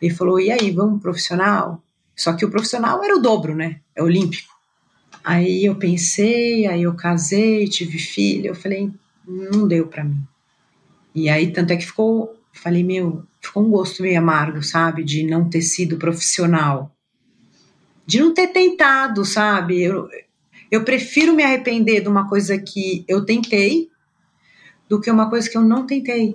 Ele falou: e aí, vamos profissional? Só que o profissional era o dobro, né? É olímpico. Aí eu pensei, aí eu casei, tive filho. Eu falei: não deu para mim. E aí, tanto é que ficou, falei, meu, ficou um gosto meio amargo, sabe? De não ter sido profissional. De não ter tentado, sabe? Eu, eu prefiro me arrepender de uma coisa que eu tentei do que uma coisa que eu não tentei.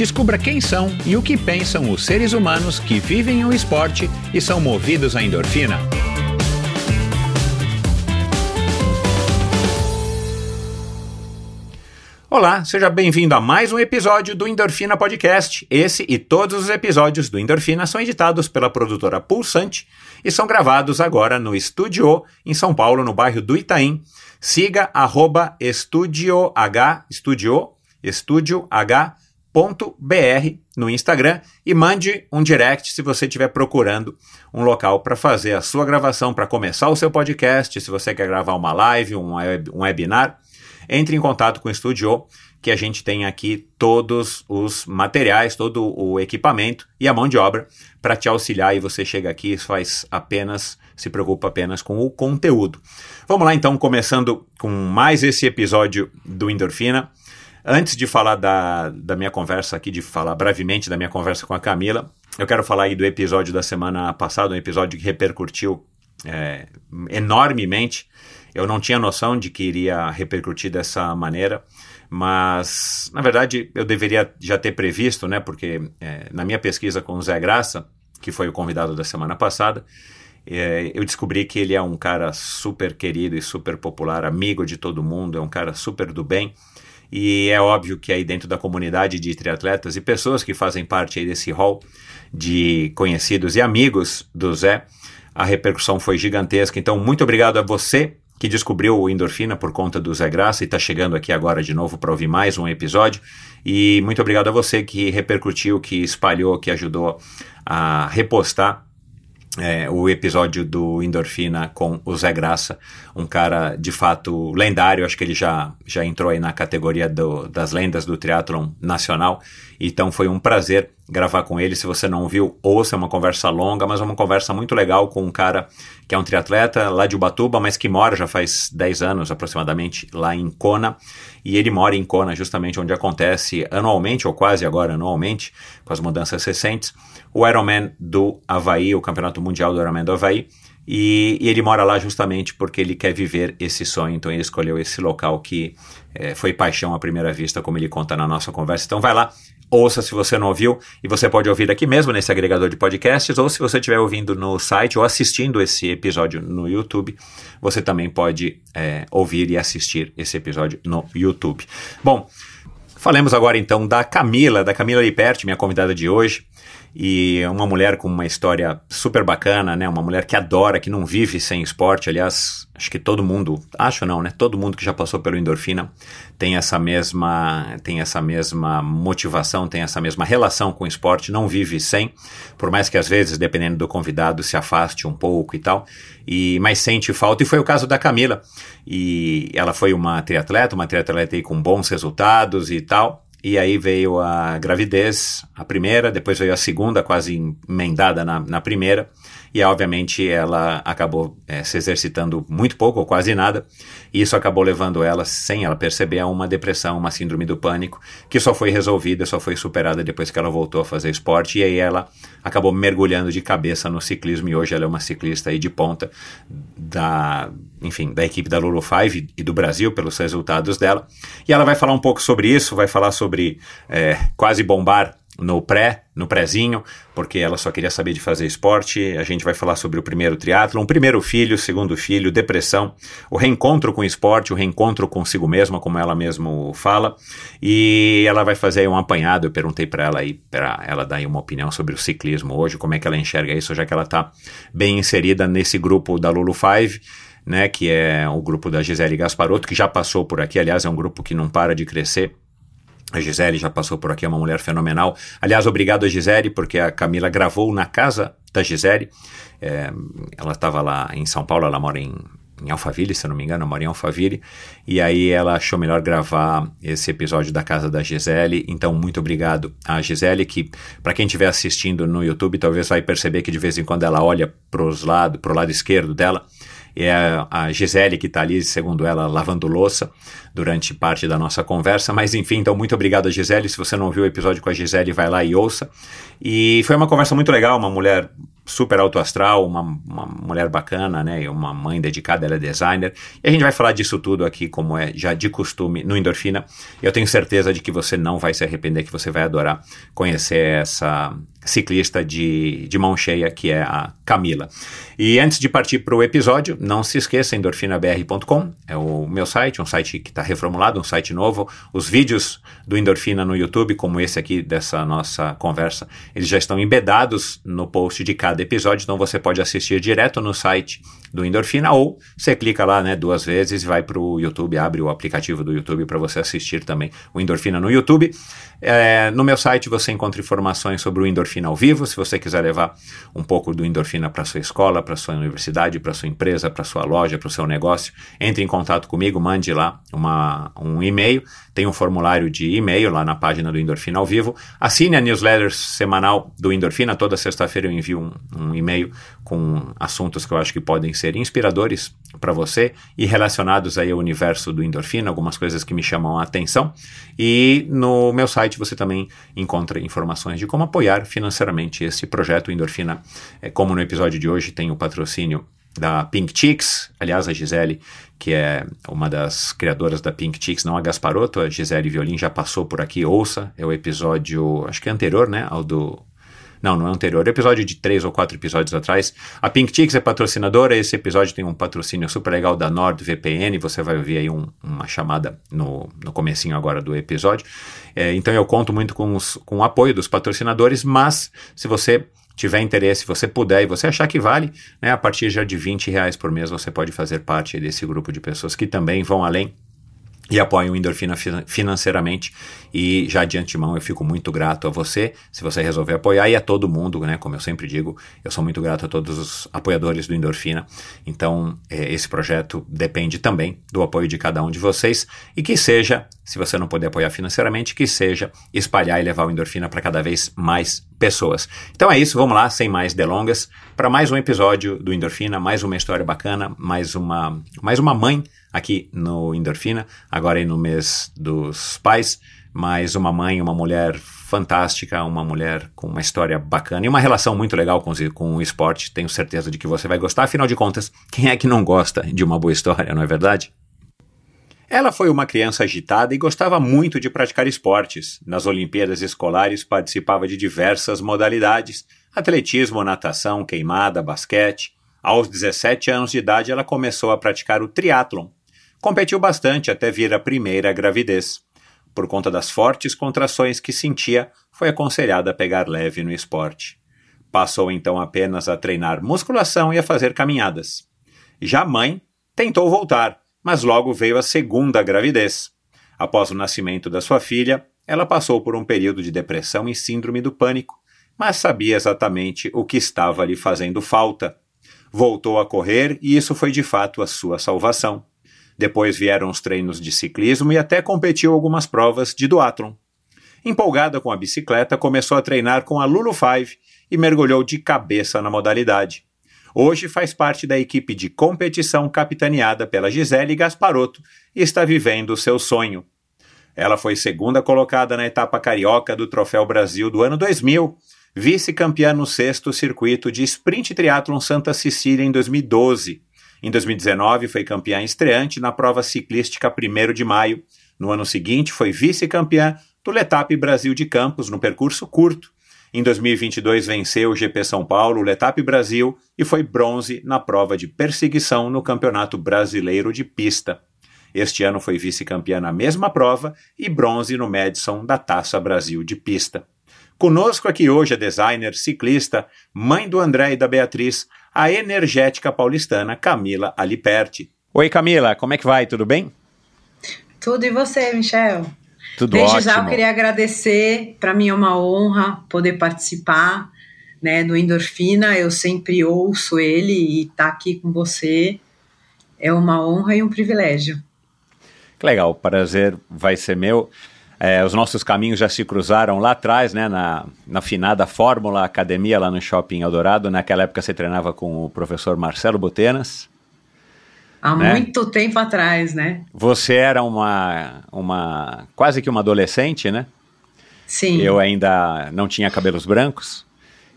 Descubra quem são e o que pensam os seres humanos que vivem o esporte e são movidos à endorfina. Olá, seja bem-vindo a mais um episódio do Endorfina Podcast. Esse e todos os episódios do Endorfina são editados pela produtora Pulsante e são gravados agora no Estúdio em São Paulo, no bairro do Itaim. Siga arroba H, H br no Instagram e mande um direct se você estiver procurando um local para fazer a sua gravação, para começar o seu podcast, se você quer gravar uma live, um, web, um webinar, entre em contato com o Studio, que a gente tem aqui todos os materiais, todo o equipamento e a mão de obra para te auxiliar e você chega aqui e faz apenas, se preocupa apenas com o conteúdo. Vamos lá então, começando com mais esse episódio do Endorfina. Antes de falar da, da minha conversa aqui, de falar brevemente da minha conversa com a Camila, eu quero falar aí do episódio da semana passada, um episódio que repercutiu é, enormemente. Eu não tinha noção de que iria repercutir dessa maneira, mas na verdade eu deveria já ter previsto, né? Porque é, na minha pesquisa com o Zé Graça, que foi o convidado da semana passada, é, eu descobri que ele é um cara super querido e super popular, amigo de todo mundo, é um cara super do bem. E é óbvio que aí dentro da comunidade de triatletas e pessoas que fazem parte aí desse hall de conhecidos e amigos do Zé, a repercussão foi gigantesca. Então, muito obrigado a você que descobriu o Endorfina por conta do Zé Graça e está chegando aqui agora de novo para ouvir mais um episódio. E muito obrigado a você que repercutiu, que espalhou, que ajudou a repostar é, o episódio do Endorfina com o Zé Graça, um cara de fato lendário, acho que ele já, já entrou aí na categoria do, das lendas do triatlon nacional, então foi um prazer gravar com ele, se você não viu, ouça, é uma conversa longa, mas é uma conversa muito legal com um cara que é um triatleta lá de Ubatuba, mas que mora já faz 10 anos aproximadamente lá em Kona, e ele mora em Kona justamente onde acontece anualmente, ou quase agora anualmente, com as mudanças recentes, o Ironman do Havaí, o Campeonato Mundial do Ironman do Havaí, e, e, ele mora lá justamente porque ele quer viver esse sonho, então ele escolheu esse local que é, foi paixão à primeira vista, como ele conta na nossa conversa. Então vai lá, ouça se você não ouviu, e você pode ouvir aqui mesmo nesse agregador de podcasts, ou se você estiver ouvindo no site ou assistindo esse episódio no YouTube, você também pode é, ouvir e assistir esse episódio no YouTube. Bom, falemos agora então da Camila, da Camila Liperti, minha convidada de hoje e uma mulher com uma história super bacana, né? Uma mulher que adora, que não vive sem esporte. Aliás, acho que todo mundo, acho não, né? Todo mundo que já passou pelo endorfina tem essa mesma, tem essa mesma motivação, tem essa mesma relação com o esporte, não vive sem, por mais que às vezes, dependendo do convidado, se afaste um pouco e tal, e mas sente falta. E foi o caso da Camila. E ela foi uma triatleta, uma triatleta aí com bons resultados e tal. E aí veio a gravidez, a primeira, depois veio a segunda, quase emendada na, na primeira. E obviamente ela acabou é, se exercitando muito pouco ou quase nada. E isso acabou levando ela, sem ela perceber, a uma depressão, uma síndrome do pânico, que só foi resolvida, só foi superada depois que ela voltou a fazer esporte. E aí ela acabou mergulhando de cabeça no ciclismo e hoje ela é uma ciclista aí de ponta da, enfim, da equipe da Lulu Five e do Brasil pelos resultados dela. E ela vai falar um pouco sobre isso, vai falar sobre é, quase bombar no pré, no prézinho, porque ela só queria saber de fazer esporte. A gente vai falar sobre o primeiro triatlo, o primeiro filho, segundo filho, depressão, o reencontro com o esporte, o reencontro consigo mesma, como ela mesmo fala. E ela vai fazer um apanhado. Eu perguntei para ela aí, para ela dar uma opinião sobre o ciclismo hoje, como é que ela enxerga isso, já que ela está bem inserida nesse grupo da Lulu Five. Né, que é o grupo da Gisele Gasparotto, que já passou por aqui, aliás, é um grupo que não para de crescer a Gisele já passou por aqui, é uma mulher fenomenal. Aliás, obrigado a Gisele, porque a Camila gravou na casa da Gisele. É, ela estava lá em São Paulo, ela mora em, em Alphaville, se não me engano, mora em Alphaville. E aí ela achou melhor gravar esse episódio da casa da Gisele. Então, muito obrigado a Gisele, que para quem estiver assistindo no YouTube, talvez vai perceber que de vez em quando ela olha para os lados, para o lado esquerdo dela é a Gisele que está ali, segundo ela, lavando louça durante parte da nossa conversa. Mas enfim, então muito obrigado a Gisele. Se você não ouviu o episódio com a Gisele, vai lá e ouça. E foi uma conversa muito legal, uma mulher super alto astral, uma, uma mulher bacana, né? E uma mãe dedicada, ela é designer. E a gente vai falar disso tudo aqui, como é já de costume, no Endorfina. Eu tenho certeza de que você não vai se arrepender, que você vai adorar conhecer essa ciclista de, de mão cheia, que é a Camila. E antes de partir para o episódio, não se esqueça, endorfinabr.com é o meu site, um site que está reformulado, um site novo. Os vídeos do Endorfina no YouTube, como esse aqui dessa nossa conversa, eles já estão embedados no post de cada episódio, então você pode assistir direto no site do Endorfina ou você clica lá né, duas vezes vai para o YouTube, abre o aplicativo do YouTube para você assistir também o Endorfina no YouTube. É, no meu site você encontra informações sobre o Endorfina ao vivo, se você quiser levar um pouco do Endorfina para sua escola, para sua universidade, para sua empresa, para sua loja, para o seu negócio, entre em contato comigo, mande lá uma, um e-mail, tem um formulário de e-mail lá na página do Endorfina ao vivo, assine a newsletter semanal do Endorfina, toda sexta-feira eu envio um, um e-mail com assuntos que eu acho que podem ser inspiradores para você e relacionados aí ao universo do endorfina, algumas coisas que me chamam a atenção. E no meu site você também encontra informações de como apoiar financeiramente esse projeto Endorfina. É, como no episódio de hoje tem o patrocínio da Pink Chicks, aliás, a Gisele, que é uma das criadoras da Pink Chicks, não a Gasparotto, a Gisele Violin já passou por aqui, ouça, é o episódio, acho que é anterior, né, ao do não, não é anterior. Episódio de três ou quatro episódios atrás. A Pink Chicks é patrocinadora. Esse episódio tem um patrocínio super legal da NordVPN. Você vai ouvir aí um, uma chamada no, no comecinho agora do episódio. É, então eu conto muito com, os, com o apoio dos patrocinadores, mas se você tiver interesse, se você puder e você achar que vale, né, a partir já de 20 reais por mês você pode fazer parte desse grupo de pessoas que também vão além e apoiam o Endorfina financeiramente. E já de antemão eu fico muito grato a você, se você resolver apoiar, e a todo mundo, né? Como eu sempre digo, eu sou muito grato a todos os apoiadores do Endorfina. Então, é, esse projeto depende também do apoio de cada um de vocês. E que seja, se você não puder apoiar financeiramente, que seja espalhar e levar o Endorfina para cada vez mais pessoas. Então é isso, vamos lá, sem mais delongas, para mais um episódio do Endorfina, mais uma história bacana, mais uma, mais uma mãe aqui no Endorfina, agora no mês dos pais, mas uma mãe, uma mulher fantástica, uma mulher com uma história bacana e uma relação muito legal com, com o esporte. Tenho certeza de que você vai gostar. Afinal de contas, quem é que não gosta de uma boa história, não é verdade? Ela foi uma criança agitada e gostava muito de praticar esportes. Nas Olimpíadas Escolares participava de diversas modalidades: atletismo, natação, queimada, basquete. Aos 17 anos de idade, ela começou a praticar o triatlon, Competiu bastante até vir a primeira gravidez. Por conta das fortes contrações que sentia, foi aconselhada a pegar leve no esporte. Passou então apenas a treinar musculação e a fazer caminhadas. Já mãe, tentou voltar, mas logo veio a segunda gravidez. Após o nascimento da sua filha, ela passou por um período de depressão e síndrome do pânico, mas sabia exatamente o que estava lhe fazendo falta. Voltou a correr e isso foi de fato a sua salvação. Depois vieram os treinos de ciclismo e até competiu algumas provas de duatlon. Empolgada com a bicicleta, começou a treinar com a Lulu Five e mergulhou de cabeça na modalidade. Hoje faz parte da equipe de competição capitaneada pela Gisele Gasparotto e está vivendo o seu sonho. Ela foi segunda colocada na etapa carioca do Troféu Brasil do ano 2000, vice-campeã no sexto circuito de sprint triatlon Santa Cecília em 2012. Em 2019, foi campeã estreante na prova ciclística 1 de maio. No ano seguinte, foi vice-campeã do Letap Brasil de Campos no percurso curto. Em 2022 venceu o GP São Paulo, o Letap Brasil e foi bronze na prova de perseguição no Campeonato Brasileiro de Pista. Este ano foi vice-campeã na mesma prova e bronze no Madison da Taça Brasil de Pista. Conosco aqui hoje a designer, ciclista, mãe do André e da Beatriz, a energética paulistana Camila Aliperti. Oi Camila, como é que vai? Tudo bem? Tudo e você, Michel? Tudo Desde ótimo. já eu queria agradecer, para mim é uma honra poder participar né, do Endorfina, eu sempre ouço ele e estar tá aqui com você é uma honra e um privilégio. Que legal, o prazer vai ser meu. É, os nossos caminhos já se cruzaram lá atrás, né, na, na finada Fórmula Academia, lá no Shopping Eldorado. Naquela época você treinava com o professor Marcelo Botenas. Há né? muito tempo atrás, né? Você era uma, uma quase que uma adolescente, né? Sim. Eu ainda não tinha cabelos brancos.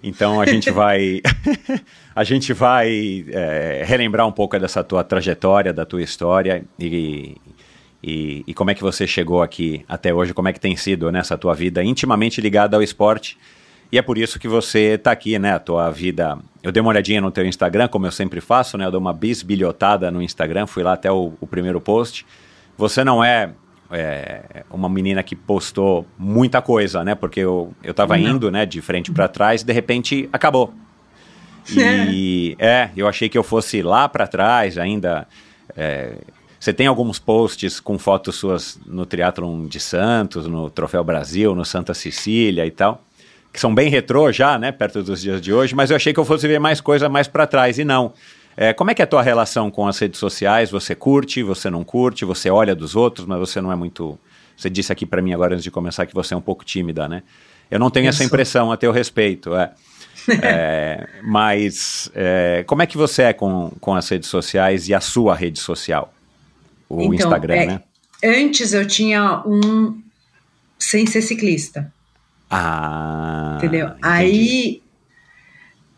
Então a gente vai a gente vai é, relembrar um pouco dessa tua trajetória, da tua história e, e, e, como é que você chegou aqui até hoje, como é que tem sido nessa tua vida intimamente ligada ao esporte. E é por isso que você está aqui, né? A tua vida. Eu dei uma olhadinha no teu Instagram, como eu sempre faço, né? Eu dou uma bisbilhotada no Instagram, fui lá até o, o primeiro post. Você não é, é, uma menina que postou muita coisa, né? Porque eu, eu tava não. indo, né, de frente para trás, e de repente acabou. E é, eu achei que eu fosse lá para trás ainda. É, você tem alguns posts com fotos suas no Triathlon de Santos, no Troféu Brasil, no Santa Cecília e tal, que são bem retrô já, né, perto dos dias de hoje, mas eu achei que eu fosse ver mais coisa mais para trás e não. É, como é que é a tua relação com as redes sociais? Você curte, você não curte, você olha dos outros, mas você não é muito... Você disse aqui para mim agora antes de começar que você é um pouco tímida, né? Eu não tenho eu essa impressão a teu respeito, é. é mas é, como é que você é com, com as redes sociais e a sua rede social? o então, Instagram, é, né? Antes eu tinha um sem ser ciclista. Ah. Entendeu? Entendi. Aí,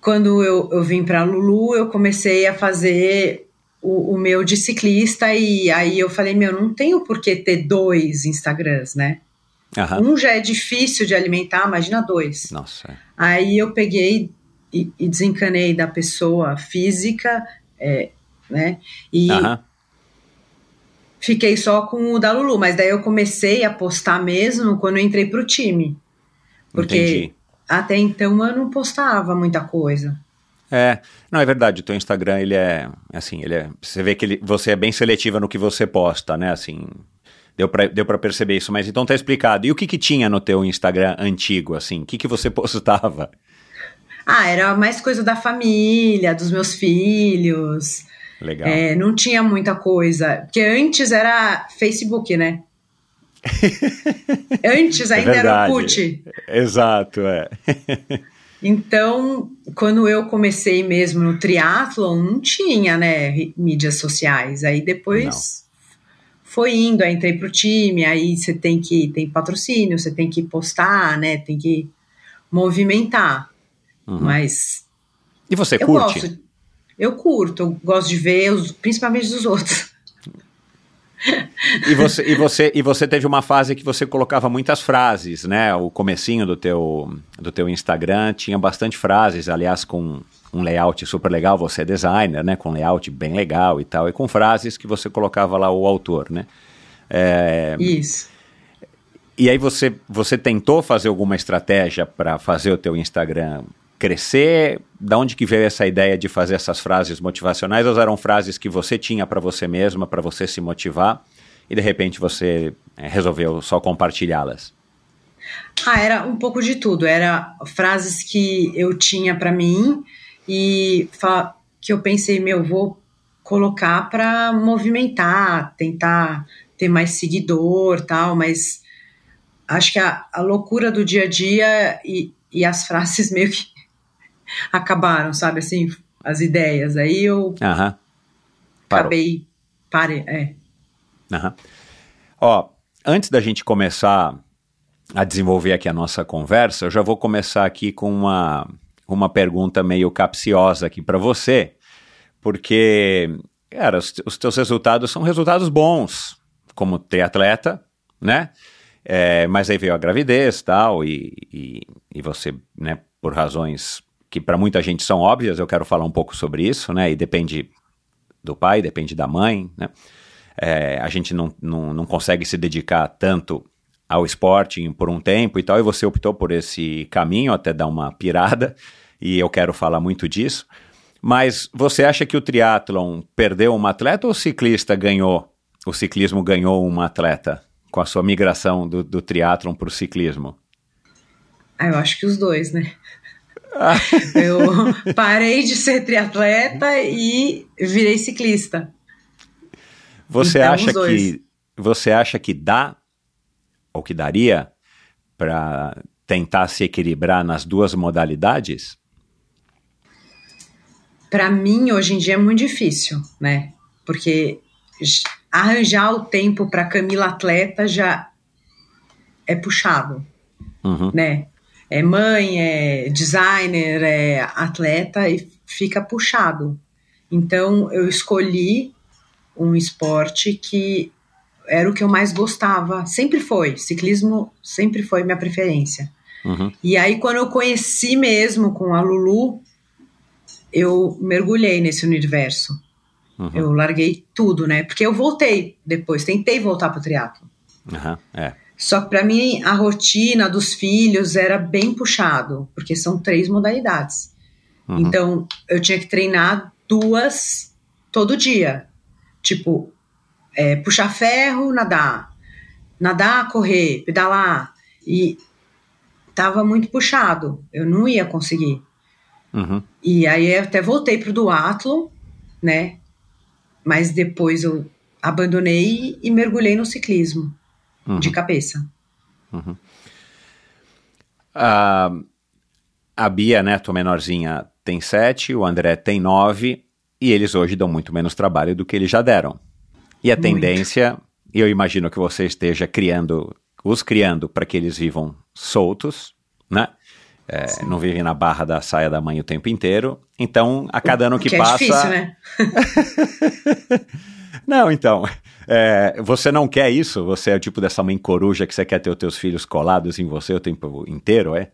quando eu, eu vim para Lulu, eu comecei a fazer o, o, meu de ciclista e aí eu falei, meu, não tenho por que ter dois Instagrams, né? Um já é difícil de alimentar, imagina dois. Nossa. Aí eu peguei e, e desencanei da pessoa física, é, né? E fiquei só com o da Lulu, mas daí eu comecei a postar mesmo quando eu entrei pro time. Porque Entendi. até então eu não postava muita coisa. É, não, é verdade, o teu Instagram, ele é, assim, ele é, você vê que ele, você é bem seletiva no que você posta, né, assim, deu pra, deu pra perceber isso, mas então tá explicado. E o que que tinha no teu Instagram antigo, assim, o que que você postava? Ah, era mais coisa da família, dos meus filhos, Legal. É, não tinha muita coisa. Porque antes era Facebook, né? antes ainda é era Orkut. Exato, é. então, quando eu comecei mesmo no triatlon, não tinha, né, mídias sociais. Aí depois não. foi indo, aí entrei pro time, aí você tem que tem patrocínio, você tem que postar, né, tem que movimentar. Uhum. Mas e você eu curte? Gosto, eu curto, eu gosto de ver, os, principalmente dos outros. E você, e, você, e você teve uma fase que você colocava muitas frases, né? O comecinho do teu, do teu Instagram tinha bastante frases, aliás, com um layout super legal, você é designer, né? Com layout bem legal e tal, e com frases que você colocava lá o autor, né? É, Isso. E aí você, você tentou fazer alguma estratégia para fazer o teu Instagram crescer? Da onde que veio essa ideia de fazer essas frases motivacionais? Ou eram frases que você tinha para você mesma, para você se motivar, e de repente você é, resolveu só compartilhá-las? Ah, era um pouco de tudo. Era frases que eu tinha para mim e que eu pensei, meu, vou colocar para movimentar, tentar ter mais seguidor, tal, mas acho que a, a loucura do dia a dia e, e as frases meio que acabaram, sabe assim, as ideias. Aí eu Aham. acabei. Pare, é. Aham. Ó, antes da gente começar a desenvolver aqui a nossa conversa, eu já vou começar aqui com uma, uma pergunta meio capciosa aqui para você, porque, cara, os, os teus resultados são resultados bons como triatleta, né? É, mas aí veio a gravidez tal, e, e, e você, né, por razões que para muita gente são óbvias, eu quero falar um pouco sobre isso, né? E depende do pai, depende da mãe, né? É, a gente não, não, não consegue se dedicar tanto ao esporte por um tempo e tal, e você optou por esse caminho até dar uma pirada, e eu quero falar muito disso. Mas você acha que o triatlon perdeu uma atleta ou o ciclista ganhou? O ciclismo ganhou uma atleta com a sua migração do, do triatlon para o ciclismo? Ah, eu acho que os dois, né? Eu parei de ser triatleta e virei ciclista. Você então, acha que você acha que dá ou que daria para tentar se equilibrar nas duas modalidades? Para mim hoje em dia é muito difícil, né? Porque arranjar o tempo para Camila atleta já é puxado, uhum. né? É mãe, é designer, é atleta e fica puxado. Então eu escolhi um esporte que era o que eu mais gostava, sempre foi. Ciclismo sempre foi minha preferência. Uhum. E aí, quando eu conheci mesmo com a Lulu, eu mergulhei nesse universo. Uhum. Eu larguei tudo, né? Porque eu voltei depois, tentei voltar para o triatlo. Uhum. É. Só que para mim a rotina dos filhos era bem puxado, porque são três modalidades. Uhum. Então eu tinha que treinar duas todo dia. Tipo, é, puxar ferro, nadar. Nadar, correr, pedalar. E tava muito puxado. Eu não ia conseguir. Uhum. E aí até voltei pro duatlo, né? Mas depois eu abandonei e mergulhei no ciclismo uhum. de cabeça. Uhum. A, a Bia, né, tua menorzinha, tem sete, o André tem nove, e eles hoje dão muito menos trabalho do que eles já deram. E a muito. tendência, eu imagino que você esteja criando, os criando para que eles vivam soltos, né? É, não vivem na barra da saia da mãe o tempo inteiro. Então, a cada ano que, que passa. É difícil, né? não, então. É, você não quer isso? Você é o tipo dessa mãe coruja que você quer ter os teus filhos colados em você o tempo inteiro, é?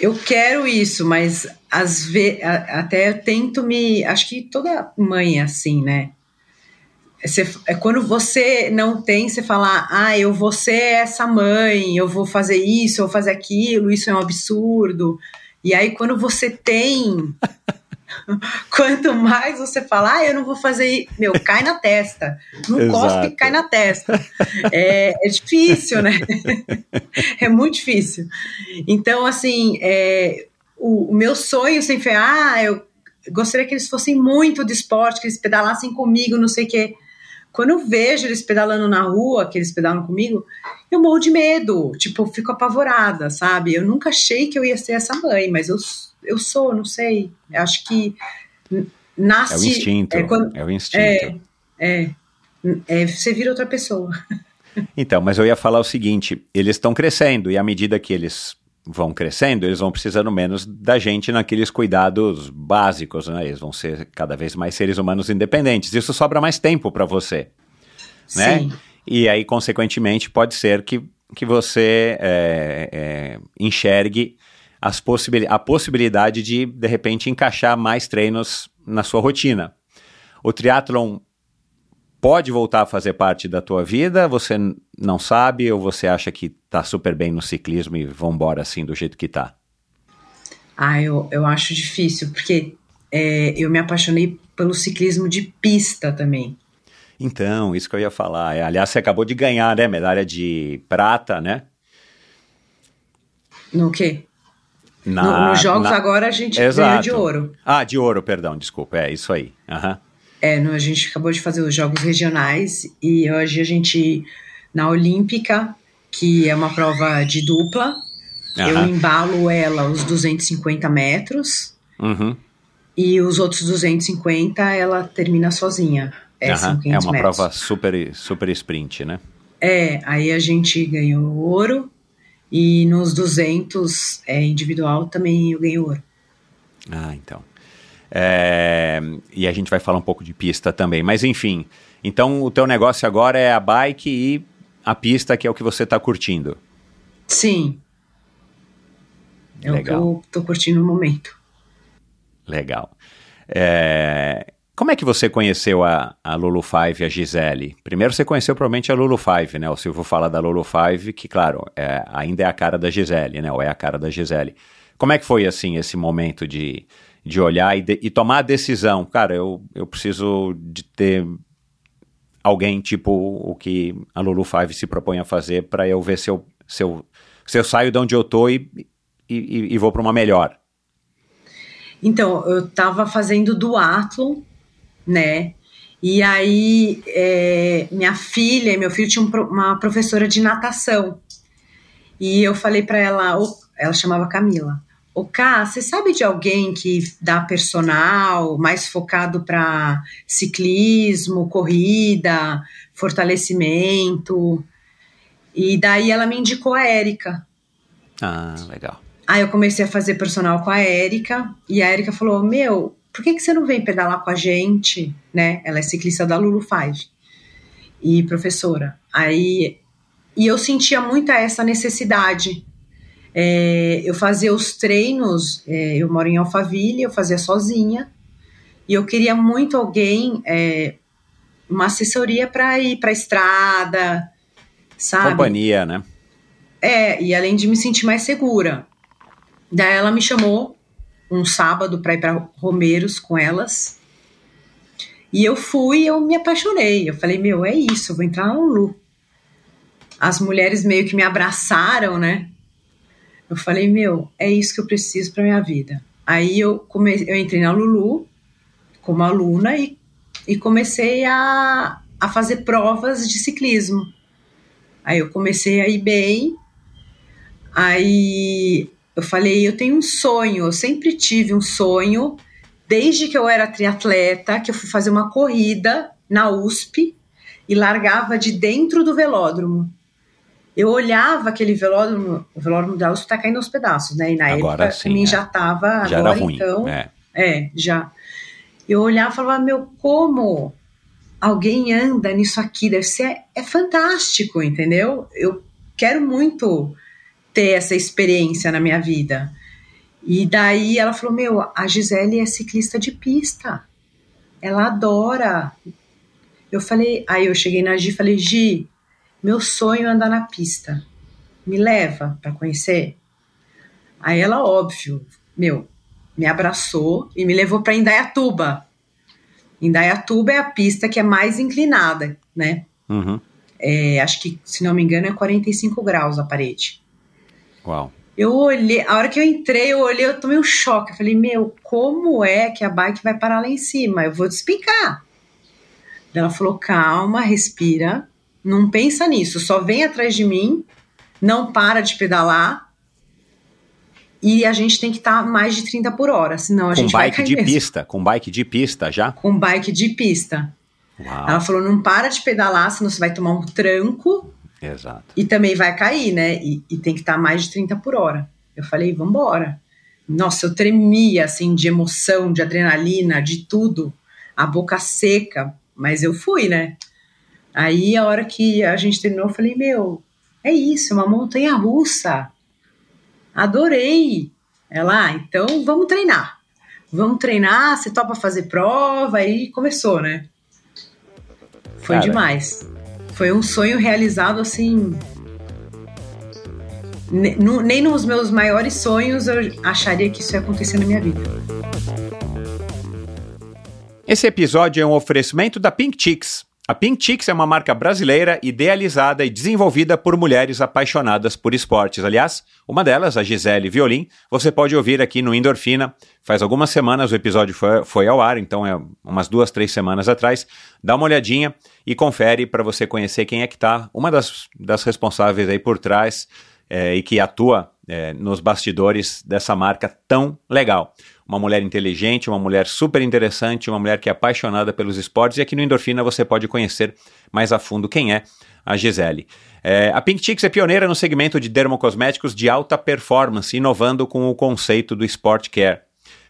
Eu quero isso, mas às vezes até eu tento me. Acho que toda mãe é assim, né? Você, é quando você não tem, você fala, ah, eu vou ser essa mãe, eu vou fazer isso, eu vou fazer aquilo, isso é um absurdo. E aí, quando você tem, Quanto mais você falar, ah, eu não vou fazer, meu, cai na testa. Não cospe, cai na testa. É, é difícil, né? é muito difícil. Então, assim, é, o, o, meu sonho sempre foi, ah, eu gostaria que eles fossem muito de esporte, que eles pedalassem comigo, não sei o quê. Quando eu vejo eles pedalando na rua, que eles pedalam comigo, eu morro de medo, tipo, eu fico apavorada, sabe? Eu nunca achei que eu ia ser essa mãe, mas eu eu sou, não sei. Acho que nasce. É o instinto. É, quando, é o instinto. É, é, é, você vira outra pessoa. Então, mas eu ia falar o seguinte: eles estão crescendo e à medida que eles vão crescendo, eles vão precisando menos da gente naqueles cuidados básicos, né? Eles vão ser cada vez mais seres humanos independentes. Isso sobra mais tempo para você, né? Sim. E aí, consequentemente, pode ser que, que você é, é, enxergue as possibil a possibilidade de, de repente, encaixar mais treinos na sua rotina. O triatlon pode voltar a fazer parte da tua vida? Você não sabe ou você acha que tá super bem no ciclismo e vambora assim do jeito que tá? Ah, eu, eu acho difícil, porque é, eu me apaixonei pelo ciclismo de pista também. Então, isso que eu ia falar. É, aliás, você acabou de ganhar, né? Medalha de prata, né? No quê? Na, no, nos jogos na... agora a gente Exato. ganhou de ouro. Ah, de ouro, perdão, desculpa, é isso aí. Uhum. É, no, a gente acabou de fazer os jogos regionais e hoje a gente, na Olímpica, que é uma prova de dupla, uhum. eu embalo ela os 250 metros uhum. e os outros 250 ela termina sozinha. É, é uma metros. prova super, super sprint, né? É, aí a gente ganhou ouro e nos 200 é, individual também eu ganhei ouro. Ah, então. É, e a gente vai falar um pouco de pista também. Mas enfim, então o teu negócio agora é a bike e a pista, que é o que você está curtindo. Sim. É Legal. o que eu tô curtindo no momento. Legal. É, Como é que você conheceu a, a Lulu Five e a Gisele? Primeiro você conheceu provavelmente a Lulu Five, né? O Silvio fala da Lulu Five, que claro, é, ainda é a cara da Gisele, né? Ou é a cara da Gisele. Como é que foi, assim, esse momento de, de olhar e, de- e tomar a decisão? Cara, eu, eu preciso de ter alguém tipo o que a Lulu Five se propõe a fazer para eu ver se eu, se, eu, se eu saio de onde eu tô e, e, e vou para uma melhor. Então, eu tava fazendo duatlon, né? E aí, é, minha filha meu filho pro- uma professora de natação. E eu falei pra ela, ela chamava Camila. Ô, Cá, você sabe de alguém que dá personal mais focado para ciclismo, corrida, fortalecimento? E daí ela me indicou a Érica. Ah, legal. Aí eu comecei a fazer personal com a Érica, e a Érica falou: Meu, por que, que você não vem pedalar com a gente? Né? Ela é ciclista da Lulu Five e professora. Aí, e eu sentia muito essa necessidade. É, eu fazia os treinos, é, eu moro em Alphaville, eu fazia sozinha, e eu queria muito alguém, é, uma assessoria para ir para a estrada, sabe? Companhia, né? É, e além de me sentir mais segura. Daí ela me chamou um sábado para ir para Romeiros com elas. E eu fui eu me apaixonei. Eu falei, meu, é isso, eu vou entrar na Lulu. As mulheres meio que me abraçaram, né? Eu falei, meu, é isso que eu preciso para minha vida. Aí eu, come... eu entrei na Lulu como aluna e, e comecei a, a fazer provas de ciclismo. Aí eu comecei a ir bem, Aí eu falei, eu tenho um sonho, eu sempre tive um sonho, desde que eu era triatleta, que eu fui fazer uma corrida na USP e largava de dentro do velódromo. Eu olhava aquele velódromo, o velódromo da USP tá caindo aos pedaços, né? E na Agora época sim, também é. já tava, Já agora era ruim. então. é. É, já. Eu olhava e falava, meu, como alguém anda nisso aqui? Deve ser. É fantástico, entendeu? Eu quero muito ter essa experiência na minha vida. E daí ela falou: Meu, a Gisele é ciclista de pista. Ela adora. Eu falei, aí eu cheguei na Gi e falei: Gi, meu sonho é andar na pista. Me leva para conhecer? Aí ela, óbvio, meu, me abraçou e me levou para Indaiatuba. Indaiatuba é a pista que é mais inclinada, né? Uhum. É, acho que, se não me engano, é 45 graus a parede. Uau. Eu olhei, a hora que eu entrei, eu olhei, eu tomei um choque. Eu falei, meu, como é que a bike vai parar lá em cima? Eu vou despicar. Ela falou, calma, respira, não pensa nisso, só vem atrás de mim, não para de pedalar. E a gente tem que estar mais de 30 por hora, senão a Com gente vai bike cair de mesmo. pista, com bike de pista já? Com bike de pista. Uau. Ela falou, não para de pedalar, senão você vai tomar um tranco Exato. e também vai cair, né? E, e tem que estar mais de 30 por hora. Eu falei, vambora. Nossa, eu tremia, assim, de emoção, de adrenalina, de tudo. A boca seca. Mas eu fui, né? Aí, a hora que a gente terminou, eu falei, meu, é isso, é uma montanha russa. Adorei. Ela, ah, então vamos treinar. Vamos treinar, você topa fazer prova, aí começou, né? Foi Cara. demais. Foi um sonho realizado assim. Nem nos meus maiores sonhos eu acharia que isso ia acontecer na minha vida. Esse episódio é um oferecimento da Pink Chicks. A Chicks é uma marca brasileira idealizada e desenvolvida por mulheres apaixonadas por esportes. Aliás, uma delas, a Gisele Violim, você pode ouvir aqui no Endorfina. Faz algumas semanas o episódio foi, foi ao ar, então é umas duas, três semanas atrás. Dá uma olhadinha e confere para você conhecer quem é que está, uma das, das responsáveis aí por trás é, e que atua é, nos bastidores dessa marca tão legal. Uma mulher inteligente, uma mulher super interessante, uma mulher que é apaixonada pelos esportes e aqui no Endorfina você pode conhecer mais a fundo quem é a Gisele. É, a Pink Chicks é pioneira no segmento de dermocosméticos de alta performance, inovando com o conceito do Sport Care.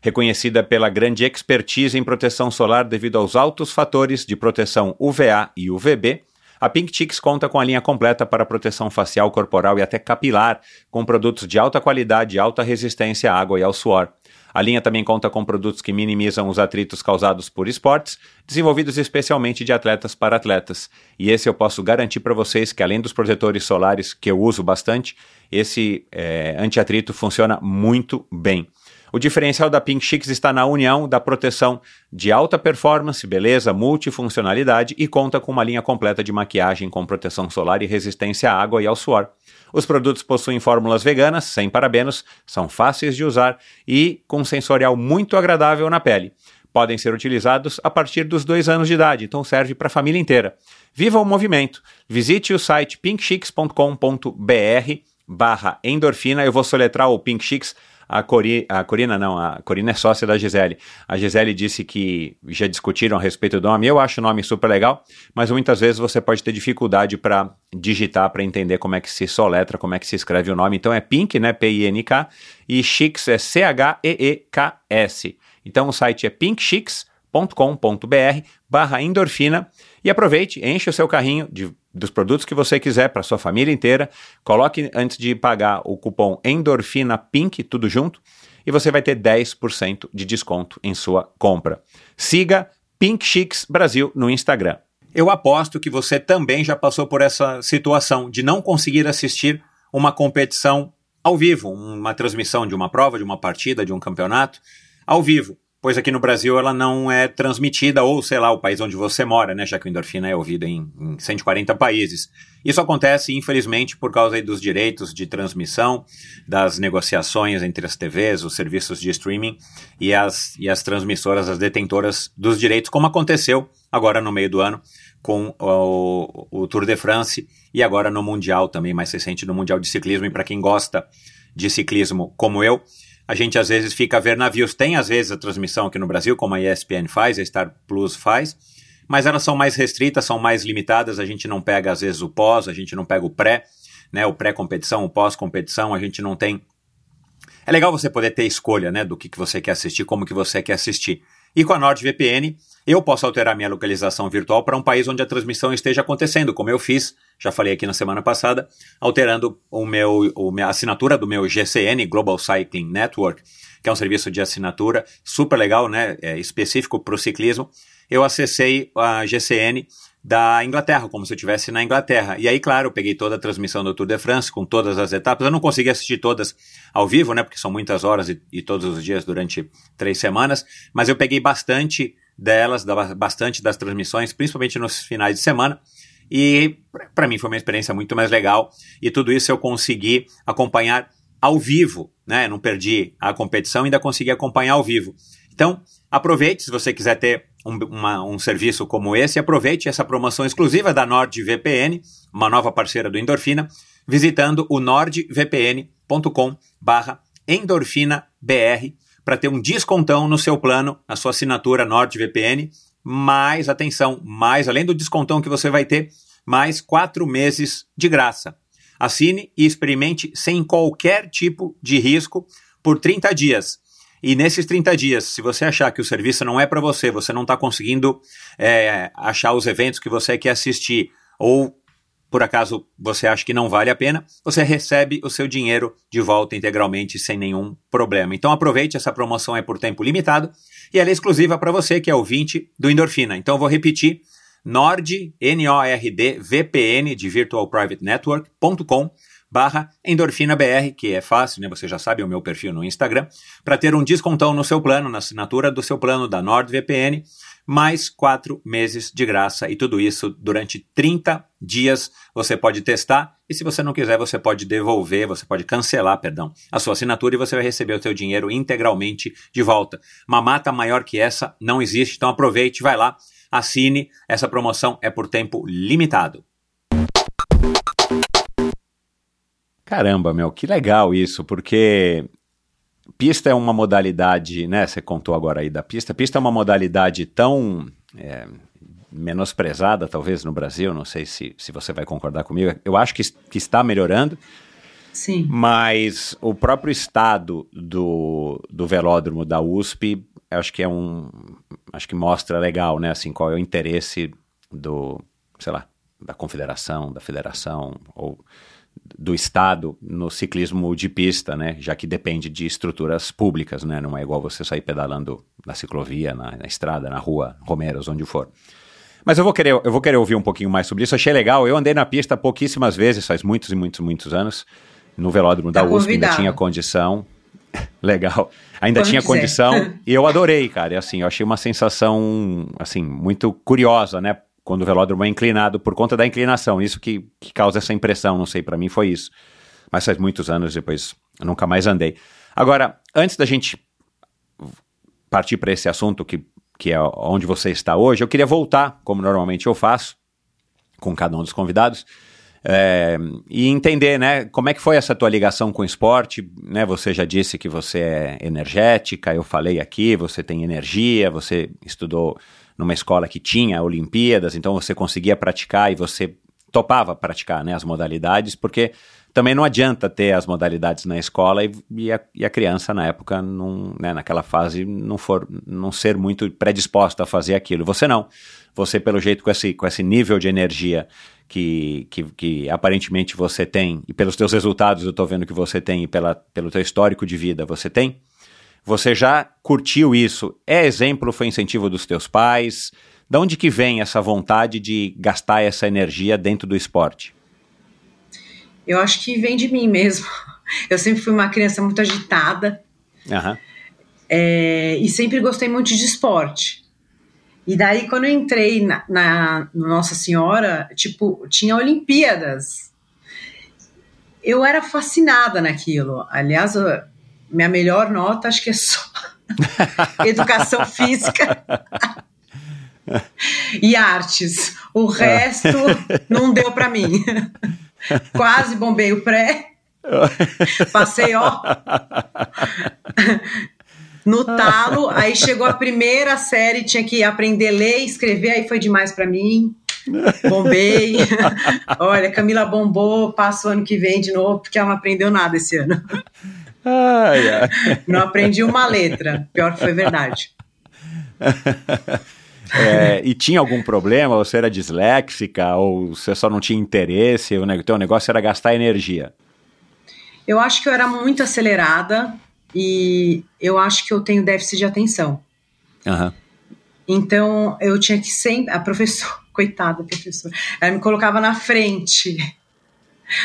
Reconhecida pela grande expertise em proteção solar devido aos altos fatores de proteção UVA e UVB, A Pink Chicks conta com a linha completa para proteção facial, corporal e até capilar, com produtos de alta qualidade e alta resistência à água e ao suor. A linha também conta com produtos que minimizam os atritos causados por esportes, desenvolvidos especialmente de atletas para atletas. E esse eu posso garantir para vocês que, além dos protetores solares que eu uso bastante, esse é, anti-atrito funciona muito bem. O diferencial da Pink Chicks está na união da proteção de alta performance, beleza, multifuncionalidade e conta com uma linha completa de maquiagem com proteção solar e resistência à água e ao suor. Os produtos possuem fórmulas veganas, sem parabenos, são fáceis de usar e com um sensorial muito agradável na pele. Podem ser utilizados a partir dos dois anos de idade, então serve para a família inteira. Viva o movimento! Visite o site pinkchicks.com.br barra endorfina. Eu vou soletrar o Pink Chicks a, Cori, a Corina não, a Corina é sócia da Gisele. A Gisele disse que já discutiram a respeito do nome. Eu acho o nome super legal, mas muitas vezes você pode ter dificuldade para digitar, para entender como é que se soletra, como é que se escreve o nome. Então é Pink, né? P-I-N-K, e Chicks é C-H-E-E-K-S. Então o site é pinkchicks.com.br barra endorfina e aproveite, enche o seu carrinho de dos produtos que você quiser para sua família inteira. Coloque antes de pagar o cupom Endorfina Pink, tudo junto, e você vai ter 10% de desconto em sua compra. Siga Pink Chicks Brasil no Instagram. Eu aposto que você também já passou por essa situação de não conseguir assistir uma competição ao vivo, uma transmissão de uma prova, de uma partida, de um campeonato ao vivo pois aqui no Brasil ela não é transmitida, ou sei lá, o país onde você mora, né, já que o endorfina é ouvido em, em 140 países. Isso acontece, infelizmente, por causa dos direitos de transmissão, das negociações entre as TVs, os serviços de streaming e as, e as transmissoras, as detentoras dos direitos, como aconteceu agora no meio do ano com o, o Tour de France e agora no Mundial também, mais recente no Mundial de Ciclismo, e para quem gosta de ciclismo como eu, a gente às vezes fica a ver navios. Tem às vezes a transmissão aqui no Brasil, como a ESPN faz, a Star Plus faz, mas elas são mais restritas, são mais limitadas. A gente não pega às vezes o pós, a gente não pega o pré, né? O pré-competição, o pós-competição, a gente não tem. É legal você poder ter escolha, né, do que, que você quer assistir, como que você quer assistir. E com a NordVPN, eu posso alterar minha localização virtual para um país onde a transmissão esteja acontecendo, como eu fiz, já falei aqui na semana passada, alterando o meu, o, a assinatura do meu GCN, Global Cycling Network, que é um serviço de assinatura super legal, né, é, específico para o ciclismo. Eu acessei a GCN da Inglaterra, como se eu estivesse na Inglaterra. E aí, claro, eu peguei toda a transmissão do Tour de France, com todas as etapas. Eu não consegui assistir todas ao vivo, né, porque são muitas horas e, e todos os dias durante três semanas, mas eu peguei bastante delas, bastante das transmissões, principalmente nos finais de semana. E para mim foi uma experiência muito mais legal. E tudo isso eu consegui acompanhar ao vivo, né? Não perdi a competição, ainda consegui acompanhar ao vivo. Então, aproveite se você quiser ter um, uma, um serviço como esse, aproveite essa promoção exclusiva da NordVPN, uma nova parceira do Endorfina, visitando o nordvpn.com barra endorfinabr para ter um descontão no seu plano, na sua assinatura NordVPN, mais, atenção, mais, além do descontão que você vai ter, mais quatro meses de graça. Assine e experimente sem qualquer tipo de risco por 30 dias. E nesses 30 dias, se você achar que o serviço não é para você, você não está conseguindo é, achar os eventos que você quer assistir, ou por acaso você acha que não vale a pena, você recebe o seu dinheiro de volta integralmente sem nenhum problema. Então aproveite, essa promoção é por tempo limitado e ela é exclusiva para você que é ouvinte do Endorfina. Então eu vou repetir, nord, N-O-R-D, VPN de Virtual Private Network.com barra endorfinabr, que é fácil, né? Você já sabe o meu perfil no Instagram, para ter um descontão no seu plano, na assinatura do seu plano da NordVPN, mais quatro meses de graça. E tudo isso durante 30 dias você pode testar. E se você não quiser, você pode devolver, você pode cancelar, perdão, a sua assinatura e você vai receber o seu dinheiro integralmente de volta. Uma mata maior que essa não existe, então aproveite, vai lá, assine. Essa promoção é por tempo limitado. Caramba, meu, que legal isso, porque pista é uma modalidade, né? Você contou agora aí da pista. Pista é uma modalidade tão é, menosprezada, talvez, no Brasil. Não sei se, se você vai concordar comigo. Eu acho que, que está melhorando. Sim. Mas o próprio estado do, do velódromo da USP, acho que é um. Acho que mostra legal, né? Assim, qual é o interesse do, sei lá, da confederação, da federação ou do Estado no ciclismo de pista, né? Já que depende de estruturas públicas, né? Não é igual você sair pedalando na ciclovia, na, na estrada, na rua, Romeiros, onde for. Mas eu vou querer, eu vou querer ouvir um pouquinho mais sobre isso. Achei legal. Eu andei na pista pouquíssimas vezes, faz muitos e muitos, muitos anos. No velódromo Tá da USP ainda tinha condição. legal. Ainda Quando tinha quiser. condição e eu adorei, cara. E, assim, eu achei uma sensação assim muito curiosa, né? Quando o velódromo é inclinado por conta da inclinação. Isso que, que causa essa impressão, não sei, para mim foi isso. Mas faz muitos anos depois eu nunca mais andei. Agora, antes da gente partir para esse assunto que, que é onde você está hoje, eu queria voltar, como normalmente eu faço, com cada um dos convidados, é, e entender, né, como é que foi essa tua ligação com o esporte, né, você já disse que você é energética, eu falei aqui, você tem energia, você estudou numa escola que tinha Olimpíadas, então você conseguia praticar e você topava praticar, né, as modalidades, porque também não adianta ter as modalidades na escola e, e, a, e a, criança na época, não, né, naquela fase, não, for, não ser muito predisposta a fazer aquilo. Você não. Você, pelo jeito, com esse, com esse nível de energia que, que, que aparentemente você tem, e pelos teus resultados eu estou vendo que você tem, e pela, pelo teu histórico de vida você tem, você já curtiu isso. É exemplo, foi incentivo dos teus pais? De onde que vem essa vontade de gastar essa energia dentro do esporte? Eu acho que vem de mim mesmo. Eu sempre fui uma criança muito agitada uhum. é, e sempre gostei muito de esporte. E daí, quando eu entrei na, na no Nossa Senhora, tipo, tinha Olimpíadas. Eu era fascinada naquilo. Aliás, eu, minha melhor nota acho que é só educação física e artes. O resto não deu para mim. Quase bombei o pré. Passei, ó. No talo, aí chegou a primeira série, tinha que aprender a ler e escrever, aí foi demais para mim. Bombei. Olha, Camila bombou, passa o ano que vem de novo, porque ela não aprendeu nada esse ano. Ai, ai. Não aprendi uma letra, pior que foi verdade. É, e tinha algum problema? Você era disléxica ou você só não tinha interesse? O teu negócio era gastar energia? Eu acho que eu era muito acelerada e eu acho que eu tenho déficit de atenção. Uhum. Então eu tinha que sempre. A professora, coitada professora, ela me colocava na frente.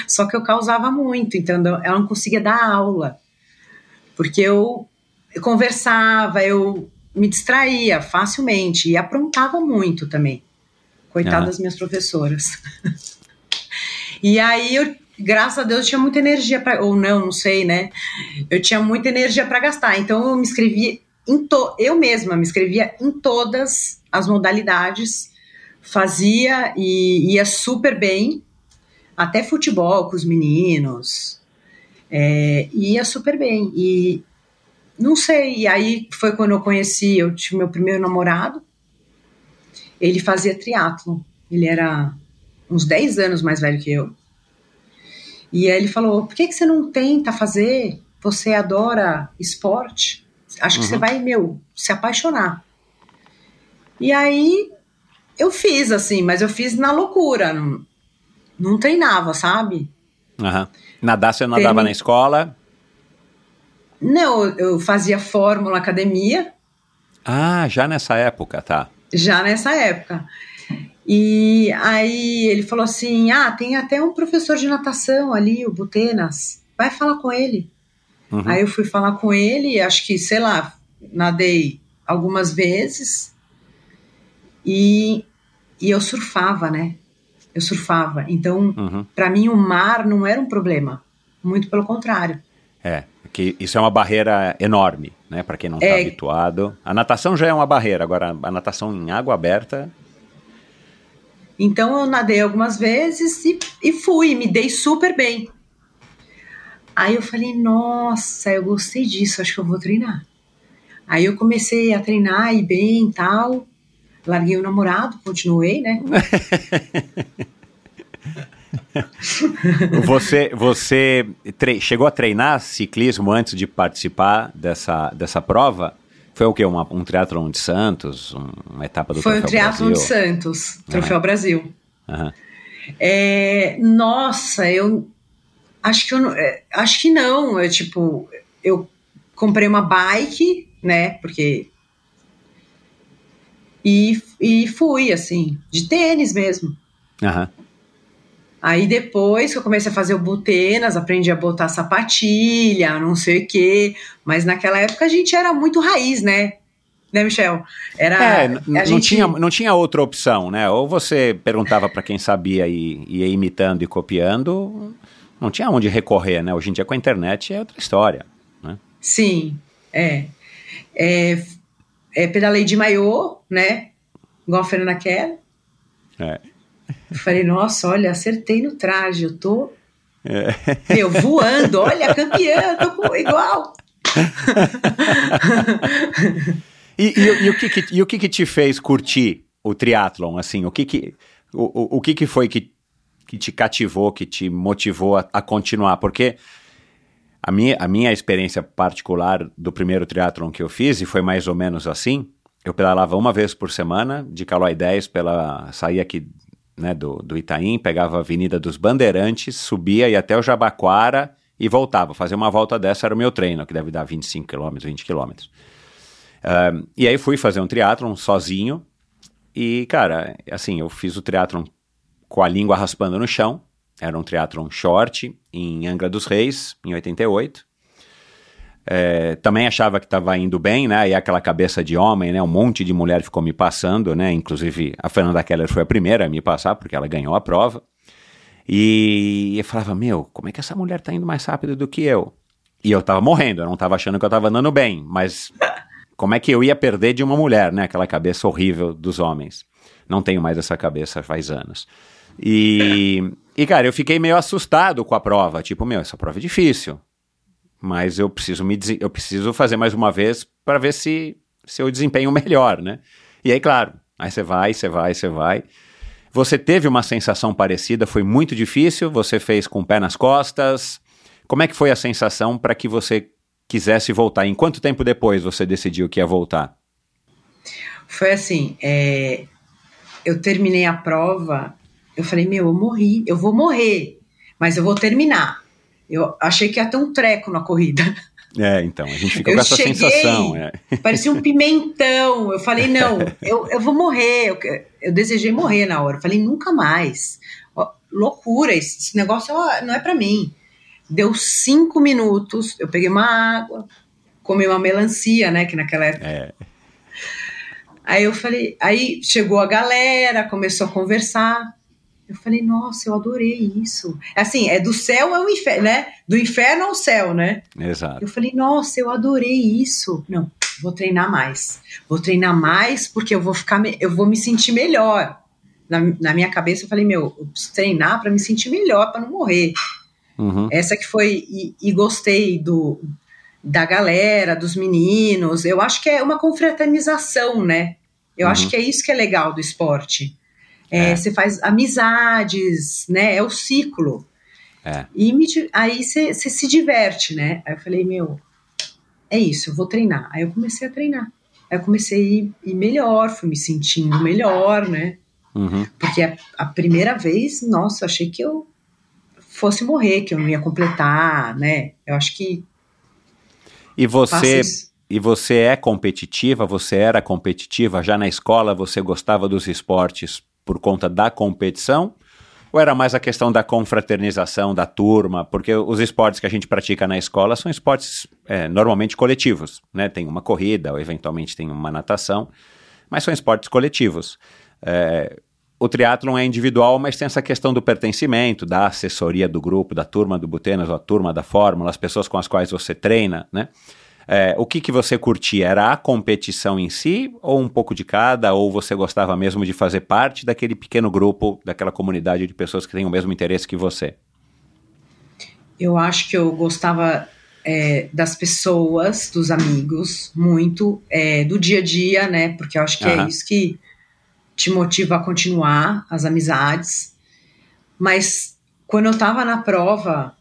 Só que eu causava muito, então ela não conseguia dar aula. Porque eu, eu conversava, eu me distraía facilmente e aprontava muito também. Coitada ah. das minhas professoras. e aí eu, graças a Deus, tinha muita energia para ou não, não sei, né? Eu tinha muita energia para gastar. Então eu me inscrevia em to, eu mesma me inscrevia em todas as modalidades, fazia e ia super bem, até futebol com os meninos. É, ia super bem. E não sei, e aí foi quando eu conheci, eu tive meu primeiro namorado, ele fazia triatlon, ele era uns 10 anos mais velho que eu, e aí ele falou, por que, que você não tenta fazer, você adora esporte, acho que uhum. você vai, meu, se apaixonar. E aí eu fiz assim, mas eu fiz na loucura, não, não treinava, sabe? Uhum. Nadar você nadava Termin... na escola? Não, eu fazia fórmula academia. Ah, já nessa época, tá. Já nessa época. E aí ele falou assim: ah, tem até um professor de natação ali, o Butenas, vai falar com ele. Uhum. Aí eu fui falar com ele, acho que, sei lá, nadei algumas vezes e, e eu surfava, né? Eu surfava. Então, uhum. para mim, o mar não era um problema. Muito pelo contrário. É, que isso é uma barreira enorme, né? Para quem não está é. habituado. A natação já é uma barreira, agora a natação em água aberta. Então eu nadei algumas vezes e, e fui, me dei super bem. Aí eu falei, nossa, eu gostei disso, acho que eu vou treinar. Aí eu comecei a treinar e bem e tal. Larguei o namorado, continuei, né? você você chegou a treinar ciclismo antes de participar dessa, dessa prova? Foi o quê? Uma, um triatlon de Santos? Uma etapa do Foi Troféu um triatlon Brasil? de Santos, Troféu uhum. Brasil. Uhum. É, nossa, eu acho que eu não, é, acho que não. Eu, tipo, eu comprei uma bike, né? Porque e, e fui assim, de tênis mesmo. Aham. Aí depois que eu comecei a fazer o Butenas, aprendi a botar sapatilha, não sei o quê. Mas naquela época a gente era muito raiz, né? Né, Michel? Era, É, não, gente- tinha, não tinha outra opção, né? Ou você perguntava para quem sabia e ia imitando e copiando, não tinha onde recorrer, né? Hoje em dia com a internet é outra história. Né? Sim, é. é, é pedalei de maiô, né? Igual a Fernanda Keller. É. Eu falei, nossa, olha, acertei no traje, eu tô. É. Meu, voando, olha, campeã, tô com, igual. E, e- e o, que, que- e o que, que te fez curtir o triatlon, assim? O que que, o, o, o que, que foi que, que te cativou, que te motivou a, a continuar? Porque a minha, a minha experiência particular do primeiro triatlon que eu fiz, e foi mais ou menos assim, eu pedalava uma vez por semana, de Calói 10, pela, saía aqui né, do, do Itaim, pegava a Avenida dos Bandeirantes, subia ia até o Jabaquara e voltava. Fazer uma volta dessa era o meu treino, que deve dar 25 km, 20 km. Um, e aí fui fazer um triatlon sozinho. E, cara, assim, eu fiz o triatlon com a língua raspando no chão. Era um triatlon short em Angra dos Reis, em 88. É, também achava que estava indo bem, né? E aquela cabeça de homem, né? Um monte de mulher ficou me passando, né? Inclusive a Fernanda Keller foi a primeira a me passar, porque ela ganhou a prova. E eu falava, meu, como é que essa mulher tá indo mais rápido do que eu? E eu tava morrendo, eu não tava achando que eu tava andando bem, mas como é que eu ia perder de uma mulher, né? Aquela cabeça horrível dos homens. Não tenho mais essa cabeça faz anos. E, e cara, eu fiquei meio assustado com a prova. Tipo, meu, essa prova é difícil. Mas eu preciso me eu preciso fazer mais uma vez para ver se, se eu desempenho melhor, né? E aí, claro, aí você vai, você vai, você vai. Você teve uma sensação parecida? Foi muito difícil? Você fez com o pé nas costas? Como é que foi a sensação para que você quisesse voltar? Em quanto tempo depois você decidiu que ia voltar? Foi assim, é, eu terminei a prova, eu falei, meu, eu morri, eu vou morrer, mas eu vou terminar. Eu achei que ia ter um treco na corrida. É, então, a gente fica Eu com essa cheguei, sensação. É. Parecia um pimentão. Eu falei, não, eu, eu vou morrer. Eu, eu desejei morrer na hora. Eu falei, nunca mais. Ó, loucura, esse, esse negócio ó, não é pra mim. Deu cinco minutos, eu peguei uma água, comi uma melancia, né? Que naquela época. É. Aí eu falei, aí chegou a galera, começou a conversar. Eu falei, nossa, eu adorei isso. Assim, é do céu ao inferno, né? Do inferno ao céu, né? Exato. Eu falei, nossa, eu adorei isso. Não, vou treinar mais. Vou treinar mais porque eu vou ficar, me- eu vou me sentir melhor. Na, na minha cabeça eu falei, meu, eu preciso treinar para me sentir melhor, para não morrer. Uhum. Essa que foi e, e gostei do da galera, dos meninos. Eu acho que é uma confraternização, né? Eu Uhum. acho que é isso que é legal do esporte. É, É. Você faz amizades, né? É o ciclo. É. E me aí você se diverte, né? Aí eu falei, meu, é isso, eu vou treinar. Aí eu comecei a treinar. Aí eu comecei a ir, ir melhor, fui me sentindo melhor, né? Uhum. Porque a, a primeira vez, nossa, achei que eu fosse morrer, que eu não ia completar, né? Eu acho que E você. E você é competitiva? Você era competitiva? Já na escola você gostava dos esportes por conta da competição? Ou era mais a questão da confraternização, da turma? Porque os esportes que a gente pratica na escola são esportes é, normalmente coletivos, né? Tem uma corrida, ou eventualmente tem uma natação, mas são esportes coletivos. É, o triatlon é individual, mas tem essa questão do pertencimento, da assessoria do grupo, da turma do Butenas, ou a turma da Fórmula, as pessoas com as quais você treina, né? É, o que, que você curtia? Era a competição em si, ou um pouco de cada, ou você gostava mesmo de fazer parte daquele pequeno grupo, daquela comunidade de pessoas que têm o mesmo interesse que você? Eu acho que eu gostava é, das pessoas, dos amigos, muito, é, do dia a dia, né? Porque eu acho que Aham. é isso que te motiva a continuar as amizades. Mas quando eu tava na prova,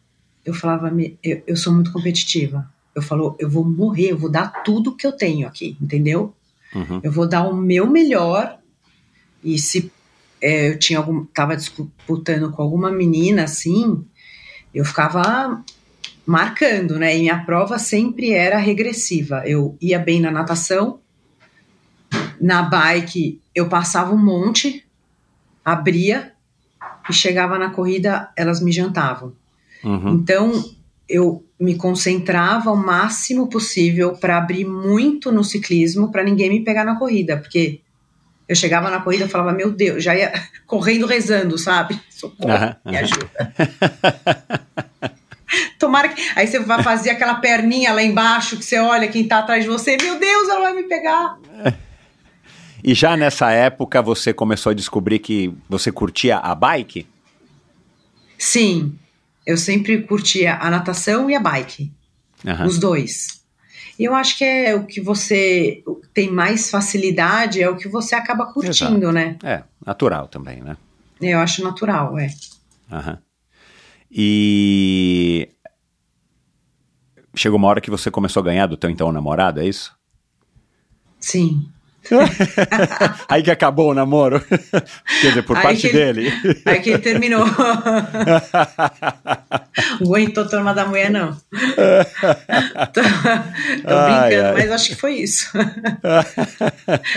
eu falava, "Me- eu, eu sou muito competitiva. Eu falo, eu vou morrer, eu vou dar tudo que eu tenho aqui, entendeu? Uhum. Eu vou dar o meu melhor e se é, eu tinha algum, tava disputando com alguma menina assim, eu ficava marcando, né? E minha prova sempre era regressiva. Eu ia bem na natação, na bike eu passava um monte, abria e chegava na corrida, elas me jantavam. Uhum. Então eu me concentrava o máximo possível para abrir muito no ciclismo para ninguém me pegar na corrida, porque eu chegava na corrida e falava, meu Deus, já ia correndo rezando, sabe? Socorro, Uhum, me ajuda. Tomara que. Aí você vai fazer aquela perninha lá embaixo que você olha quem tá atrás de você, meu Deus, ela vai me pegar. E já nessa época você começou a descobrir que você curtia a bike? Sim, eu sempre curtia a natação e a bike, Aham. os dois. E eu acho que é o que você tem mais facilidade, é o que você acaba curtindo, né? É, natural também, né? Eu acho natural, é. Aham. E chegou uma hora que você começou a ganhar do teu então namorado, é isso? Sim. Aí que acabou o namoro. Quer dizer, por Aí parte ele- dele. Aí que ele terminou. Aguentou turma da mulher, não. tô, tô Ai, brincando, ai. mas acho que foi isso.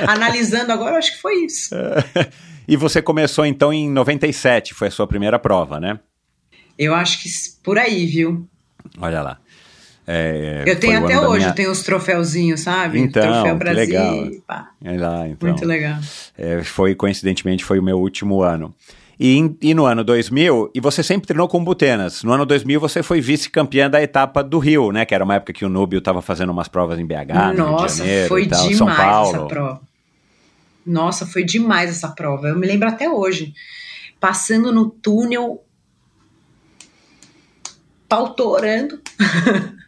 Analisando agora, acho que foi isso. E você começou então em 97, foi a sua primeira prova, né? Eu acho que por aí, viu? Olha lá. É, Eu tenho foi o até hoje, minha- eu tenho os troféuzinhos, sabe? Então, Troféu Brasil. legal. Olha lá, então. muito legal. É, foi, coincidentemente, foi o meu último ano. E, e no ano 2000, e você sempre treinou com Butenas. No ano 2000 você foi vice-campeã da etapa do Rio, né? Que era uma época que o Núbio estava fazendo umas provas em BH, no Rio de Nossa, Janeiro foi tal, demais São essa Paulo. prova. Nossa, foi demais essa prova. Eu me lembro até hoje. Passando no túnel, pau torando.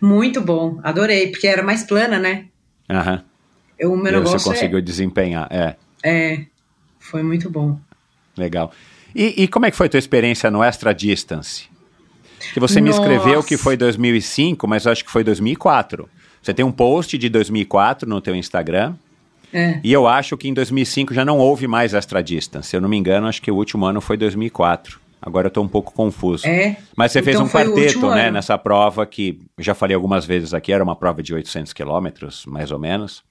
Muito bom, adorei, porque era mais plana, né? Aham. Eu, o meu E negócio você conseguiu desempenhar, é. é, é, foi muito bom. Legal. E, e como é que foi a tua experiência no Extra Distance? Que você me escreveu Nossa. que foi 2005, mas eu acho que foi 2004. Você tem um post de 2004 no teu Instagram. É. E eu acho que em 2005 já não houve mais Extra Distance. Se eu não me engano, acho que o último ano foi 2004. Agora eu tô um pouco confuso. É. Mas você fez Então um foi o quarteto, né, ano. nessa prova que já falei algumas vezes aqui, era uma prova de 800 quilômetros, mais ou menos.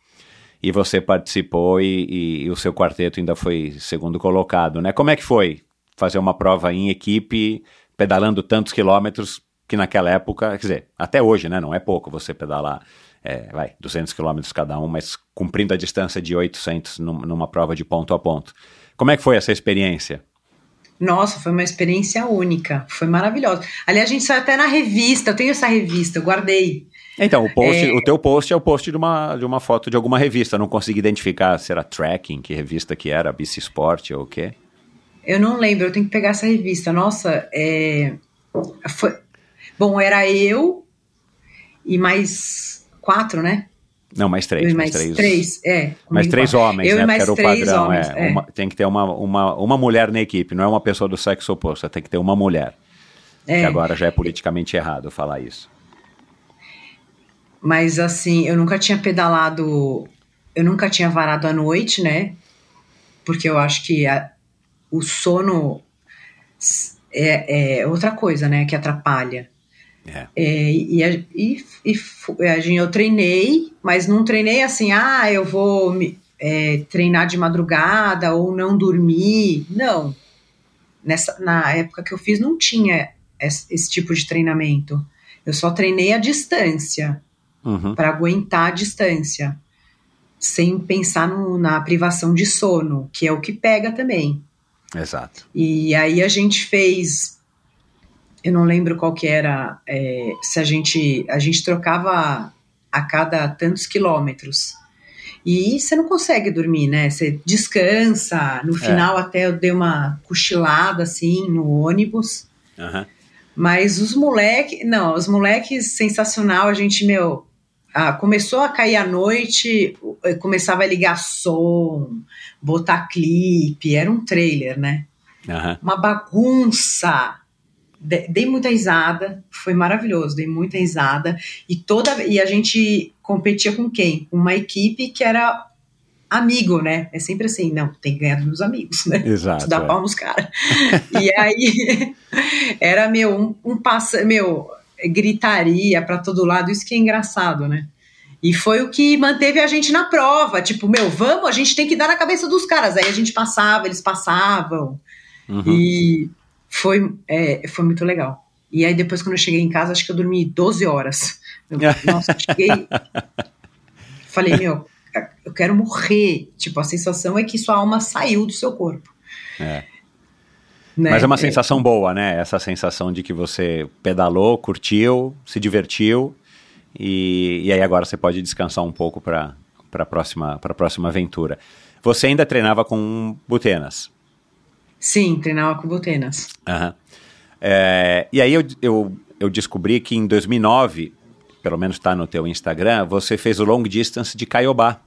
E você participou e, e- e o seu quarteto ainda foi segundo colocado, né? Como é que foi fazer uma prova em equipe, pedalando tantos quilômetros que naquela época, quer dizer, até hoje, né? Não é pouco você pedalar, é, vai, 200 quilômetros cada um, mas cumprindo a distância de 800 num- numa prova de ponto a ponto. Como é que foi essa experiência? Nossa, foi uma experiência única, foi maravilhosa. Aliás, a gente saiu até na revista, eu tenho essa revista, eu guardei. Então, o, post, É. o teu post é o post de uma, de uma foto de alguma revista. Não consegui identificar se era Tracking, que revista que era, BC Sport ou o quê. Eu não lembro, eu tenho que pegar essa revista. Nossa, é, foi, bom, era eu e mais quatro, né? Não, mais três. mais, mais três. três, é. Mais três quatro. homens, eu né? Porque era o padrão. homens, é. é. Uma- tem que ter uma, uma, uma mulher na equipe, não é uma pessoa do sexo oposto, tem que ter uma mulher. É. Que agora já é politicamente errado falar isso. Mas assim, eu nunca tinha pedalado, eu nunca tinha varado à noite, né? Porque eu acho que a- o sono é, é outra coisa, né? Que atrapalha. É. É, e, e, e a gente, eu treinei, mas não treinei assim, ah, eu vou me- é, treinar de madrugada ou não dormir. Não. Nessa, na época que eu fiz, não tinha esse, esse tipo de treinamento. Eu só treinei a distância Uhum. para aguentar a distância, sem pensar no- na privação de sono, que é o que pega também. Exato. E aí a gente fez, eu não lembro qual que era, é, se a gente a gente trocava a cada tantos quilômetros. E você não consegue dormir, né? Você descansa. No final até eu dei uma cochilada assim no ônibus. Aham. Mas os moleques, não, os moleques sensacional, a gente, meu, ah, começou a cair a noite, começava a ligar som, botar clipe, era um trailer, né? Aham. Uma bagunça. De- dei muita risada, foi maravilhoso, dei muita risada. E toda e a gente competia com quem? Com uma equipe que era amigo, né? É sempre assim, não, tem que ganhar dos meus amigos, né? Exato. Dar é. pau nos caras. e aí era meu, um, um passa, meu, gritaria pra todo lado, isso que é engraçado, né? E foi o que manteve a gente na prova. Tipo, meu, vamos, a gente tem que dar na cabeça dos caras. Aí a gente passava, eles passavam. Uhum. E foi, é, foi muito legal. E aí depois, quando eu cheguei em casa, acho que eu dormi 12 horas. Eu, nossa, eu cheguei. Falei, meu, eu quero morrer. Tipo, a sensação é que sua alma saiu do seu corpo. É. Né? Mas é uma sensação boa, né? Essa sensação de que você pedalou, curtiu, se divertiu e, e aí agora você pode descansar um pouco para a próxima, pra próxima aventura. Você ainda treinava com butenas? Sim, treinava com butenas. Aham. É, e aí eu, eu, eu descobri que em 2009, pelo menos está no teu Instagram, você fez o long distance de Caiobá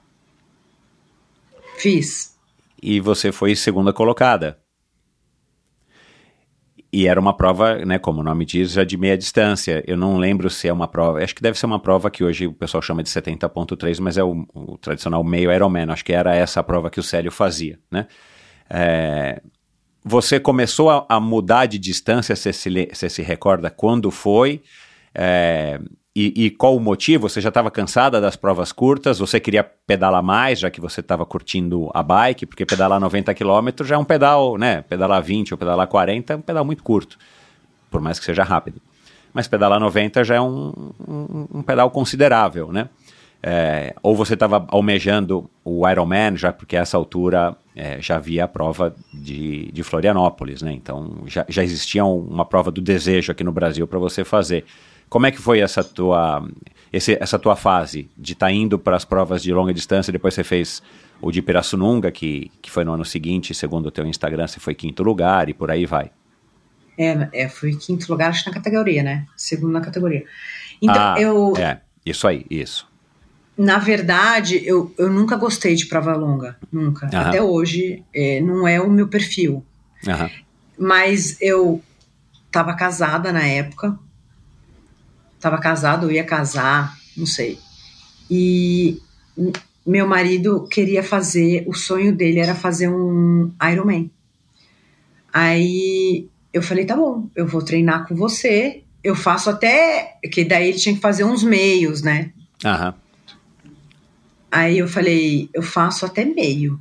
Fiz. e você foi segunda colocada. E era uma prova, né, como o nome diz, já de meia distância. Eu não lembro se é uma prova, acho que deve ser uma prova que hoje o pessoal chama de 70.3, mas é o, o tradicional meio Ironman. Acho que era essa a prova que o Célio fazia, né? É, você começou a, a, mudar de distância, você se, você se recorda quando foi? É, e, e, qual o motivo? Você já estava cansada das provas curtas? Você queria pedalar mais, já que você estava curtindo a bike? Porque pedalar 90 km já é um pedal, né? Pedalar 20 ou pedalar 40 é um pedal muito curto, por mais que seja rápido. Mas pedalar 90 já é um, um, um pedal considerável, né? É, ou você estava almejando o Ironman, já porque a essa altura é, já havia a prova de, de Florianópolis, né? Então já, já existia uma prova do desejo aqui no Brasil para você fazer. Como é que foi essa tua, esse, essa tua fase de estar tá indo para as provas de longa distância? Depois você fez o de Pirassununga, que, que foi no ano seguinte, segundo o teu Instagram, você foi quinto lugar e por aí vai. É, é fui quinto lugar, acho na categoria, né? Segundo na categoria. Então, ah, eu. É, isso aí, isso. Na verdade, eu, eu nunca gostei de prova longa, nunca. Aham. Até hoje, é, não é o meu perfil. Aham. Mas eu estava casada na época, estava casado, eu ia casar, não sei. E meu marido queria fazer, o sonho dele era fazer um Ironman. Aí eu falei, tá bom, eu vou treinar com você, eu faço até, que daí ele tinha que fazer uns meios, né? Aham. Aí eu falei, eu faço até meio.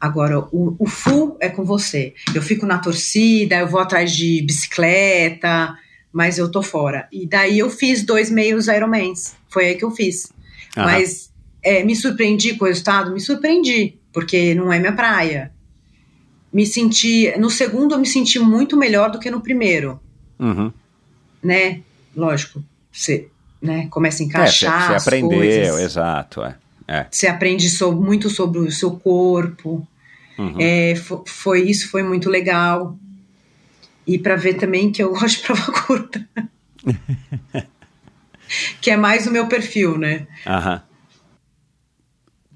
Agora, o, o full é com você. Eu fico na torcida, eu vou atrás de bicicleta, mas eu tô fora. E daí eu fiz dois meios Ironmans. Foi aí que eu fiz. Aham. Mas é, me surpreendi com o resultado? Me surpreendi, porque não é minha praia. Me senti. No segundo, eu me senti muito melhor do que no primeiro, Uhum. né? Lógico, você né, começa a É, você encaixar. você as aprendeu, coisas. exato. É. É. Você aprende so- muito sobre o seu corpo. Uhum. É, fo- foi isso, foi muito legal. E para ver também que eu gosto de prova curta. que é mais o meu perfil, né? Aham.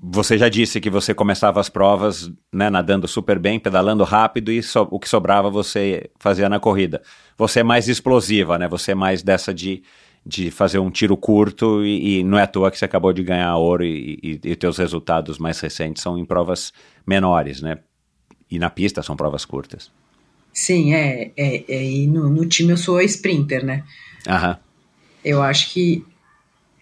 Você já disse que você começava as provas né, nadando super bem, pedalando rápido e so- o que sobrava você fazia na corrida. Você é mais explosiva, né? Você é mais dessa de, de fazer um tiro curto e, e não é à toa que você acabou de ganhar ouro e, e, e teus resultados mais recentes são em provas menores, né? E na pista são provas curtas. Sim, é. é, é e no, no time eu sou sprinter, né? Aham. Eu acho que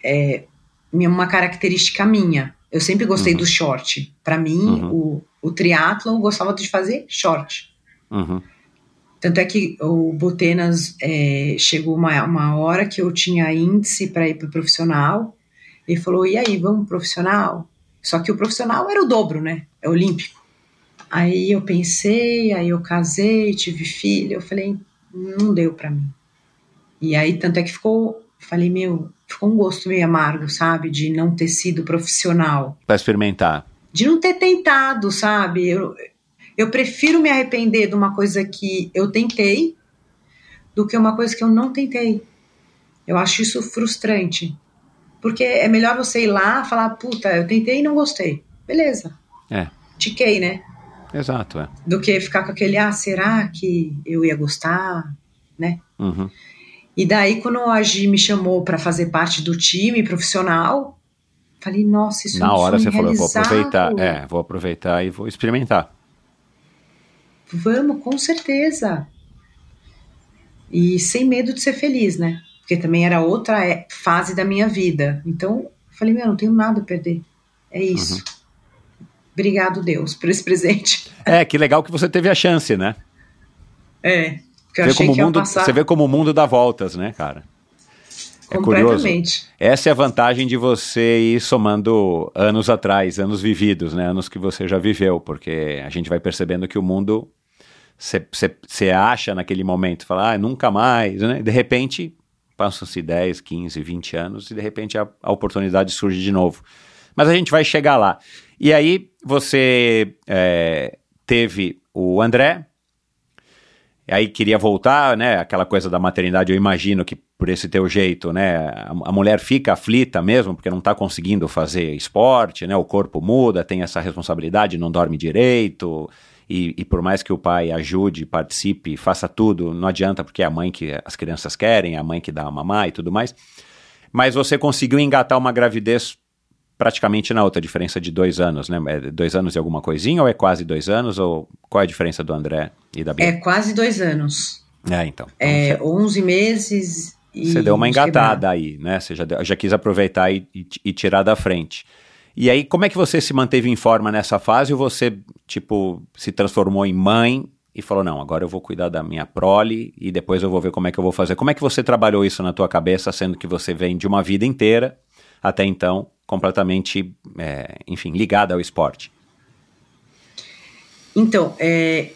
é uma característica minha. Eu sempre gostei do short. Para mim, Uhum. o, o triatlon eu gostava de fazer short. Uhum. Tanto é que o Butenas é, chegou uma, uma hora que eu tinha índice para ir pro profissional. Ele falou: e aí, vamos pro profissional? Só que o profissional era o dobro, né? É olímpico. Aí eu pensei, aí eu casei, tive filho. Eu falei: não deu para mim. E aí, tanto é que ficou. Falei: meu, ficou um gosto meio amargo, sabe? De não ter sido profissional Para experimentar. de não ter tentado, sabe? Eu, eu prefiro me arrepender de uma coisa que eu tentei do que uma coisa que eu não tentei. Eu acho isso frustrante. Porque é melhor você ir lá e falar, puta, eu tentei e não gostei. Beleza. É. Tiquei, né? Exato, é. Do que ficar com aquele, ah, será que eu ia gostar? Né? Uhum. E daí, quando a Gi me chamou para fazer parte do time profissional, Falei, nossa, isso é Na um hora você falou, eu vou aproveitar, é, vou aproveitar e vou experimentar. Vamos, com certeza. E sem medo de ser feliz, né? Porque também era outra é, fase da minha vida. Então, eu falei, meu, não tenho nada a perder. É isso. Uhum. Obrigado, Deus, por esse presente. É, que legal que você teve a chance, né? É, porque eu Vê achei como o que mundo, passar você vê como o mundo dá voltas, né, cara? É curioso. completamente. Essa é a vantagem de você ir somando anos atrás, anos vividos, né? Anos que você já viveu, porque a gente vai percebendo que o mundo você acha naquele momento, fala, ah, nunca mais, né? De repente, passam-se 10, 15, 20 anos e de repente a, a oportunidade surge de novo. Mas a gente vai chegar lá. E aí você é, teve o André, aí queria voltar, né? Aquela coisa da maternidade, eu imagino que por esse teu jeito, né? A, a mulher fica aflita mesmo, porque não está conseguindo fazer esporte, né? O corpo muda, tem essa responsabilidade, não dorme direito. E, e, por mais que o pai ajude, participe, faça tudo, não adianta porque é a mãe que as crianças querem, é a mãe que dá a mamar e tudo mais. Mas você conseguiu engatar uma gravidez praticamente na outra, diferença de dois anos, né? É dois anos e alguma coisinha ou é quase dois anos? Ou qual é a diferença do André e da Bia? É quase dois anos. É, então. É então 11 meses e. Você deu uma engatada aí, né? Você já, já quis aproveitar e, e, e tirar da frente. E aí, como é que você se manteve em forma nessa fase? Ou você, tipo, se transformou em mãe e falou, não, agora eu vou cuidar da minha prole e depois eu vou ver como é que eu vou fazer. Como é que você trabalhou isso na tua cabeça, sendo que você vem de uma vida inteira, até então, completamente, é, enfim, ligada ao esporte? Então, é,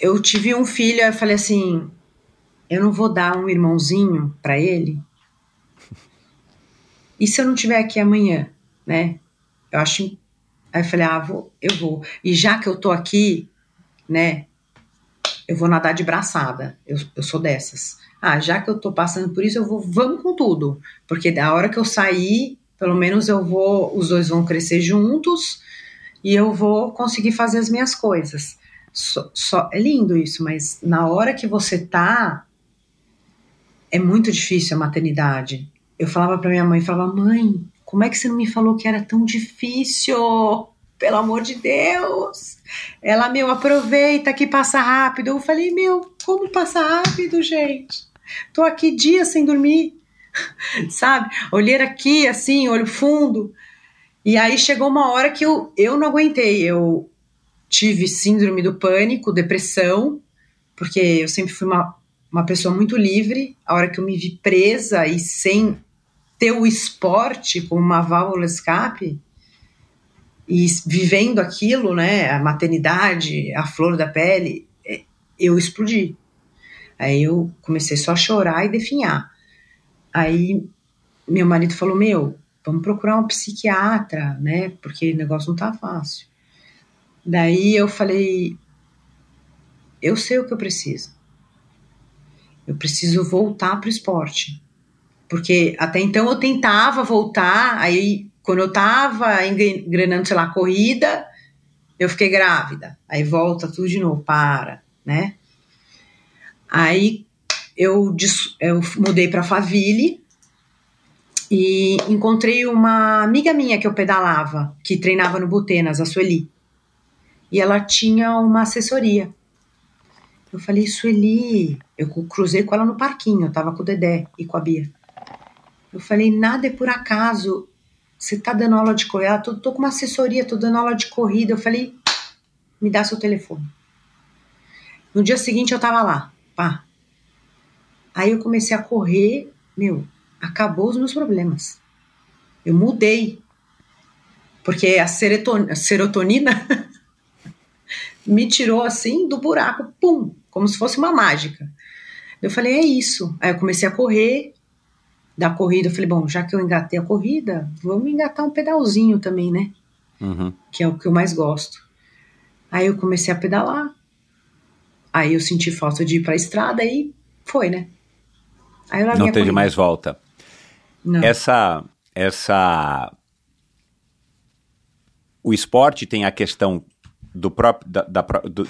eu tive um filho, eu falei assim, eu não vou dar um irmãozinho para ele? E se eu não tiver aqui amanhã, né? Eu acho. Aí eu falei, ah, vou, eu vou. E já que eu tô aqui, né? Eu vou nadar de braçada. Eu, eu sou dessas. Ah, já que eu tô passando por isso, eu vou, vamos com tudo. Porque da hora que eu sair, pelo menos eu vou, os dois vão crescer juntos e eu vou conseguir fazer as minhas coisas. Só, só, é lindo isso, mas na hora que você tá, é muito difícil a maternidade. Eu falava para minha mãe, falava, mãe, como é que você não me falou que era tão difícil? Pelo amor de Deus! Ela, meu, aproveita que passa rápido. Eu falei, meu, como passa rápido, gente? Tô aqui dias sem dormir, sabe? Olheira aqui, assim, olho fundo. E aí chegou uma hora que eu, eu não aguentei. Eu tive síndrome do pânico, depressão, porque eu sempre fui uma, uma pessoa muito livre. A hora que eu me vi presa e sem ter o esporte como uma válvula escape e vivendo aquilo, né, a maternidade, a flor da pele, eu explodi. Aí eu comecei só a chorar e definhar. Aí meu marido falou: Meu, vamos procurar um psiquiatra, né, porque o negócio não tá fácil. Daí eu falei: Eu sei o que eu preciso. Eu preciso voltar pro esporte. Porque até então eu tentava voltar, aí quando eu tava engrenando, sei lá, corrida, eu fiquei grávida. Aí volta tudo de novo, para, né? Aí eu, eu mudei para Faville e encontrei uma amiga minha que eu pedalava, que treinava no Butenas, a Sueli. E ela tinha uma assessoria. Eu falei, Sueli, eu cruzei com ela no parquinho, eu tava com o Dedé e com a Bia. Eu falei, nada é por acaso. Você tá dando aula de corrida? Tô, tô com uma assessoria, tô dando aula de corrida. Eu falei, me dá seu telefone. No dia seguinte eu tava lá, pá. Aí eu comecei a correr, meu, acabou os meus problemas. Eu mudei. Porque a serotonina, a serotonina me tirou assim do buraco, pum, como se fosse uma mágica. Eu falei, é isso. Aí eu comecei a correr, da corrida, eu falei, bom, já que eu engatei a corrida, vamos engatar um pedalzinho também, né? Uhum. Que é o que eu mais gosto. Aí eu comecei a pedalar. Aí eu senti falta de ir pra estrada e foi, né? Aí eu Não teve mais volta. Não. Essa, essa... O esporte tem a questão do próprio... Da, da, do,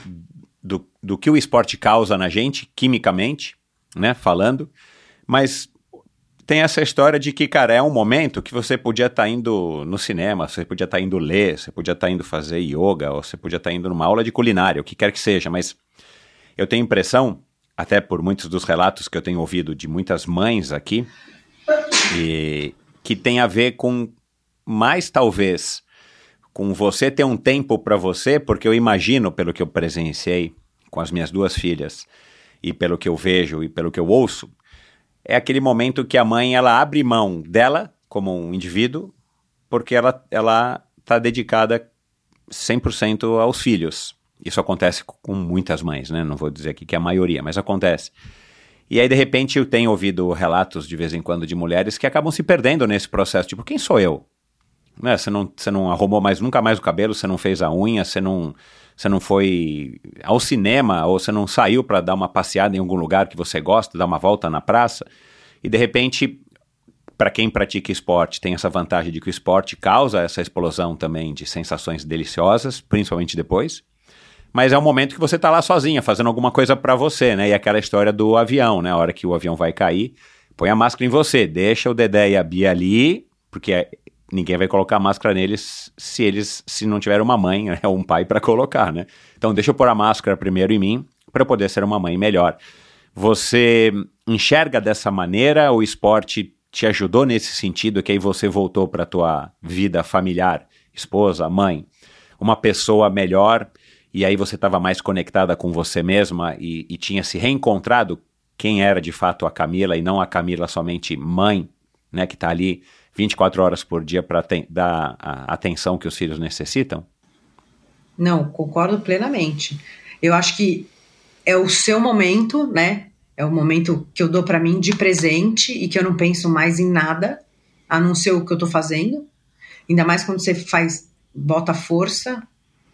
do, do que o esporte causa na gente, quimicamente, né? Falando. Mas tem essa história de que, cara, é um momento que você podia estar tá indo no cinema, você podia estar tá indo ler, você podia estar tá indo fazer yoga, ou você podia estar tá indo numa aula de culinária, o que quer que seja, mas eu tenho impressão, até por muitos dos relatos que eu tenho ouvido de muitas mães aqui, e, que tem a ver com mais talvez com você ter um tempo para você, porque eu imagino, pelo que eu presenciei com as minhas duas filhas, e pelo que eu vejo e pelo que eu ouço, é aquele momento que a mãe ela abre mão dela como um indivíduo, porque ela ela está dedicada 100% aos filhos. Isso acontece com muitas mães, né? Não vou dizer aqui que é a maioria, mas acontece. E aí, de repente, eu tenho ouvido relatos de vez em quando de mulheres que acabam se perdendo nesse processo. Tipo, quem sou eu? Né? Você, não, você não arrumou mais, nunca mais o cabelo, você não fez a unha, você não, você não foi ao cinema ou você não saiu para dar uma passeada em algum lugar que você gosta, dar uma volta na praça. E de repente, para quem pratica esporte, tem essa vantagem de que o esporte causa essa explosão também de sensações deliciosas, principalmente depois. Mas é um momento que você está lá sozinha, fazendo alguma coisa para você, né? E aquela história do avião, né? A hora que o avião vai cair, põe a máscara em você, deixa o Dedé e a Bia ali, porque é ninguém vai colocar máscara neles se eles se não tiver uma mãe ou né, um pai para colocar, né? Então deixa eu pôr a máscara primeiro em mim para poder ser uma mãe melhor. Você enxerga dessa maneira o esporte te ajudou nesse sentido que aí você voltou para tua vida familiar, esposa, mãe, uma pessoa melhor e aí você estava mais conectada com você mesma e, e tinha se reencontrado quem era de fato a Camila e não a Camila somente mãe, né, que está ali 24 horas por dia para dar a atenção que os filhos necessitam? Não, concordo plenamente. Eu acho que é o seu momento, né? É o momento que eu dou para mim de presente e que eu não penso mais em nada, a não ser o que eu tô fazendo. Ainda mais quando você faz, bota força,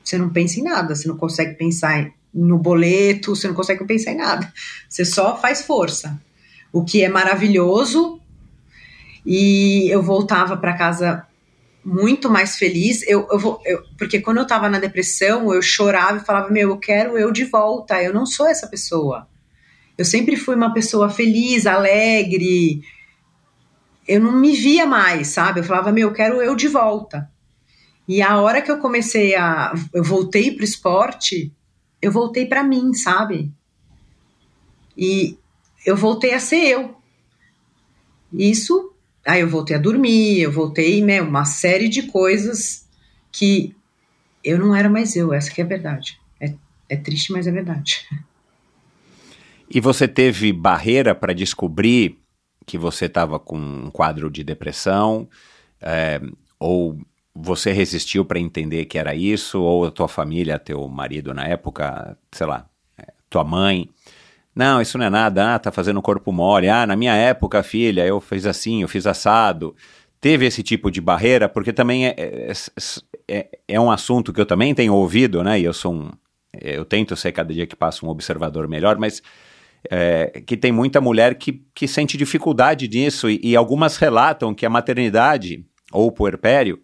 você não pensa em nada, você não consegue pensar no boleto, você não consegue pensar em nada. Você só faz força. O que é maravilhoso, e eu voltava para casa muito mais feliz. Eu, eu, eu, porque quando eu estava na depressão, eu chorava e falava: Meu, eu quero eu de volta. Eu não sou essa pessoa. Eu sempre fui uma pessoa feliz, alegre. Eu não me via mais, sabe? Eu falava: Meu, eu quero eu de volta. E a hora que eu comecei a. Eu voltei pro esporte, eu voltei para mim, sabe? E eu voltei a ser eu. Isso Aí eu voltei a dormir, eu voltei, né, uma série de coisas que eu não era mais eu, essa que é a verdade. É, é triste, mas é verdade. E você teve barreira para descobrir que você estava com um quadro de depressão? É, ou você resistiu para entender que era isso? Ou a tua família, teu marido na época, sei lá, é, tua mãe, não, isso não é nada. Ah, tá fazendo corpo mole. Ah, na minha época, filha, eu fiz assim, eu fiz assado. Teve esse tipo de barreira, porque também é, é, é, é um assunto que eu também tenho ouvido, né? E eu sou um. Eu tento ser cada dia que passa um observador melhor, mas é, que tem muita mulher que, que sente dificuldade nisso, e, e algumas relatam que a maternidade ou o puerpério,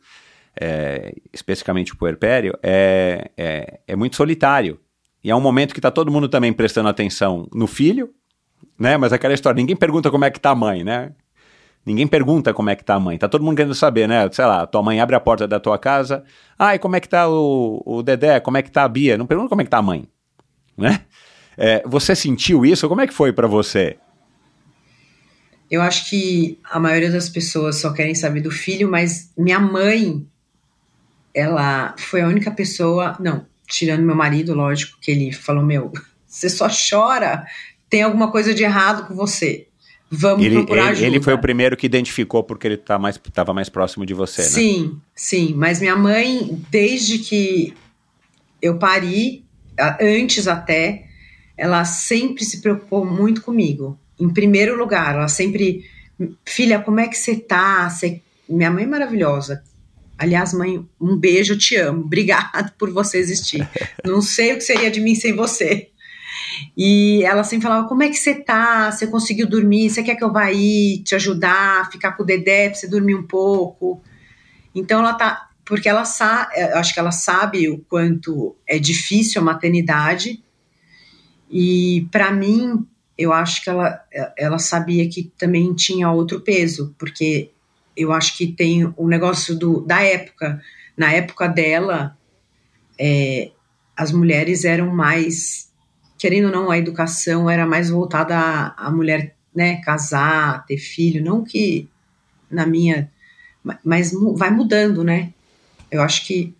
é, especificamente o puerpério, é, é, é muito solitário. E é um momento que está todo mundo também prestando atenção no filho, né? Mas aquela história, ninguém pergunta como é que tá a mãe, né? Ninguém pergunta como é que tá a mãe. Tá todo mundo querendo saber, né? Sei lá, tua mãe abre a porta da tua casa. Ai, como é que tá o, o Dedé? Como é que tá a Bia? Não pergunta como é que tá a mãe, né? É, você sentiu isso? Como é que foi para você? Eu acho que a maioria das pessoas só querem saber do filho, mas minha mãe, ela foi a única pessoa. Não, tirando meu marido, lógico, que ele falou: Meu, você só chora, tem alguma coisa de errado com você. Vamos ele, procurar ele, ajuda. Ele foi o primeiro que identificou porque ele estava tá mais, tava mais próximo de você, né? Sim, sim. Mas minha mãe, desde que eu pari, antes até, ela sempre se preocupou muito comigo. Em primeiro lugar, ela sempre. Filha, como é que você tá? Você... Minha mãe é maravilhosa. Aliás, mãe, um beijo, te amo. Obrigada por você existir. Não sei o que seria de mim sem você. E ela sempre falava: Como é que você tá? Você conseguiu dormir? Você quer que eu vá aí te ajudar, ficar com o Dedé pra você dormir um pouco? Então ela tá. Porque ela sabe, acho que ela sabe o quanto é difícil a maternidade. E para mim, eu acho que ela, ela sabia que também tinha outro peso, porque eu acho que tem o negócio do, da época. Na época dela, é, as mulheres eram mais, querendo ou não, a educação era mais voltada à, à mulher né, casar, ter filho, não que na minha, mas vai mudando, né? Eu acho que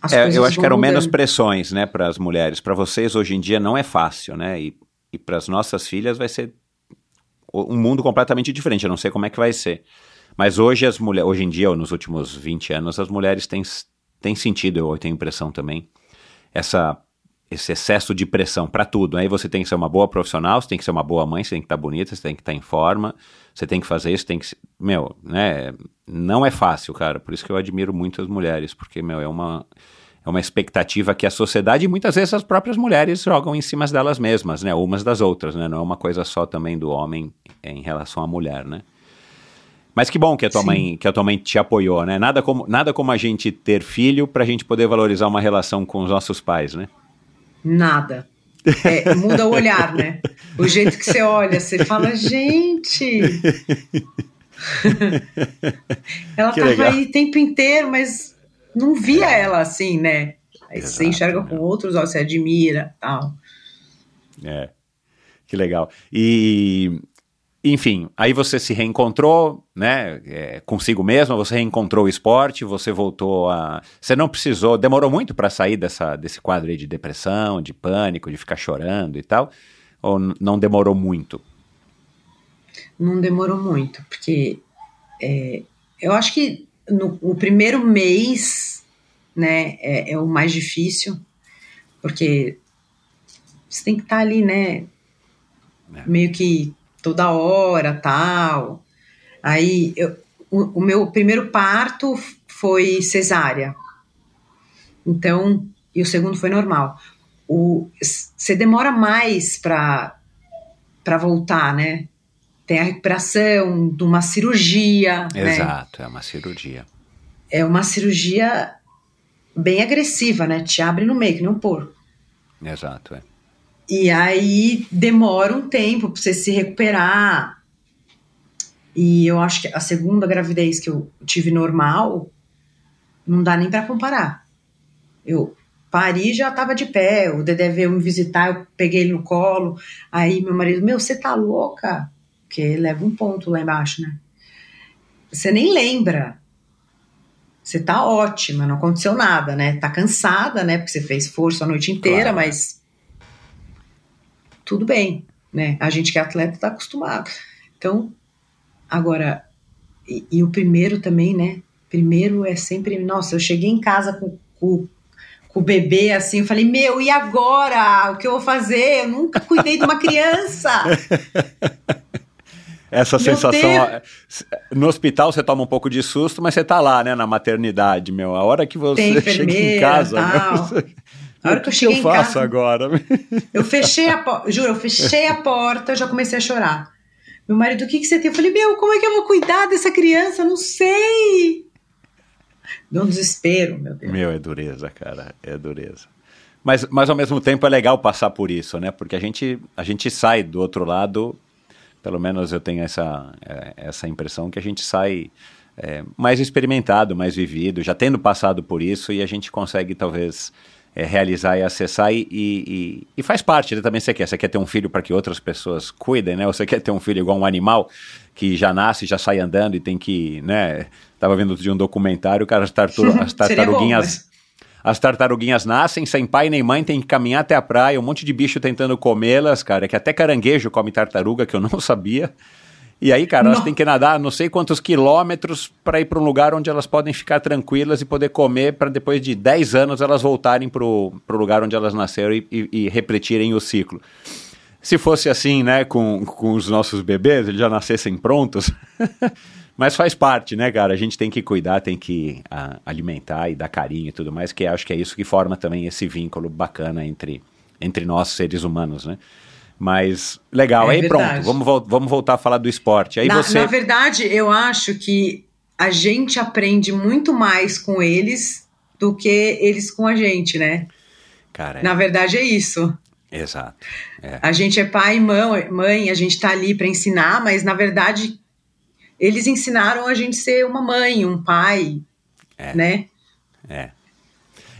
as é, eu acho que eram mudando. menos pressões, né, para as mulheres. Para vocês hoje em dia não é fácil, né? E, e para as nossas filhas vai ser um mundo completamente diferente. Eu não sei como é que vai ser. Mas hoje as mulheres, hoje em dia, ou nos últimos 20 anos, as mulheres têm, têm sentido, eu tenho impressão também, essa esse excesso de pressão para tudo. Aí você tem que ser uma boa profissional, você tem que ser uma boa mãe, você tem que estar tá bonita, você tem que estar tá em forma, você tem que fazer isso, tem que. Meu, né? Não é fácil, cara. Por isso que eu admiro muito as mulheres, porque, meu, é uma. É uma expectativa que a sociedade e muitas vezes as próprias mulheres jogam em cima delas mesmas, né? Umas das outras, né? Não é uma coisa só também do homem em relação à mulher, né? Mas que bom que a tua mãe que a tua mãe te apoiou, né? Nada como, nada como a gente ter filho para a gente poder valorizar uma relação com os nossos pais, né? Nada. É, muda o olhar, né? O jeito que você olha, você fala, gente. ela que tava legal. aí o tempo inteiro, mas não via ela assim, né? Aí Exato, você enxerga com outros olhos, você admira tal. É. Que legal. E enfim, aí você se reencontrou, né, é, consigo mesmo, você reencontrou o esporte, você voltou a... Você não precisou, demorou muito para sair dessa, desse quadro aí de depressão, de pânico, de ficar chorando e tal? Ou não demorou muito? Não demorou muito, porque é, eu acho que no o primeiro mês, né, é, é o mais difícil, porque você tem que estar tá ali, né, é. meio que toda hora, tal. Aí eu, o, o, meu primeiro parto foi cesárea. Então, e o segundo foi normal. Você demora mais para voltar, né? Tem a recuperação de uma cirurgia. Né? Exato, né? é uma cirurgia. É uma cirurgia bem agressiva, né? Te abre no meio, que nem um porco. Exato, é. E aí demora um tempo para você se recuperar. E eu acho que a segunda gravidez que eu tive normal, não dá nem para comparar. Eu pari já tava de pé, o Dedé veio me visitar, eu peguei ele no colo. Aí meu marido, meu, você tá louca? Porque leva um ponto lá embaixo, né? Você nem lembra. Você tá ótima, não aconteceu nada, né? Tá cansada, né? Porque você fez força a noite inteira, claro. mas tudo bem, né? A gente que é atleta está acostumado. Então, agora, e, e, o primeiro também, né? Primeiro é sempre, nossa, eu cheguei em casa com, com, com o bebê assim, eu falei, meu, e agora? O que eu vou fazer? Eu nunca cuidei de uma criança. Essa meu sensação. Deus. No hospital você toma um pouco de susto, mas você tá lá, né, na maternidade, meu. A hora que você chega em casa. Meu, você... A hora que eu cheguei que eu faço casa, agora? Eu fechei a porta, juro, eu fechei a porta, eu já comecei a chorar. Meu marido, o que, que você tem? Eu falei, meu, como é que eu vou cuidar dessa criança? Eu não sei. Deu um desespero, meu Deus. Meu, é dureza, cara, é dureza. Mas, mas ao mesmo tempo é legal passar por isso, né? Porque a gente, a gente sai do outro lado, pelo menos eu tenho essa, é, essa impressão que a gente sai é, mais experimentado, mais vivido, já tendo passado por isso e a gente consegue talvez é, realizar e acessar e, e, e, faz parte né, também você quer, você quer ter um filho para que outras pessoas cuidem, né? Ou você quer ter um filho igual um animal que já nasce, já sai andando e tem que, né? Tava vendo de um documentário, cara, as, tartur as tartaruguinhas... Mas... As tartaruguinhas nascem sem pai nem mãe, tem que caminhar até a praia, um monte de bicho tentando comê-las, cara, que até caranguejo come tartaruga, que eu não sabia. E aí, cara, elas têm que nadar não sei quantos quilômetros para ir para um lugar onde elas podem ficar tranquilas e poder comer para depois de 10 anos elas voltarem para o lugar onde elas nasceram e, e, e, repetirem o ciclo. Se fosse assim, né, com, com os nossos bebês, eles já nascessem prontos. Mas faz parte, né, cara? A gente tem que cuidar, tem que a, alimentar e dar carinho e tudo mais, que acho que é isso que forma também esse vínculo bacana entre, entre nós, seres humanos, né? Mas legal, é aí verdade. pronto, vamos, vamos voltar a falar do esporte. Aí na, você... na verdade, eu acho que a gente aprende muito mais com eles do que eles com a gente, né? Cara, Na verdade é isso. Exato. É. A gente é pai e mãe, mãe a gente está ali para ensinar, mas na verdade eles ensinaram a gente ser uma mãe, um pai, É. né? É.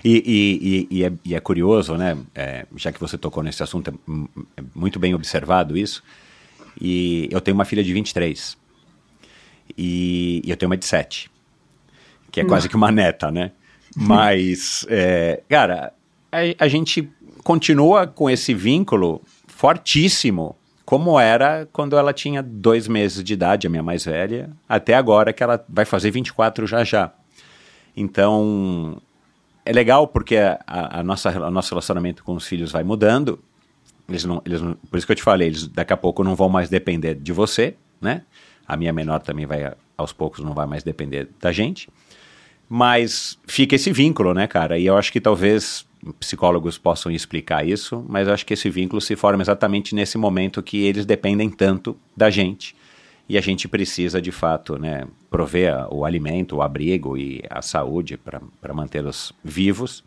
E, e, e, é, e é curioso, né? é, já que você tocou nesse assunto, é, é muito bem observado isso. E eu tenho uma filha de 23. E, e eu tenho uma de 7. Que é quase que uma neta, né? Mas, é, cara, a, a gente continua com esse vínculo fortíssimo, como era quando ela tinha dois meses de idade, a minha mais velha, até agora que ela vai fazer 24 já já. Então, é legal porque a, a nossa, o nosso relacionamento com os filhos vai mudando. Eles não, eles não, por isso que eu te falei, eles daqui a pouco não vão mais depender de você, né? A minha menor também vai, aos poucos, não vai mais depender da gente. Mas fica esse vínculo, né, cara? E eu acho que talvez psicólogos possam explicar isso, mas eu acho que esse vínculo se forma exatamente nesse momento que eles dependem tanto da gente. E a gente precisa, de fato, né, prover o alimento, o abrigo e a saúde para mantê-los vivos.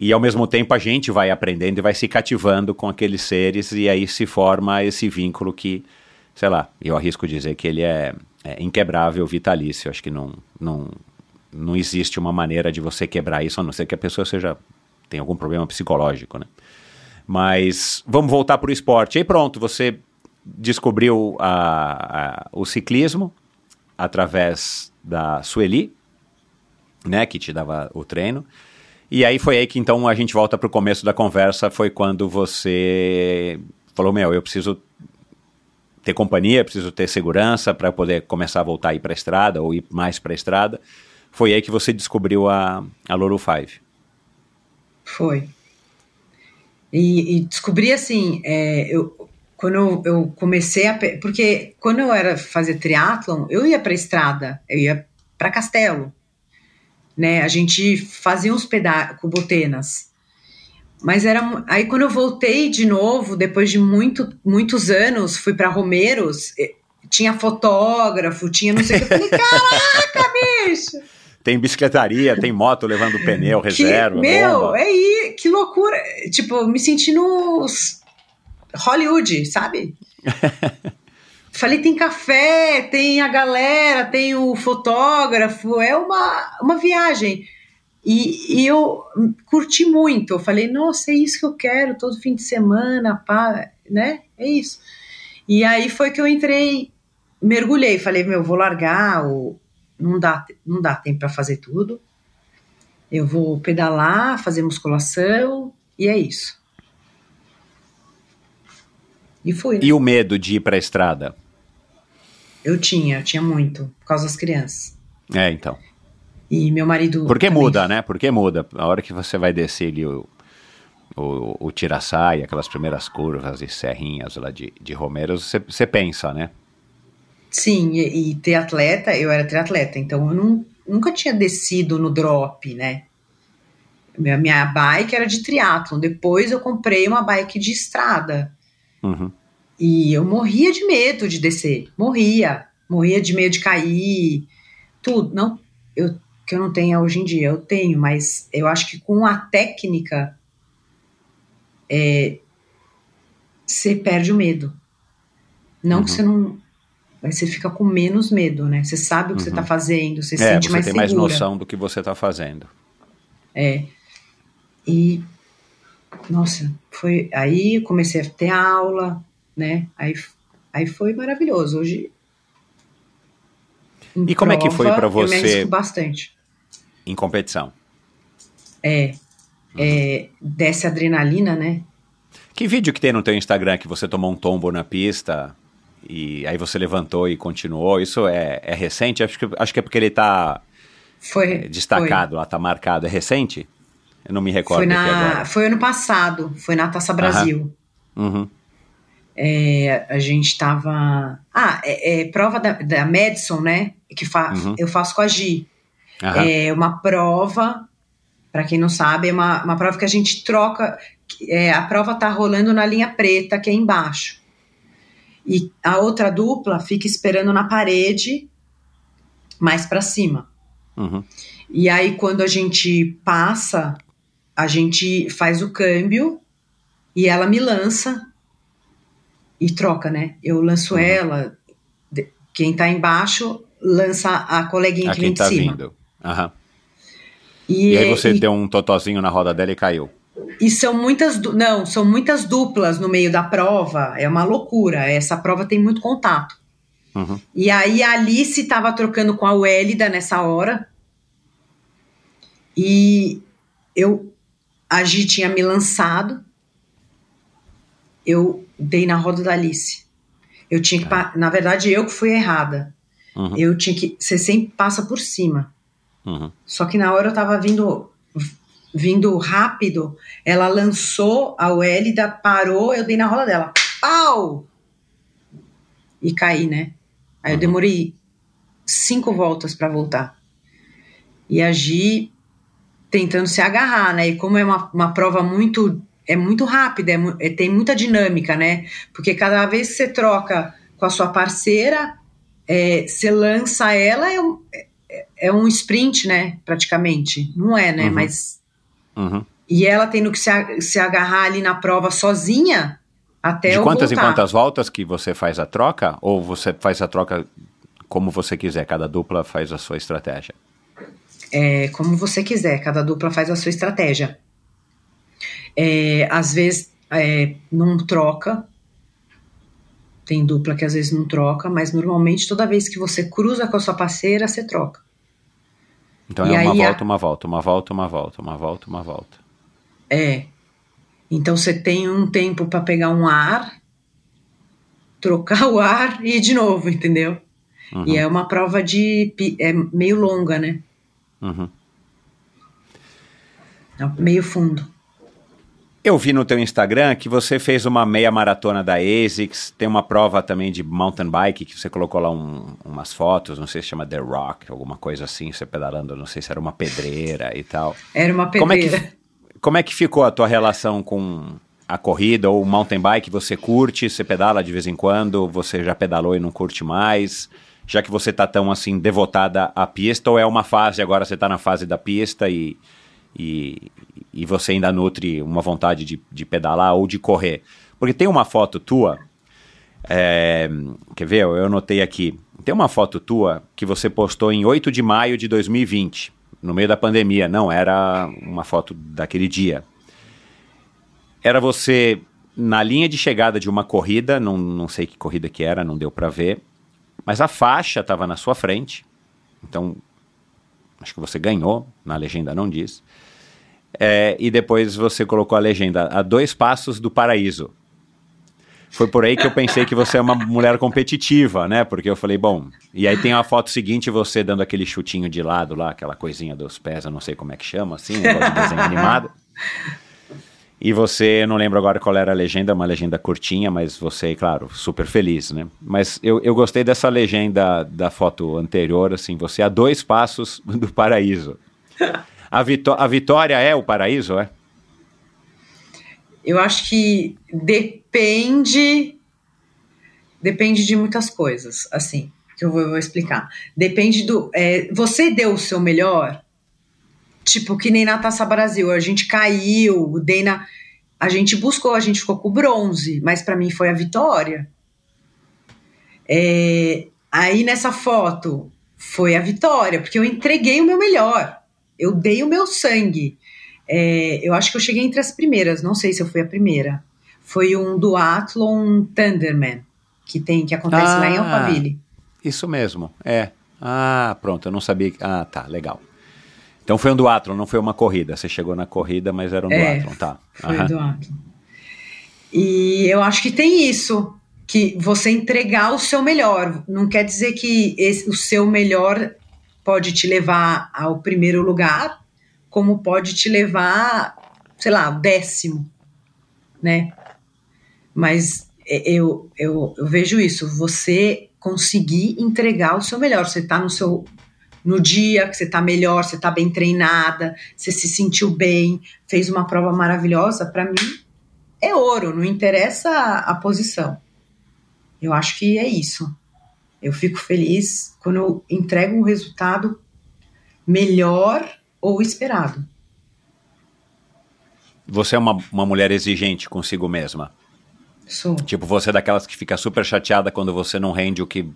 E ao mesmo tempo a gente vai aprendendo e vai se cativando com aqueles seres, e aí se forma esse vínculo que, sei lá, eu arrisco dizer que ele é, é inquebrável, vitalício. Acho que não, não, não existe uma maneira de você quebrar isso, a não ser que a pessoa seja tem algum problema psicológico, né? Mas vamos voltar para o esporte. Aí pronto, você descobriu a, a, o ciclismo através da Sueli, né, que te dava o treino. E aí foi aí que então a gente volta para o começo da conversa, foi quando você falou, meu, eu preciso ter companhia, preciso ter segurança para poder começar a voltar a ir para a estrada ou ir mais para a estrada. Foi aí que você descobriu a, a Loro 5. Foi. E, e descobri assim, é, eu, quando eu, eu, comecei a. Porque quando eu era fazer triatlon, eu ia para estrada, eu ia para Castelo. Né? A gente fazia uns pedaços com botenas. Mas era. Aí quando eu voltei de novo, depois de muito, muitos anos, fui para Romeiros, tinha fotógrafo, tinha não sei o que. Eu falei, caraca, bicho! Tem bicicletaria, tem moto levando pneu, reserva. Que, meu, bomba. é aí, que loucura. Tipo, me senti no Hollywood, sabe? Falei, tem café, tem a galera, tem o fotógrafo, é uma, uma viagem. E, e eu curti muito. Eu falei, nossa, é isso que eu quero todo fim de semana, pá, né? É isso. E aí foi que eu entrei, mergulhei, falei, meu, vou largar o não dá, não dá tempo para fazer tudo. Eu vou pedalar, fazer musculação e é isso. E fui. Né? E o medo de ir para a estrada? Eu tinha, eu tinha muito, por causa das crianças. É, então. E meu marido. Porque muda, né? Porque muda. A hora que você vai descer ali o, o, o aquelas primeiras curvas e serrinhas lá de, de Romeiros, você, você pensa, né? Sim, e, e ter atleta, eu era triatleta, então eu não, nunca tinha descido no drop, né? Minha, minha bike era de triatlon, depois eu comprei uma bike de estrada. Uhum. E eu morria de medo de descer, morria, morria de medo de cair, tudo. Não, eu que eu não tenho hoje em dia, eu tenho, mas eu acho que com a técnica é, você perde o medo. Não Uhum. que você não mas você fica com menos medo, né? Você sabe o que você tá fazendo, você É, sente você mais tem segura. mais noção do que você está fazendo. É. E nossa, foi aí comecei a ter aula, né? Aí aí foi maravilhoso. Hoje E como é que foi prova, pra Eu você- me arrisco bastante. Em competição. É. É, desce adrenalina, né? Que vídeo que tem no teu Instagram que você tomou um tombo na pista e aí você levantou e continuou? Isso é, é recente? Acho que, acho que é porque ele está Foi destacado lá, está marcado. É recente? Eu não me recordo foi, na, agora. foi ano passado, foi na Taça Brasil. Uhum. É, a gente tava. Ah, é, é prova da, da Madison, né? Que fa, Uhum. eu faço com a Gi. Aham. É uma prova, para quem não sabe, é uma, uma prova que a gente troca. É, a prova tá rolando na linha preta, que é embaixo. E a outra dupla fica esperando na parede, mais para cima. Uhum. E aí, quando a gente passa, a gente faz o câmbio e ela me lança e troca, né? Eu lanço ela, de- quem tá embaixo lança a coleguinha A que vem quem de tá cima. vindo. Aham. E, E aí você e- deu um totozinho na roda dela e caiu. E são muitas, não, são muitas duplas no meio da prova. É uma loucura. Essa prova tem muito contato. Uhum. E aí a Alice estava trocando com a Wélida nessa hora. E eu, a Gi tinha me lançado. Eu dei na roda da Alice. Eu tinha que, pa- na verdade, eu que fui errada. Uhum. Eu tinha que, você sempre passa por cima. Uhum. Só que na hora eu tava vindo vindo rápido, ela lançou a Wélida, parou, eu dei na roda dela. Pau! E caí, né? Aí eu demorei cinco voltas pra voltar. E a Gi tentando se agarrar, né? E como é uma, uma prova muito é muito rápida, é é- tem muita dinâmica, né? Porque cada vez que você troca com a sua parceira, é, você lança ela, é um, é, é um sprint, né? Praticamente. Não é, né? Uhum. Mas Uhum. e ela tendo que se, se agarrar ali na prova sozinha até De quantas em voltar. quantas voltas que você faz a troca? Ou você faz a troca como você quiser? Cada dupla faz a sua estratégia. É, como você quiser, cada dupla faz a sua estratégia. É, às vezes é, não troca, tem dupla que às vezes não troca, mas normalmente toda vez que você cruza com a sua parceira, você troca. Então E é uma a- volta, uma volta, uma volta, uma volta, uma volta, uma volta. É. Então você tem um tempo para pegar um ar, trocar o ar e ir de novo, entendeu? Uhum. E é uma prova de. é meio longa, né? Uhum. É meio fundo. Eu vi no teu Instagram que você fez uma meia maratona da ASICS, tem uma prova também de mountain bike que você colocou lá um- umas fotos, não sei se chama The Rock, alguma coisa assim, você pedalando, não sei se era uma pedreira e tal. Era uma Como é, pedreira. que, como é que ficou a tua relação com a corrida ou o mountain bike? Você curte, você pedala de vez em quando, você já pedalou e não curte mais? Já que você tá tão assim devotada à pista, ou é uma fase, agora você tá na fase da pista e, e, e você ainda nutre uma vontade de, de pedalar ou de correr? Porque tem uma foto tua, é, quer ver? Eu anotei aqui. Tem uma foto tua que você postou em 8 de maio de 2020, no meio da pandemia. Não, era uma foto daquele dia. Era você na linha de chegada de uma corrida, não, não sei que corrida que era, não deu pra ver, mas a faixa estava na sua frente, então acho que você ganhou, na legenda não diz. É, e depois você colocou a legenda a dois passos do paraíso. Foi por aí que eu pensei que você é uma mulher competitiva, né? Porque eu falei, bom. E aí tem a foto seguinte, você dando aquele chutinho de lado lá, aquela coisinha dos pés, eu não sei como é que chama, assim, negócio de desenho animado. E você, não lembro agora qual era a legenda, uma legenda curtinha, mas você, claro, super feliz, né? Mas eu, eu gostei dessa legenda da foto anterior, assim, você a dois passos do paraíso. A, vitó a vitória é o paraíso, é? Eu acho que depende. Depende de muitas coisas, assim, que eu vou, eu vou explicar. Depende do. é, você deu o seu melhor? Tipo, que nem na Taça Brasil, a gente caiu, dei na. A gente buscou, a gente ficou com o bronze, mas para mim foi a vitória. É, aí nessa foto foi a vitória, porque eu entreguei o meu melhor. Eu dei o meu sangue. É, eu acho que eu cheguei entre as primeiras, não sei se eu fui a primeira. Foi um duathlon Thunderman, que tem, que acontece lá em Ah. Alphaville. Isso mesmo, é. Ah, pronto, eu não sabia. Ah, tá, legal. Então foi um duatlon, não foi uma corrida. Você chegou na corrida, mas era um É, duatlon, tá. Foi Aham. o duathlon. E eu acho que tem isso, que você entregar o seu melhor. Não quer dizer que esse- o seu melhor pode te levar ao primeiro lugar, como pode te levar, sei lá, décimo, né? Mas eu, eu, eu vejo isso, você conseguir entregar o seu melhor. Você tá no seu no dia que você tá melhor, você tá bem treinada, você se sentiu bem, fez uma prova maravilhosa, para mim é ouro, não interessa a, a posição. Eu acho que é isso. Eu fico feliz quando eu entrego um resultado melhor ou esperado. você é uma, uma mulher exigente consigo mesma? Sou. Tipo, você é daquelas que fica super chateada quando você não rende o que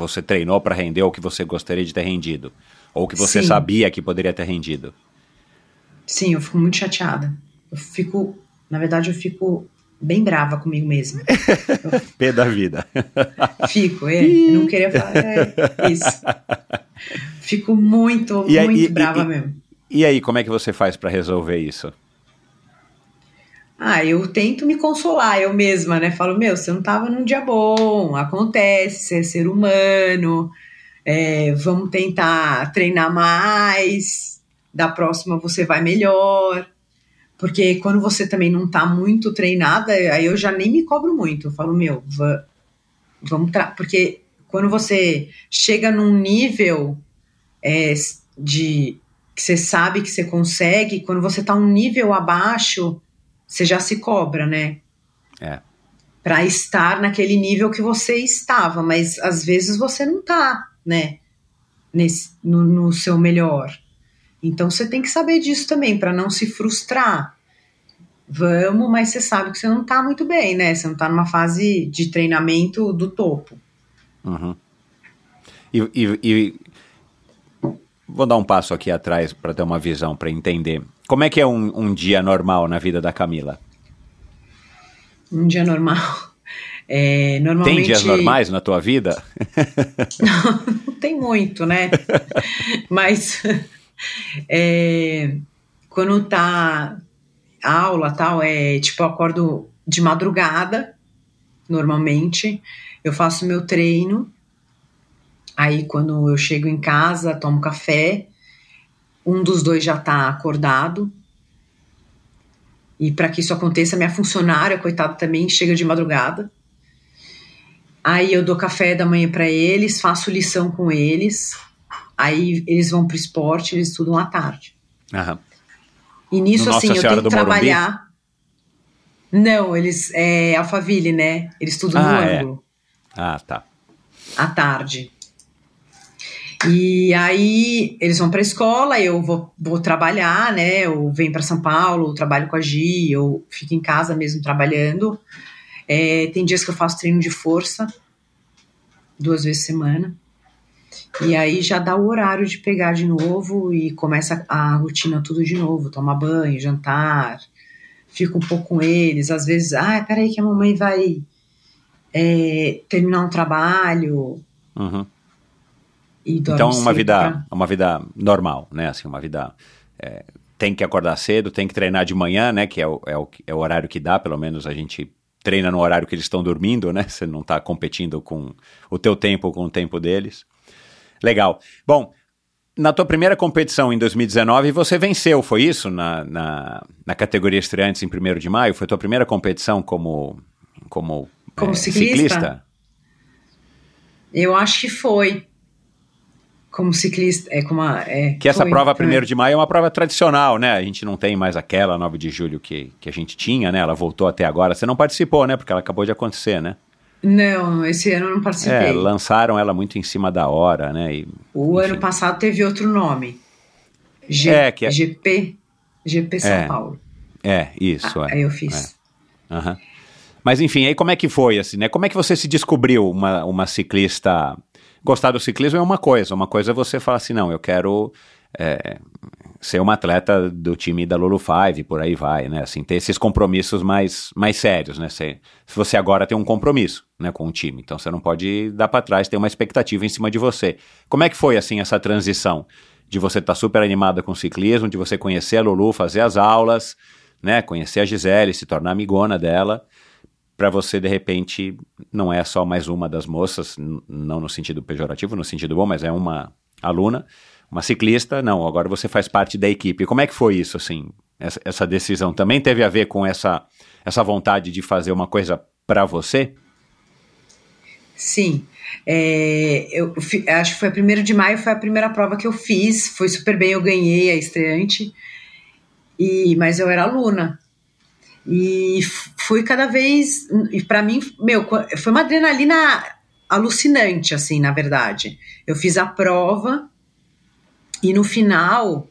você treinou para render ou o que você gostaria de ter rendido? Ou que você Sim. sabia que poderia ter rendido? Sim, eu fico muito chateada. Eu fico, na verdade, eu fico bem brava comigo mesma. Pé da vida. Fico, é. Eu não queria falar é, isso. Fico muito, E muito e- brava e- mesmo. E aí, como é que você faz para resolver isso? Ah, eu tento me consolar eu mesma, né? Falo, meu, você não tava num dia bom, acontece, você é ser humano, é, vamos tentar treinar mais, da próxima você vai melhor. Porque quando você também não tá muito treinada, aí eu já nem me cobro muito. Eu falo, meu, va- vamos. Porque quando você chega num nível é, de que você sabe que você consegue, quando você tá um nível abaixo, você já se cobra, né? É. Para estar naquele nível que você estava, mas às vezes você não tá, né? Nesse, no, no seu melhor. Então você tem que saber disso também, para não se frustrar. Vamos, mas você sabe que você não tá muito bem, né? Você não tá numa fase de treinamento do topo. Uhum. E, e- e- vou dar um passo aqui atrás para ter uma visão, para entender. Como é que é um, um dia normal na vida da Camila? Um dia normal. É, normalmente Tem dias normais na tua vida? não tem muito, né? Mas é, quando tá aula tal, é tipo, eu acordo de madrugada, normalmente, eu faço meu treino. Aí quando eu chego em casa, tomo café, um dos dois já tá acordado. E para que isso aconteça, minha funcionária, coitada, também chega de madrugada. Aí eu dou café da manhã para eles, faço lição com eles. Aí eles vão pro esporte, eles estudam à tarde. Aham. E nisso, No Nossa assim, eu Senhora tenho que do Morumbi? trabalhar. Não, eles. É Alphaville, né? Eles estudam Ah, no é. ângulo, Ah, tá. à tarde. E aí eles vão pra escola, eu vou, vou trabalhar, né? Eu venho para São Paulo, trabalho com a Gi, eu fico em casa mesmo trabalhando. É, tem dias que eu faço treino de força, duas vezes semana. E aí já dá o horário de pegar de novo e começa a rotina tudo de novo, tomar banho, jantar, fico um pouco com eles, às vezes, ah, peraí que a mamãe vai é, terminar um trabalho Uhum. Então, uma vida, pra- uma vida normal, né? Assim, uma vida. é, tem que acordar cedo, tem que treinar de manhã, né? Que é o, é, o, é o horário que dá, pelo menos a gente treina no horário que eles estão dormindo, né? Você não está competindo com o teu tempo com o tempo deles. Legal. Bom, na tua primeira competição em 2019, você venceu, foi isso? Na, na, na categoria estreantes em 1 de maio? Foi tua primeira competição como, como, Como é, ciclista? Eu acho que foi. Como ciclista, é como a, é, Que essa foi, prova. 1 de maio, é uma prova tradicional, né? A gente não tem mais aquela 9 de julho que, que a gente tinha, né? Ela voltou até agora. Você não participou, né? Porque ela acabou de acontecer, né? Não, esse ano eu não participei. É, lançaram ela muito em cima da hora, né? E, o enfim. ano passado teve outro nome. G, É, que é- GP, GP São É, Paulo. É, isso, Ah, é. Aí eu fiz. Aham. Mas enfim, aí como é que foi, assim, né? Como é que você se descobriu uma, uma ciclista... Gostar do ciclismo é uma coisa, uma coisa é você falar assim, não, eu quero é, ser uma atleta do time da Lulu Five, por aí vai, né? Assim, ter esses compromissos mais, mais sérios, né? Se, você agora tem um compromisso, né, com o time, então você não pode dar para trás, ter uma expectativa em cima de você. Como é que foi, assim, essa transição? De você estar super animada com o ciclismo, de você conhecer a Lulu, fazer as aulas, né? Conhecer a Gisele, se tornar amigona dela, para você de repente não é só mais uma das moças, não no sentido pejorativo, no sentido bom, mas é uma aluna, uma ciclista, não, agora você faz parte da equipe. Como é que foi isso, assim, essa, essa decisão? Também teve a ver com essa, essa vontade de fazer uma coisa para você? Sim. É, eu acho que foi 1 de maio, foi a primeira prova que eu fiz. Foi super bem, eu ganhei a estreante. E, mas eu era aluna. E fui cada vez. E para mim, meu, foi uma adrenalina alucinante, assim, na verdade. Eu fiz a prova e no final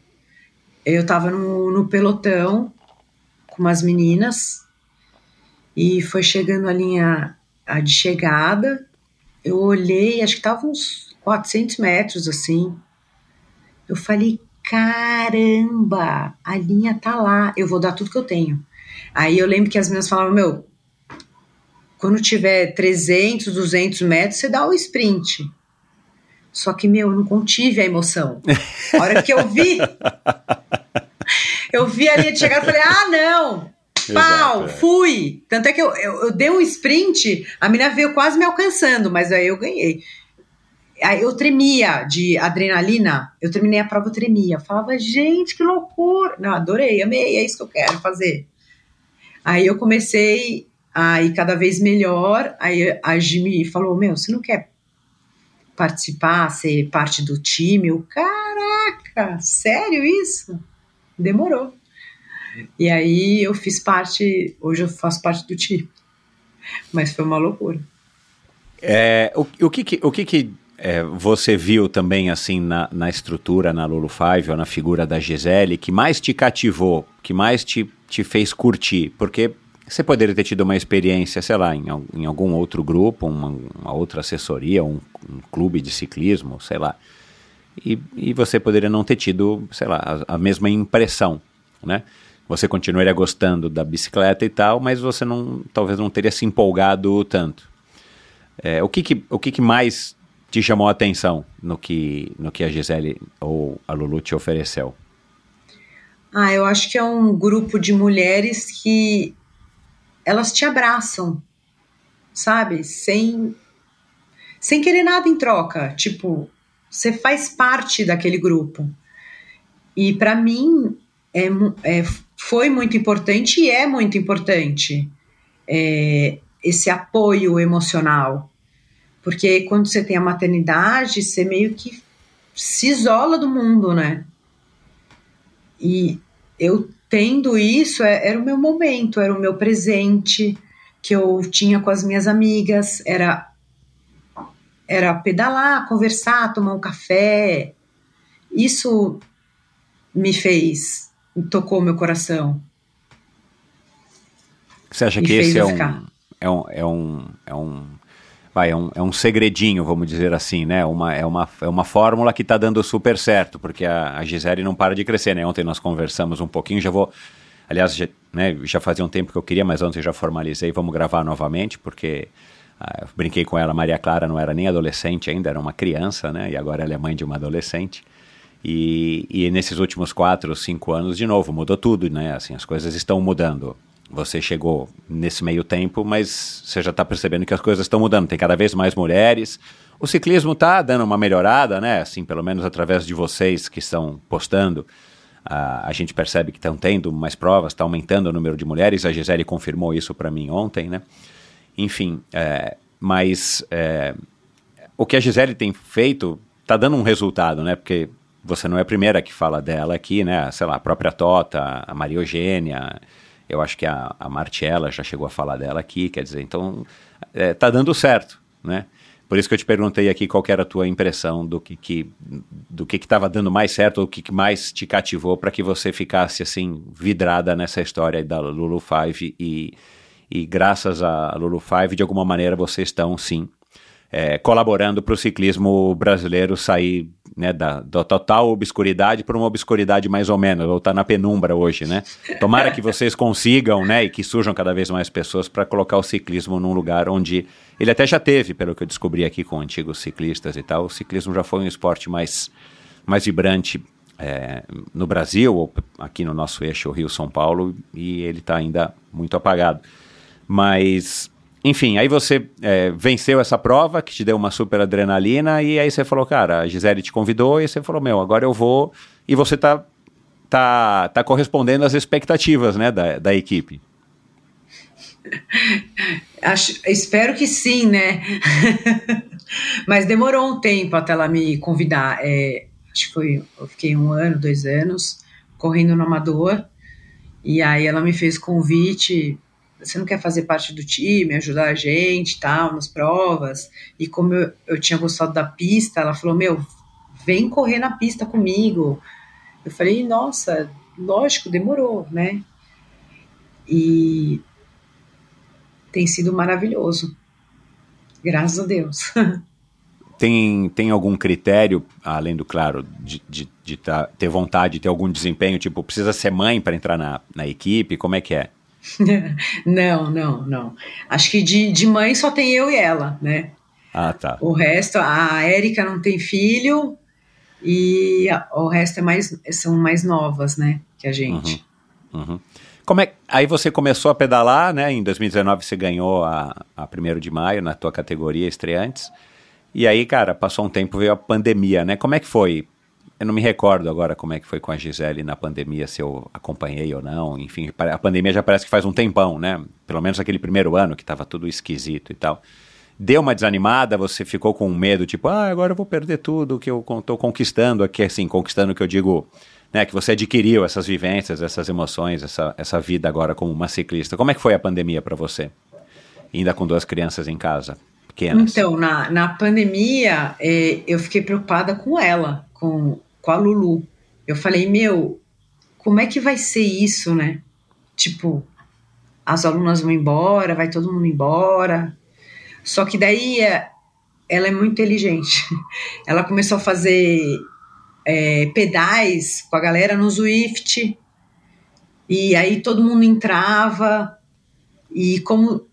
eu tava no, no pelotão com umas meninas e foi chegando a linha a de chegada. Eu olhei, acho que tava uns 400 metros assim. Eu falei, caramba, a linha tá lá, eu vou dar tudo que eu tenho. Aí eu lembro que as meninas falavam, meu, quando tiver 300, 200 metros, você dá o sprint. Só que, meu, eu não contive a emoção. A hora que eu vi, eu vi a linha de chegada e falei, ah, não! Pau, Exato, é. fui! Tanto é que eu, eu, eu dei um sprint, a menina veio quase me alcançando, mas aí eu ganhei. Aí eu tremia de adrenalina, eu terminei a prova, eu tremia. Eu falava, gente, que loucura! Não, adorei, amei, é isso que eu quero fazer. Aí eu comecei a ir cada vez melhor. Aí a Jimmy falou: Meu, você não quer participar, ser parte do time? Eu, caraca, sério isso? Demorou. E aí eu fiz parte, hoje eu faço parte do time. Mas foi uma loucura. É, o, o que que, o que, que é, você viu também assim na, na estrutura, na Lulu Five ou na figura da Gisele, que mais te cativou, que mais te, te fez curtir? Porque você poderia ter tido uma experiência, sei lá, em, em algum outro grupo, uma, uma outra assessoria, um, um clube de ciclismo, sei lá. E, e você poderia não ter tido, sei lá, a, a mesma impressão, né? Você continuaria gostando da bicicleta e tal, mas você não, talvez não teria se empolgado tanto. É, o que, que, o que, que mais te chamou a atenção no que, no que a Gisele ou a Lulu te ofereceu? Ah, eu acho que é um grupo de mulheres que elas te abraçam, sabe? Sem, sem querer nada em troca. Tipo, você faz parte daquele grupo. E para mim é, é, foi muito importante e é muito importante é, esse apoio emocional. Porque quando você tem a maternidade, você meio que se isola do mundo, né? E eu tendo isso, é- era o meu momento, era o meu presente que eu tinha com as minhas amigas, era era pedalar, conversar, tomar um café. Isso me fez, tocou meu coração. Você acha Me que esse é eu um, é um, é um, é um, vai, é um, é um segredinho, vamos dizer assim, né? Uma, é, uma, é uma fórmula que está dando super certo, porque a, a Gisele não para de crescer, né? Ontem nós conversamos um pouquinho, já vou, aliás, já, né, já fazia um tempo que eu queria, mas ontem já formalizei, vamos gravar novamente, porque ah, brinquei com ela, Maria Clara não era nem adolescente ainda, era uma criança, né? E agora ela é mãe de uma adolescente. E, e nesses últimos quatro, cinco anos, de novo, mudou tudo, né? Assim, as coisas estão mudando. Você chegou nesse meio tempo, mas você já está percebendo que as coisas estão mudando. Tem cada vez mais mulheres. O ciclismo está dando uma melhorada, né? Assim, pelo menos através de vocês que estão postando. a gente percebe que estão tendo mais provas, está aumentando o número de mulheres. A Gisele confirmou isso para mim ontem, né? Enfim, é, mas é, o que a Gisele tem feito está dando um resultado, né? Porque você não é a primeira que fala dela aqui, né? Sei lá, a própria Tota, a Maria Eugênia, eu acho que a, a Martiela já chegou a falar dela aqui, quer dizer, então é, tá dando certo, né? Por isso que eu te perguntei aqui qual era a tua impressão do que que do que estava dando mais certo, ou o que, que mais te cativou para que você ficasse assim vidrada nessa história da Lulu Five e, e graças a Lulu Five de alguma maneira vocês estão sim é, colaborando para o ciclismo brasileiro sair né, da, da total obscuridade para uma obscuridade mais ou menos, ou está na penumbra hoje, né? Tomara que vocês consigam, né, e que surjam cada vez mais pessoas para colocar o ciclismo num lugar onde ele até já teve, pelo que eu descobri aqui com antigos ciclistas e tal, o ciclismo já foi um esporte mais, mais vibrante é, no Brasil, ou aqui no nosso eixo Rio-São Paulo, e ele está ainda muito apagado. Mas enfim, aí você é, venceu essa prova que te deu uma super adrenalina e aí você falou, cara, a Gisele te convidou e você falou, meu, agora eu vou e você tá, tá, tá correspondendo às expectativas, né, da, da equipe. Acho, espero que sim, né? Mas demorou um tempo até ela me convidar. É, acho que foi, eu fiquei um ano, dois anos correndo no amador e aí ela me fez convite você não quer fazer parte do time, ajudar a gente tal, nas provas? E como eu, eu tinha gostado da pista, ela falou, meu, vem correr na pista comigo. Eu falei, nossa, lógico, demorou, né? E tem sido maravilhoso. Graças a Deus. Tem, tem algum critério, além do, claro, de, de, de tá, ter vontade, de ter algum desempenho? Tipo, precisa ser mãe para entrar na, na equipe? Como é que é? não, não, não. Acho que de, de mãe só tem eu e ela, né? Ah, tá. O resto, a Érica não tem filho e a, o resto é mais, são mais novas, né? Que a gente. Uhum, uhum. Como é, aí você começou a pedalar, né? Em 2019 você ganhou a, a 1 de maio na tua categoria estreantes. E aí, cara, passou um tempo, veio a pandemia, né? Como é que foi? Eu não me recordo agora como é que foi com a Gisele na pandemia, se eu acompanhei ou não. Enfim, a pandemia já parece que faz um tempão, né? Pelo menos aquele primeiro ano que estava tudo esquisito e tal. Deu uma desanimada, você ficou com medo, tipo, ah, agora eu vou perder tudo que eu estou conquistando aqui, assim, conquistando que eu digo, né, que você adquiriu essas vivências, essas emoções, essa, essa vida agora como uma ciclista. Como é que foi a pandemia para você? Ainda com duas crianças em casa? pequenas? Então, na, na pandemia, é, eu fiquei preocupada com ela, com, com a Lulu. Eu falei, meu, como é que vai ser isso, né? Tipo, as alunas vão embora, vai todo mundo embora. Só que daí é, ela é muito inteligente. Ela começou a fazer é, pedais com a galera no Zwift. E aí todo mundo entrava. E como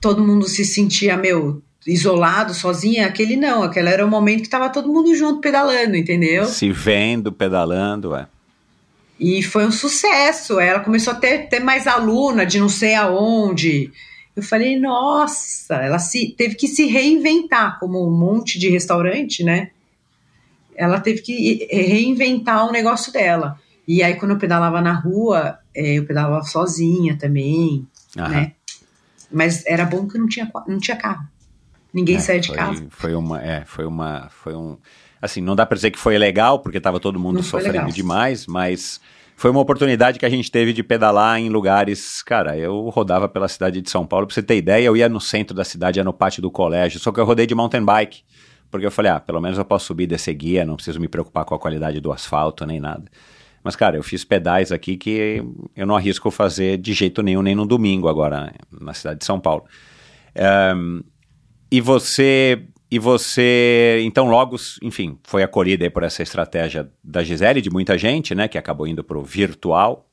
todo mundo se sentia, meu, isolado, sozinha, aquele não, aquele era o momento que tava todo mundo junto pedalando, entendeu? Se vendo, pedalando, é. E foi um sucesso. Ela começou a ter, ter mais aluna de não sei aonde. Eu falei, nossa, ela se, teve que se reinventar, como um monte de restaurante, né? Ela teve que reinventar o negócio dela. E aí, quando eu pedalava na rua, é, eu pedalava sozinha também, Aham. né? Mas era bom que não tinha, não tinha carro. Ninguém é, de foi, casa. Foi uma, é, foi uma, foi um, assim, não dá para dizer que foi legal porque estava todo mundo não sofrendo demais, mas foi uma oportunidade que a gente teve de pedalar em lugares, cara, eu rodava pela cidade de São Paulo, para você ter ideia, eu ia no centro da cidade, ia no pátio do colégio, só que eu rodei de mountain bike, porque eu falei, ah, pelo menos eu posso subir e descer guia, não preciso me preocupar com a qualidade do asfalto nem nada. Mas, cara, eu fiz pedais aqui que eu não arrisco fazer de jeito nenhum, nem no domingo agora, na cidade de São Paulo. Um, e você e você, então, logo, enfim, foi acolhida por essa estratégia da Gisele, de muita gente, né, que acabou indo para o virtual.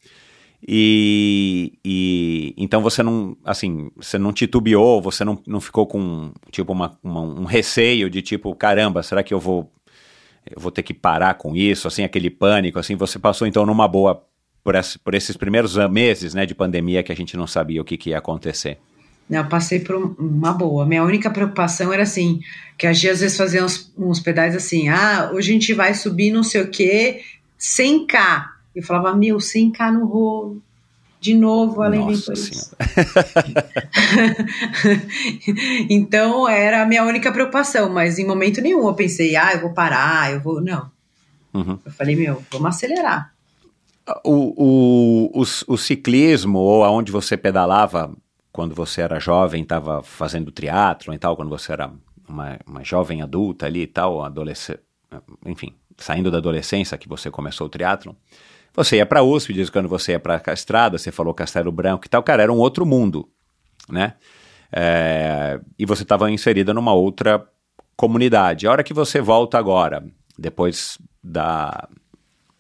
E, e, então você não, assim, você não titubeou, você não, não ficou com, tipo, uma, uma, um receio de tipo, caramba, será que eu vou, eu vou ter que parar com isso, assim, aquele pânico, assim, você passou então numa boa por, por esses primeiros meses, né, de pandemia que a gente não sabia o que, que ia acontecer. Eu passei por uma boa. Minha única preocupação era assim, que a Gia às vezes fazia uns, uns pedais assim, ah, hoje a gente vai subir não sei o quê, 100k. Eu falava, meu, 100k no rolo. De novo, além isso. então, era a minha única preocupação, mas em momento nenhum eu pensei, ah, eu vou parar, eu vou. Não. Uhum. Eu falei, meu, vamos acelerar. O, o, o, o ciclismo, ou aonde você pedalava, quando você era jovem, estava fazendo triatlo e tal, quando você era uma, uma jovem adulta ali e tal, adolescente, enfim, saindo da adolescência que você começou o triatlo, você ia para USP, diz quando você ia para a estrada, você falou Castelo Branco e tal, cara, era um outro mundo, né? É, e você estava inserida numa outra comunidade. A hora que você volta agora, depois da,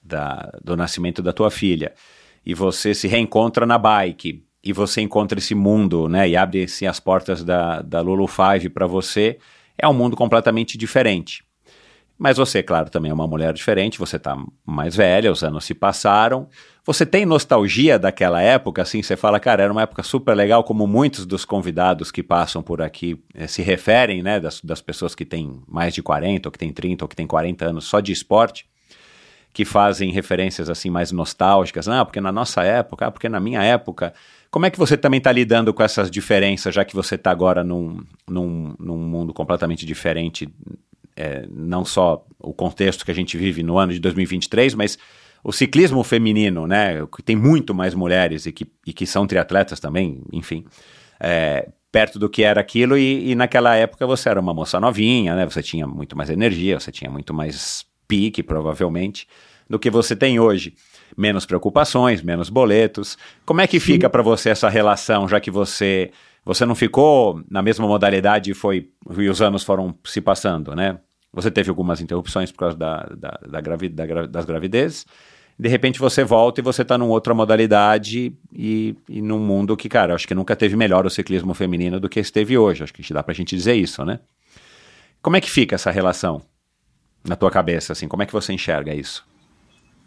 da, do nascimento da tua filha, e você se reencontra na bike, e você encontra esse mundo, né, e abre assim, as portas da, da Lulu Five para você, é um mundo completamente diferente. Mas você, claro, também é uma mulher diferente, você está mais velha, os anos se passaram. Você tem nostalgia daquela época, assim, você fala, cara, era uma época super legal, como muitos dos convidados que passam por aqui eh, se referem, né, das, das pessoas que têm mais de 40, ou que têm 30, ou que têm 40 anos só de esporte, que fazem referências assim mais nostálgicas, ah, porque na nossa época, ah, porque na minha época, como é que você também está lidando com essas diferenças, já que você está agora num, num, num, mundo completamente diferente, é, não só o contexto que a gente vive no ano de 2023, mas o ciclismo feminino, né, que tem muito mais mulheres e que, e que são triatletas também, enfim, é, perto do que era aquilo, e, e, naquela época você era uma moça novinha, né, você tinha muito mais energia, você tinha muito mais pique, provavelmente, do que você tem hoje. Menos preocupações, menos boletos. Como é que fica para você essa relação, já que você você não ficou na mesma modalidade e foi e os anos foram se passando, né? Você teve algumas interrupções por causa da, da, da gravi, da das gravidezes. De repente você volta e você está numa outra modalidade e, e num mundo que, cara, acho que nunca teve melhor o ciclismo feminino do que esteve hoje. Acho que dá pra gente dizer isso, né? Como é que fica essa relação na tua cabeça, assim? Como é que você enxerga isso?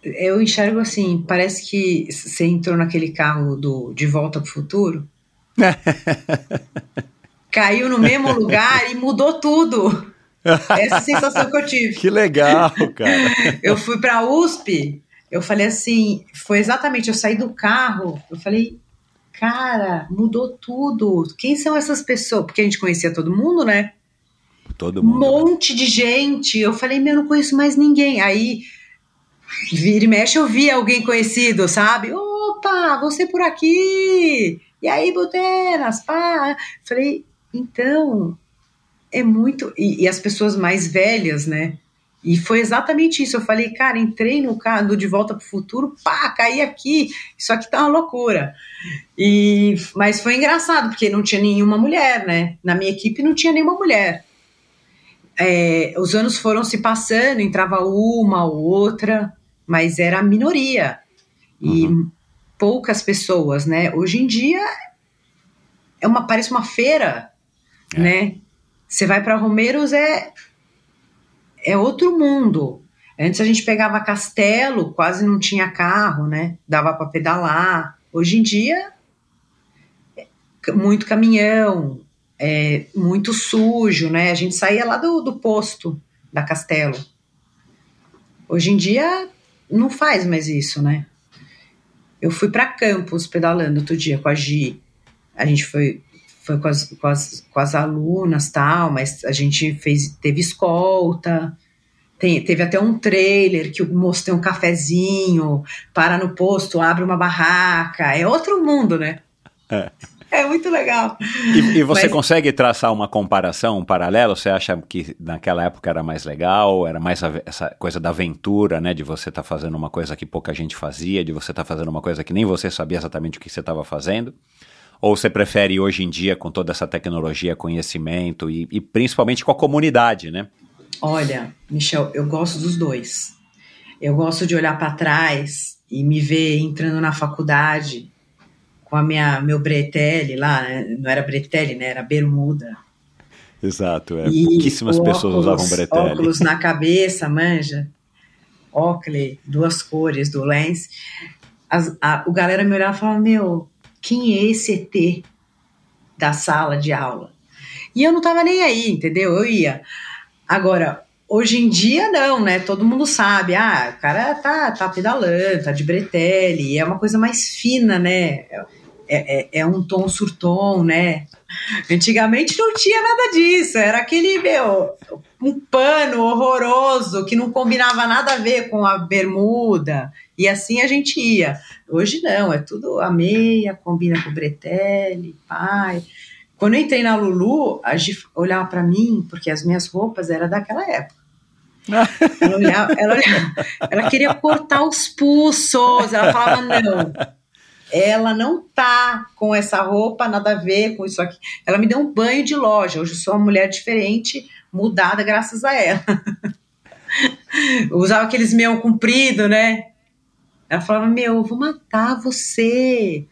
Eu enxergo assim, parece que você entrou naquele carro do De Volta pro Futuro, caiu no mesmo lugar e mudou tudo. Essa é sensação que eu tive. Que legal, cara. Eu fui para a USP, eu falei assim, foi exatamente, eu saí do carro, eu falei, cara, mudou tudo. Quem são essas pessoas? Porque a gente conhecia todo mundo, né? Todo Um mundo. monte de gente. Eu falei, meu, eu não conheço mais ninguém. Aí, vira e mexe, eu vi alguém conhecido, sabe? Opa, você por aqui! E aí, Butenas, pá! Falei, então, é muito. E, e as pessoas mais velhas, né? E foi exatamente isso. Eu falei, cara, entrei no carro De Volta pro Futuro, pá, caí aqui. Isso aqui tá uma loucura. E, mas foi engraçado, porque não tinha nenhuma mulher, né? Na minha equipe não tinha nenhuma mulher. É, os anos foram se passando, entrava uma ou outra, mas era a minoria. E poucas pessoas, né? Hoje em dia é uma, parece uma feira, É. né? Você vai para Romeiros, é, é outro mundo. Antes a gente pegava castelo, quase não tinha carro, né? Dava para pedalar. Hoje em dia, é muito caminhão, é, muito sujo, né? A gente saía lá do, do posto da Castelo. Hoje em dia não faz mais isso, né? Eu fui para Campos pedalando outro dia com a Gi. A gente foi, foi com, as, com, as, com as alunas tal, mas a gente fez, teve escolta. Tem, teve até um trailer que o moço tem um cafezinho, para no posto, abre uma barraca. É outro mundo, né? É. É muito legal. E, e você Mas- consegue traçar uma comparação, um paralelo? Você acha que naquela época era mais legal, era mais essa coisa da aventura, né? De você estar fazendo uma coisa que pouca gente fazia, de você estar fazendo uma coisa que nem você sabia exatamente o que você estava fazendo? Ou você prefere hoje em dia, com toda essa tecnologia, conhecimento e, e principalmente com a comunidade, né? Olha, Michel, eu gosto dos dois. Eu gosto de olhar para trás e me ver entrando na faculdade com a minha meu bretelle lá, né? não era bretelle, né? Era bermuda. Exato, é. E Pouquíssimas o pessoas óculos- usavam bretelle. Óculos na cabeça, manja. Oakley, duas cores do lens. As- a, o galera me olhava e falava, meu, quem é esse ET da sala de aula? E eu não tava nem aí, entendeu? Eu ia. Agora, hoje em dia não, né? Todo mundo sabe, ah, o cara tá, tá pedalando, tá de bretelle, é uma coisa mais fina, né? É, é, é um tom sur tom, né? Antigamente não tinha nada disso, era aquele, meu, um pano horroroso que não combinava nada a ver com a bermuda, e assim a gente ia. Hoje não, é tudo a meia, combina com o bretelle, pai. Quando eu entrei na Lulu, a Gi olhava para mim, porque as minhas roupas eram daquela época. Ela, olhava, ela, olhava, ela queria cortar os pulsos, ela falava, não, ela não tá com essa roupa, nada a ver com isso aqui. Ela me deu um banho de loja. Hoje eu sou uma mulher diferente, mudada graças a ela. Usava aqueles meio comprido, né? Ela falava: Meu, eu vou matar você.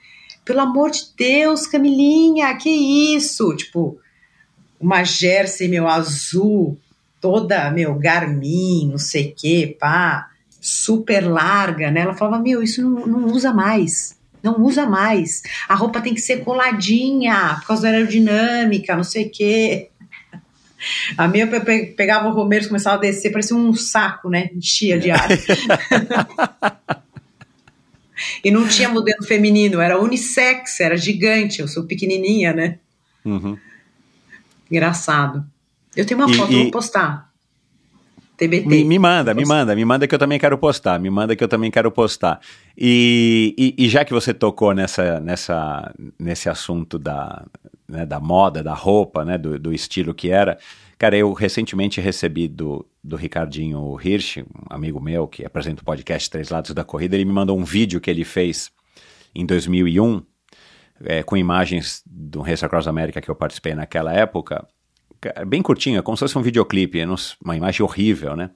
Pelo amor de Deus, Camilinha, que isso? Tipo, uma jersey, meu, azul, toda, meu, Garmin, não sei o que, pá, super larga, né? Ela falava: Meu, isso não, não usa mais. Não usa mais. A roupa tem que ser coladinha, por causa da aerodinâmica, não sei o quê. A minha eu pe- pegava o Romero, começava a descer, parecia um saco, né? Enchia de ar. e não tinha modelo feminino, era unissex, era gigante. Eu sou pequenininha, né? Uhum. Engraçado. Eu tenho uma E- foto, e- vou postar. TBT. Me, me manda, me manda, me manda que eu também quero postar, me manda que eu também quero postar. E, e, e já que você tocou nessa, nessa, nesse assunto da, né, da moda, da roupa, né, do, do estilo que era, Cara, eu recentemente recebi do, do Ricardinho Hirsch, um amigo meu que apresenta o podcast Três Lados da Corrida, ele me mandou um vídeo que ele fez em 2001, é, com imagens do Race Across America que eu participei naquela época, bem curtinha, como se fosse um videoclipe, uma imagem horrível, né?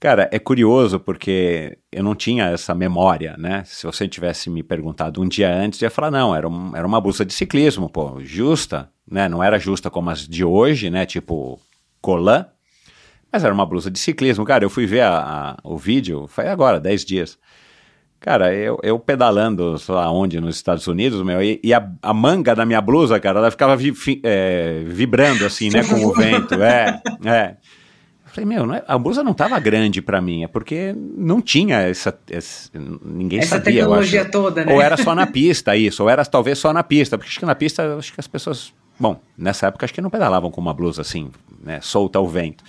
Cara, é curioso porque eu não tinha essa memória, né? Se você tivesse me perguntado um dia antes, eu ia falar, não, era, um, era uma blusa de ciclismo, pô, justa, né? Não era justa como as de hoje, né? Tipo, colã, mas era uma blusa de ciclismo. Cara, eu fui ver a, a, o vídeo, foi agora, 10 dias. Cara, eu, eu pedalando, sei lá onde, nos Estados Unidos, meu, e, e a, a, manga da minha blusa, cara, ela ficava vi, fi, é, vibrando assim, né, com o vento. É, é. Falei, meu, é, a blusa não estava grande para mim, é porque não tinha essa. essa ninguém essa sabia. tecnologia toda, né? Ou era só na pista isso, ou era talvez só na pista, porque acho que na pista, acho que as pessoas. Bom, nessa época acho que não pedalavam com uma blusa assim, né, solta ao vento.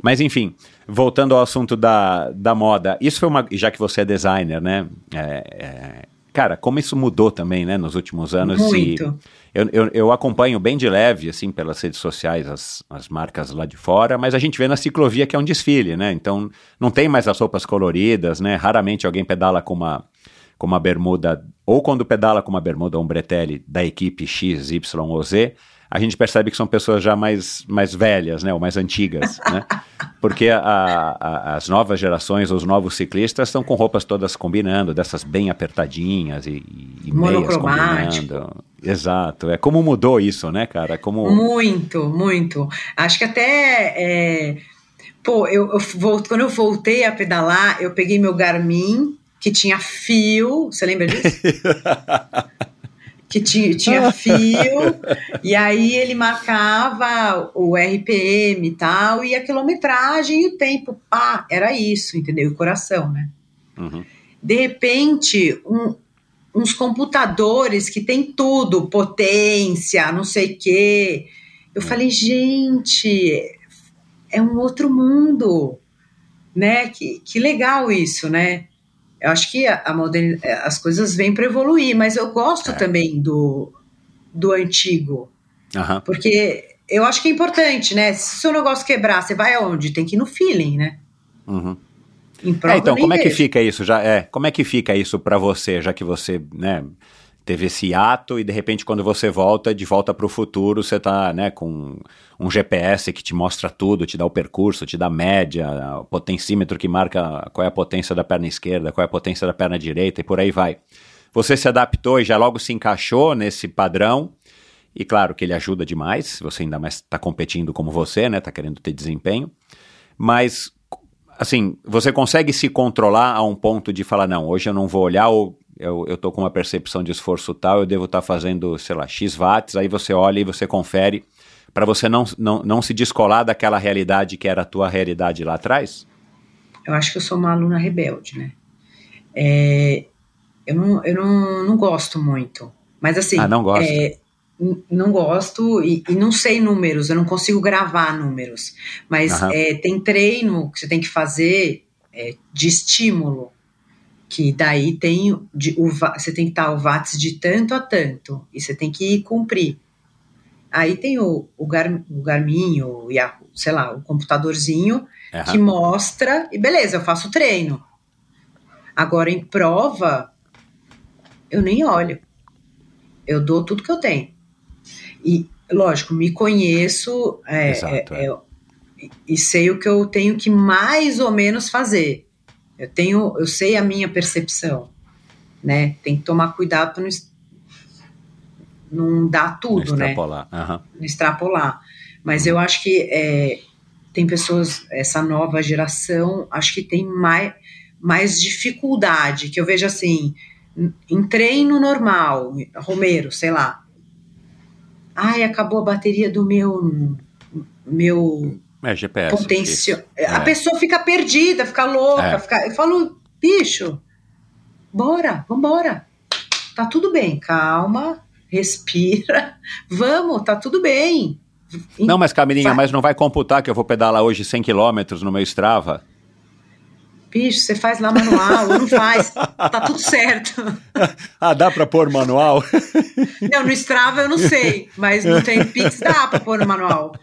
Mas enfim, voltando ao assunto da, da moda, isso foi uma. Já que você é designer, né? É, é, cara, como isso mudou também, né, nos últimos anos. Muito. Eu, eu, eu, acompanho bem de leve, assim, pelas redes sociais, as, as marcas lá de fora, mas a gente vê na ciclovia que é um desfile, né? Então, não tem mais as roupas coloridas, né? Raramente alguém pedala com uma, com uma bermuda, ou quando pedala com uma bermuda ou um bretelle da equipe X, Y ou Z, a gente percebe que são pessoas já mais, mais velhas, né, ou mais antigas, né? Porque a, a, as novas gerações, os novos ciclistas estão com roupas todas combinando, dessas bem apertadinhas e, e meias combinando. Exato, é como mudou isso, né, cara? Como... Muito, muito. Acho que até... É... Pô, eu, eu quando eu voltei a pedalar, eu peguei meu Garmin, que tinha fio, você lembra disso? que tinha, tinha fio, e aí ele marcava o RPM e tal, e a quilometragem e o tempo, pá, era isso, entendeu? O coração, né? Uhum. De repente, um, uns computadores que tem tudo, potência, não sei o quê. Eu uhum. falei, gente, é um outro mundo, né? Que, que legal isso, né? Eu acho que a, a modern, as coisas vêm para evoluir, mas eu gosto é. também do, do antigo. Uhum. Porque eu acho que é importante, né? Se o seu negócio quebrar, você vai aonde? Tem que ir no feeling, né? Uhum. É, então, como é que fica isso? Já é, como é que fica isso para você, já que você, né, teve esse ato e de repente quando você volta de volta para o futuro você está né, com um GPS que te mostra tudo, te dá o percurso, te dá a média, o potencímetro que marca qual é a potência da perna esquerda, qual é a potência da perna direita e por aí vai. Você se adaptou e já logo se encaixou nesse padrão e claro que ele ajuda demais, você ainda mais está competindo como você, né, está querendo ter desempenho, mas assim, você consegue se controlar a um ponto de falar, não, hoje eu não vou olhar ou eu, tô com uma percepção de esforço tal, eu devo estar tá fazendo, sei lá, X watts, aí você olha e você confere, para você não, não, não se descolar daquela realidade que era a tua realidade lá atrás? Eu acho que eu sou uma aluna rebelde, né? É, eu não, eu não, não gosto muito, mas assim... Ah, não gosto? É, não gosto e, e, não sei números, eu não consigo gravar números, mas uhum. é, tem treino que você tem que fazer é, de estímulo que daí tem de, o, você tem que estar o watts de tanto a tanto e você tem que cumprir. Aí tem o, o, Gar, o Garmin, o Yahoo, sei lá, o computadorzinho uhum. que mostra e beleza, eu faço treino. Agora em prova eu nem olho. Eu dou tudo que eu tenho. E lógico, me conheço é, Exato, é, é. e sei o que eu tenho que mais ou menos fazer. Eu tenho, eu sei a minha percepção, né? Tem que tomar cuidado para não, não dar tudo, não né? extrapolar. né? Uhum. Não extrapolar. Mas uhum. eu acho que é, tem pessoas, essa nova geração, acho que tem mais, mais dificuldade, que eu vejo assim, em treino normal, Romero, sei lá. Ai, acabou a bateria do meu meu é, GPS. É. A pessoa fica perdida, fica louca. É. Fica... Eu falo, bicho, bora, vambora. Tá tudo bem, calma, respira, vamos, tá tudo bem. Não, mas Camilinha, mas não vai computar que eu vou pedalar hoje 100 km no meu Strava? Bicho, você faz lá manual, não faz, tá tudo certo. ah, dá pra pôr manual? não, no Strava eu não sei, mas no tem Pix dá pra pôr no manual.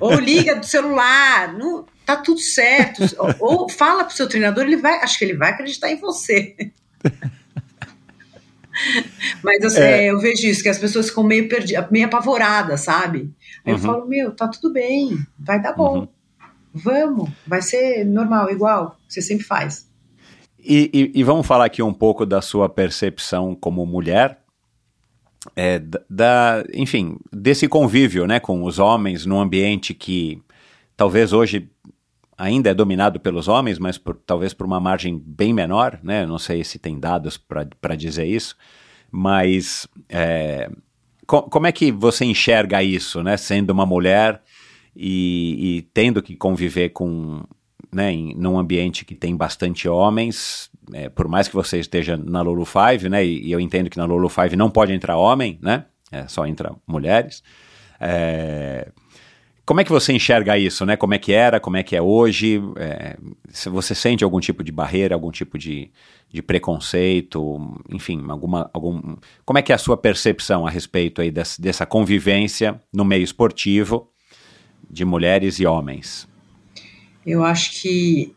Ou liga do celular, não, tá tudo certo. ou, ou fala pro seu treinador, ele vai, acho que ele vai acreditar em você. Mas assim, É. eu vejo isso, que as pessoas ficam meio perdidas, meio apavoradas, sabe? Aí eu Uhum. falo, meu, tá tudo bem, vai dar bom. Uhum. Vamos, vai ser normal, igual, você sempre faz. E, e- e vamos falar aqui um pouco da sua percepção como mulher, é, da, enfim, desse convívio né, com os homens num ambiente que talvez hoje ainda é dominado pelos homens, mas por- talvez por uma margem bem menor, né? Não sei se tem dados para dizer isso, mas é, co- como é que você enxerga isso, né? Sendo uma mulher e, e tendo que conviver com, né, em, num ambiente que tem bastante homens, é, por mais que você esteja na Lulu Five, né? E, e eu entendo que na Lulu Five não pode entrar homem, né? É, só entra mulheres. É, como é que você enxerga isso, né? Como é que era, como é que é hoje? É, se você sente algum tipo de barreira, algum tipo de, de preconceito, enfim, alguma, algum, como é que é a sua percepção a respeito aí dessa, dessa convivência no meio esportivo de mulheres e homens? Eu acho que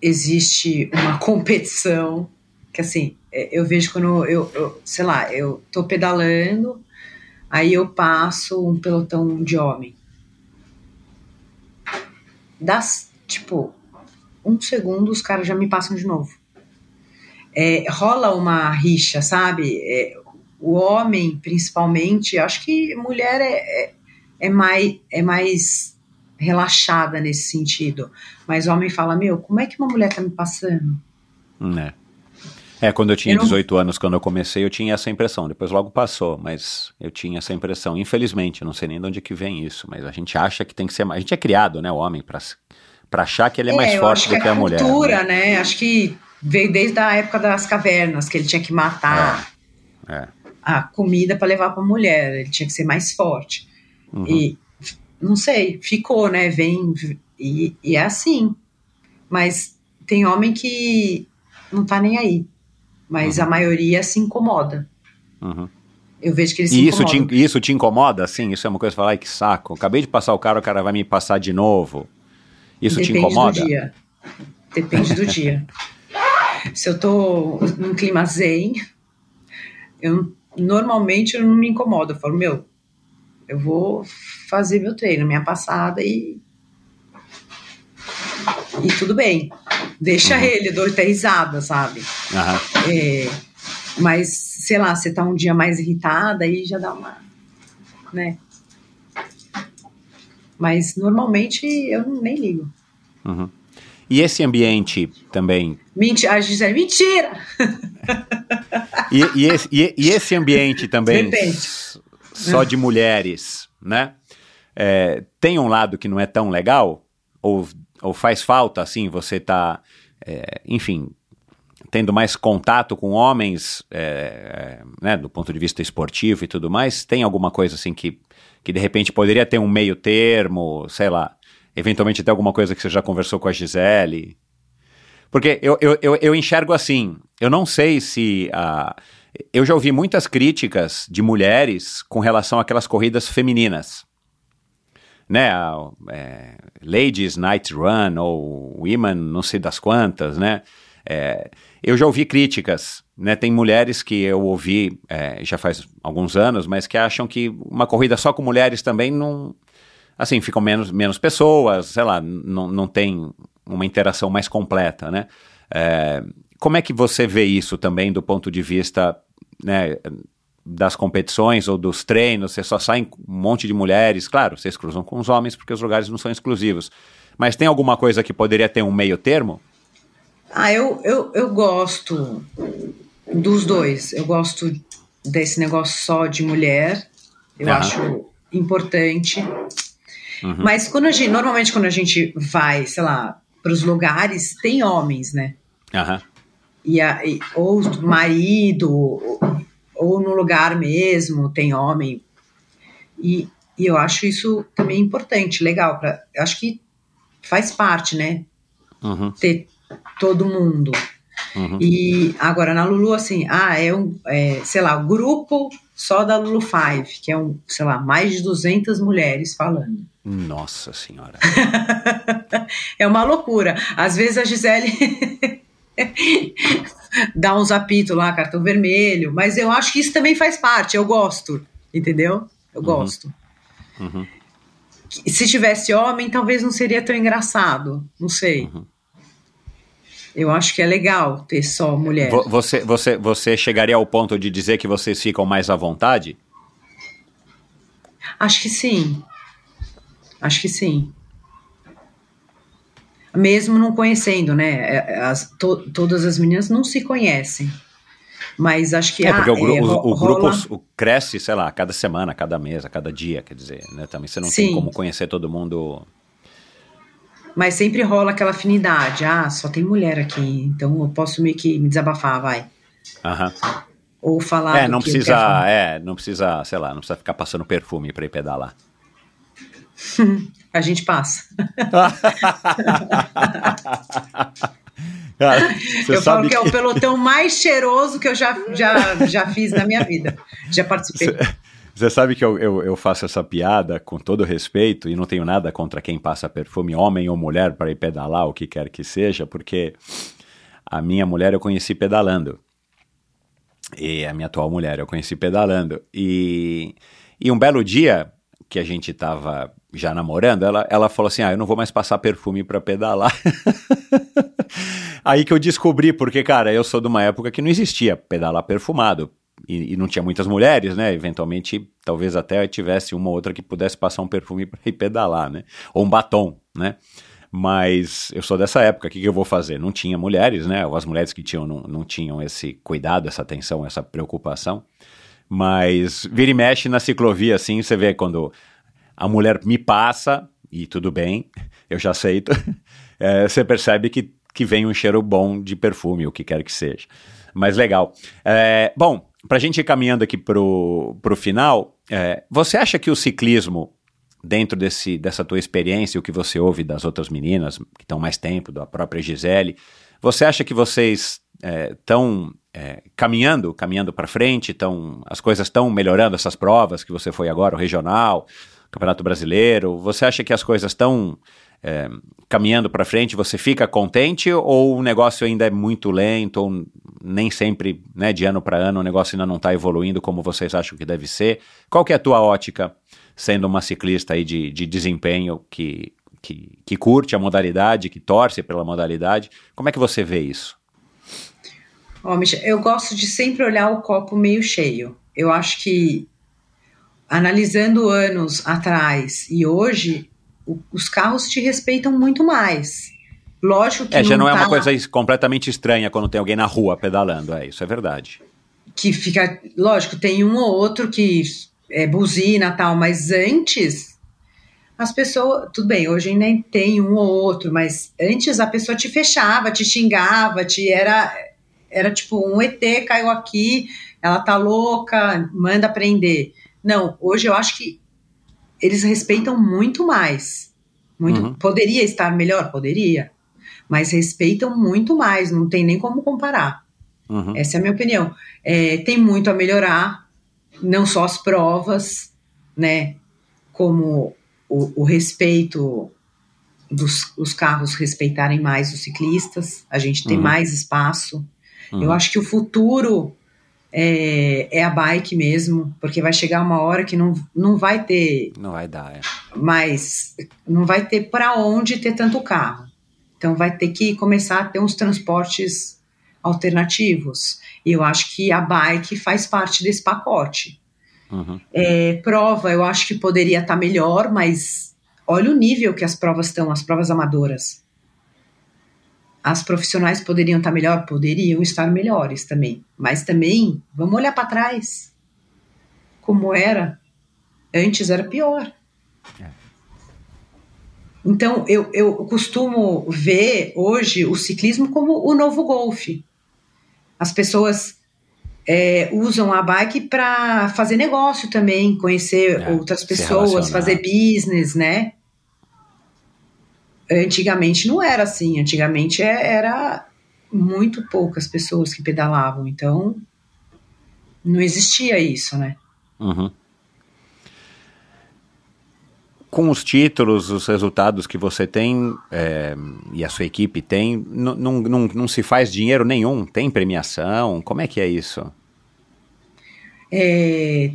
existe uma competição que assim, é, eu vejo quando eu, eu sei lá, eu tô pedalando, aí eu passo um pelotão de homem. Das, tipo, um segundo os caras já me passam de novo. É, rola uma rixa, sabe? É, o homem, principalmente, acho que mulher é, é, é mais, é mais relaxada nesse sentido. Mas o homem fala: Meu, como é que uma mulher tá me passando? Né? É, quando eu tinha Eu não- 18 anos, quando eu comecei, eu tinha essa impressão. Depois logo passou, mas eu tinha essa impressão. Infelizmente, não sei nem de onde que vem isso, mas a gente acha que tem que ser mais. A gente é criado, né, o homem, pra, se- pra achar que ele é, mais eu forte do que que a a mulher. cultura, né? né? Acho que veio desde a época das cavernas, que ele tinha que matar É. a comida para levar para a mulher, ele tinha que ser mais forte. Uhum. E não sei, ficou, né? Vem e, e é assim. Mas tem homem que não tá nem aí. Mas a maioria se incomoda. Uhum. Eu vejo que eles se E isso te, incomodam. isso te incomoda, assim? Isso é uma coisa que você fala, ai, que saco. Acabei de passar o cara, o cara vai me passar de novo. Isso te Depende incomoda? do dia. Depende do dia. Se eu tô num clima zen, eu normalmente eu não me incomodo. Eu falo, meu, eu vou fazer meu treino, minha passada e. E tudo bem. Deixa Uhum. ele, dou até risada, sabe? Aham. É, mas, sei lá, você tá um dia mais irritada, aí já dá uma. né? Mas normalmente eu nem ligo. Uhum. E esse ambiente também Mentira, a Gisele, mentira! E, e esse, e- e esse ambiente também Depende. só de mulheres, né? É, tem um lado que não é tão legal? Ou, ou faz falta, assim, você tá, é, enfim, tendo mais contato com homens, é, né, do ponto de vista esportivo e tudo mais? Tem alguma coisa, assim, que, que de repente poderia ter um meio termo, sei lá, eventualmente tem alguma coisa que você já conversou com a Gisele? Porque eu, eu, eu, eu enxergo assim, eu não sei se. ah, eu já ouvi muitas críticas de mulheres com relação àquelas corridas femininas. Né? é, Ladies Night Run ou Women não sei das quantas, né? É, eu já ouvi críticas, né? Tem mulheres que eu ouvi é, já faz alguns anos, mas que acham que uma corrida só com mulheres também não. Assim, ficam menos, menos pessoas, sei lá, não, não tem uma interação mais completa, né? É, como é que você vê isso também do ponto de vista né, das competições ou dos treinos? Você só sai um monte de mulheres, claro, vocês cruzam com os homens porque os lugares não são exclusivos. Mas tem alguma coisa que poderia ter um meio termo? Ah, eu, eu, eu gosto dos dois. Eu gosto desse negócio só de mulher. Eu acho importante. Uhum. Mas quando a gente, normalmente quando a gente vai, sei lá, para os lugares, tem homens, né? Aham. E, a, e- ou marido, ou, no lugar mesmo tem homem. E, e eu acho isso também importante, legal. Pra, eu acho que faz parte, né? Uhum. Ter todo mundo. Uhum. E agora na Lulu, assim, ah, é um, é, sei lá, grupo só da Lulu Five, que é um, sei lá, mais de 200 mulheres falando. Nossa senhora. é uma loucura. Às vezes a Gisele dá uns apitos lá, cartão vermelho, mas eu acho que isso também faz parte, eu gosto, entendeu? Eu Uhum. gosto. Uhum. Se tivesse homem, talvez não seria tão engraçado, não sei. Uhum. Eu acho que é legal ter só mulher. Vo- Você, você, você chegaria ao ponto de dizer que vocês ficam mais à vontade? Acho que sim. Acho que sim. Mesmo não conhecendo, né? É, As, to- todas as meninas não se conhecem. Mas acho que É, porque ah, o, é, o- o grupo rola- cresce, sei lá, cada semana, cada mês, a cada dia, quer dizer, né? Também você não Sim. tem como conhecer todo mundo. Mas sempre rola aquela afinidade. Ah, só tem mulher aqui, então eu posso meio que me desabafar, vai. Aham. Ou falar. É, não precisa, é, não precisa, sei lá, não precisa ficar passando perfume pra ir pedalar. A gente passa. Cara, você eu falo sabe que, é o pelotão mais cheiroso que eu já, já, já fiz na minha vida. Já participei. Você sabe que eu, eu, eu faço essa piada com todo respeito e não tenho nada contra quem passa perfume, homem ou mulher, para ir pedalar, o que quer que seja, porque a minha mulher eu conheci pedalando. E a minha atual mulher eu conheci pedalando. E, e um belo dia que a gente tava já namorando, ela, ela falou assim: Ah, eu não vou mais passar perfume para pedalar. Aí que eu descobri, porque, cara, eu sou de uma época que não existia pedalar perfumado. E, e não tinha muitas mulheres, né? Eventualmente, talvez até tivesse uma ou outra que pudesse passar um perfume para ir pedalar, né? Ou um batom, né? Mas eu sou dessa época, o que, que eu vou fazer? Não tinha mulheres, né? Ou as mulheres que tinham não, não tinham esse cuidado, essa atenção, essa preocupação. Mas vira e mexe na ciclovia, assim, você vê quando a mulher me passa, e tudo bem, eu já aceito, é, você percebe que, que vem um cheiro bom de perfume, o que quer que seja. Mas legal. É, bom, para a gente ir caminhando aqui pro, pro final, é, você acha que o ciclismo, dentro desse, dessa tua experiência, o que você ouve das outras meninas que estão mais tempo, da própria Gisele, você acha que vocês estão é, caminhando, caminhando para frente, tão, as coisas estão melhorando, essas provas que você foi agora, o regional, Campeonato Brasileiro, você acha que as coisas estão é, caminhando para frente, você fica contente ou o negócio ainda é muito lento, ou nem sempre, né, de ano para ano, o negócio ainda não está evoluindo como vocês acham que deve ser? Qual que é a tua ótica, sendo uma ciclista aí de, de desempenho que, que, que curte a modalidade, que torce pela modalidade, como é que você vê isso? Ó, Michel, eu gosto de sempre olhar o copo meio cheio. Eu acho que analisando anos atrás e hoje, o- os carros te respeitam muito mais. Lógico que É, já não é tá uma coisa completamente estranha quando tem alguém na rua pedalando, é, isso é verdade. que fica, lógico, tem um ou outro que é buzina tal, mas antes as pessoas, tudo bem, hoje ainda tem um ou outro, mas antes a pessoa te fechava, te xingava, te era era tipo um ET caiu aqui, ela tá louca, manda prender. Não, hoje eu acho que eles respeitam muito mais. Muito, Uhum. poderia estar melhor, poderia, mas respeitam muito mais, não tem nem como comparar. Uhum. Essa é a minha opinião. É, tem muito a melhorar, não só as provas, né? Como o, o respeito dos os carros respeitarem mais os ciclistas, a gente tem Uhum. mais espaço. Uhum. Eu acho que o futuro é, é a bike mesmo, porque vai chegar uma hora que não, não vai ter Não vai dar, é. mais, não vai ter para onde ter tanto carro. Então vai ter que começar a ter uns transportes alternativos. E eu acho que a bike faz parte desse pacote. Uhum. É, prova, eu acho que poderia estar melhor, mas olha o nível que as provas estão, as provas amadoras. As profissionais poderiam estar melhor? Poderiam estar melhores também. Mas também, vamos olhar para trás. Como era? Antes era pior. Então, eu, eu costumo ver hoje o ciclismo como o novo golfe. As pessoas é, usam a bike para fazer negócio também, conhecer É, outras pessoas, fazer business, né? Antigamente não era assim. Antigamente é- era muito poucas pessoas que pedalavam, então não existia isso, né? Uhum. Com os títulos, os resultados que você tem é, e a sua equipe tem, não, não, não, não se faz dinheiro nenhum? Tem premiação? Como é que é isso? É,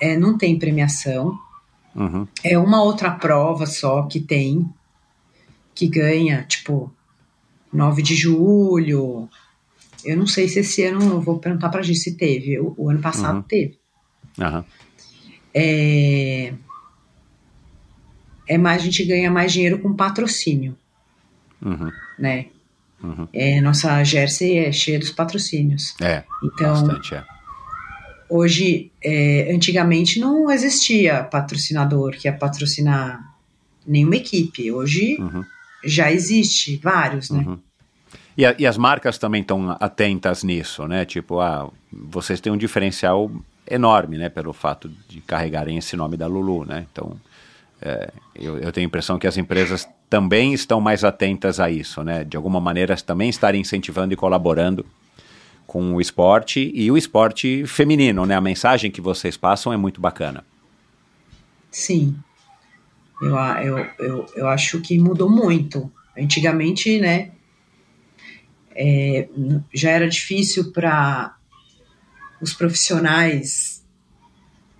é, não tem premiação. Uhum. É uma outra prova só que tem, que ganha, tipo, 9 de julho. Eu não sei se esse ano, eu vou perguntar pra gente se teve. O, o ano passado Uhum. teve. Aham. É, é mais, a gente ganha mais dinheiro com patrocínio, Uhum. né? Uhum. É, nossa Jersey é cheia dos patrocínios. É, Então, bastante, é. hoje, é, antigamente não existia patrocinador que ia patrocinar nenhuma equipe. Hoje Uhum. Já existe vários, né? Uhum. E, a- e as marcas também estão atentas nisso, né? Tipo, ah, vocês têm um diferencial enorme, né? Pelo fato de carregarem esse nome da Lulu, né? Então, é, eu, eu tenho a impressão que as empresas também estão mais atentas a isso, né? De alguma maneira também estarem incentivando e colaborando com o esporte e o esporte feminino, né? A mensagem que vocês passam é muito bacana. Sim. Eu, eu, eu, eu acho que mudou muito. Antigamente, né? é, já era difícil para os profissionais.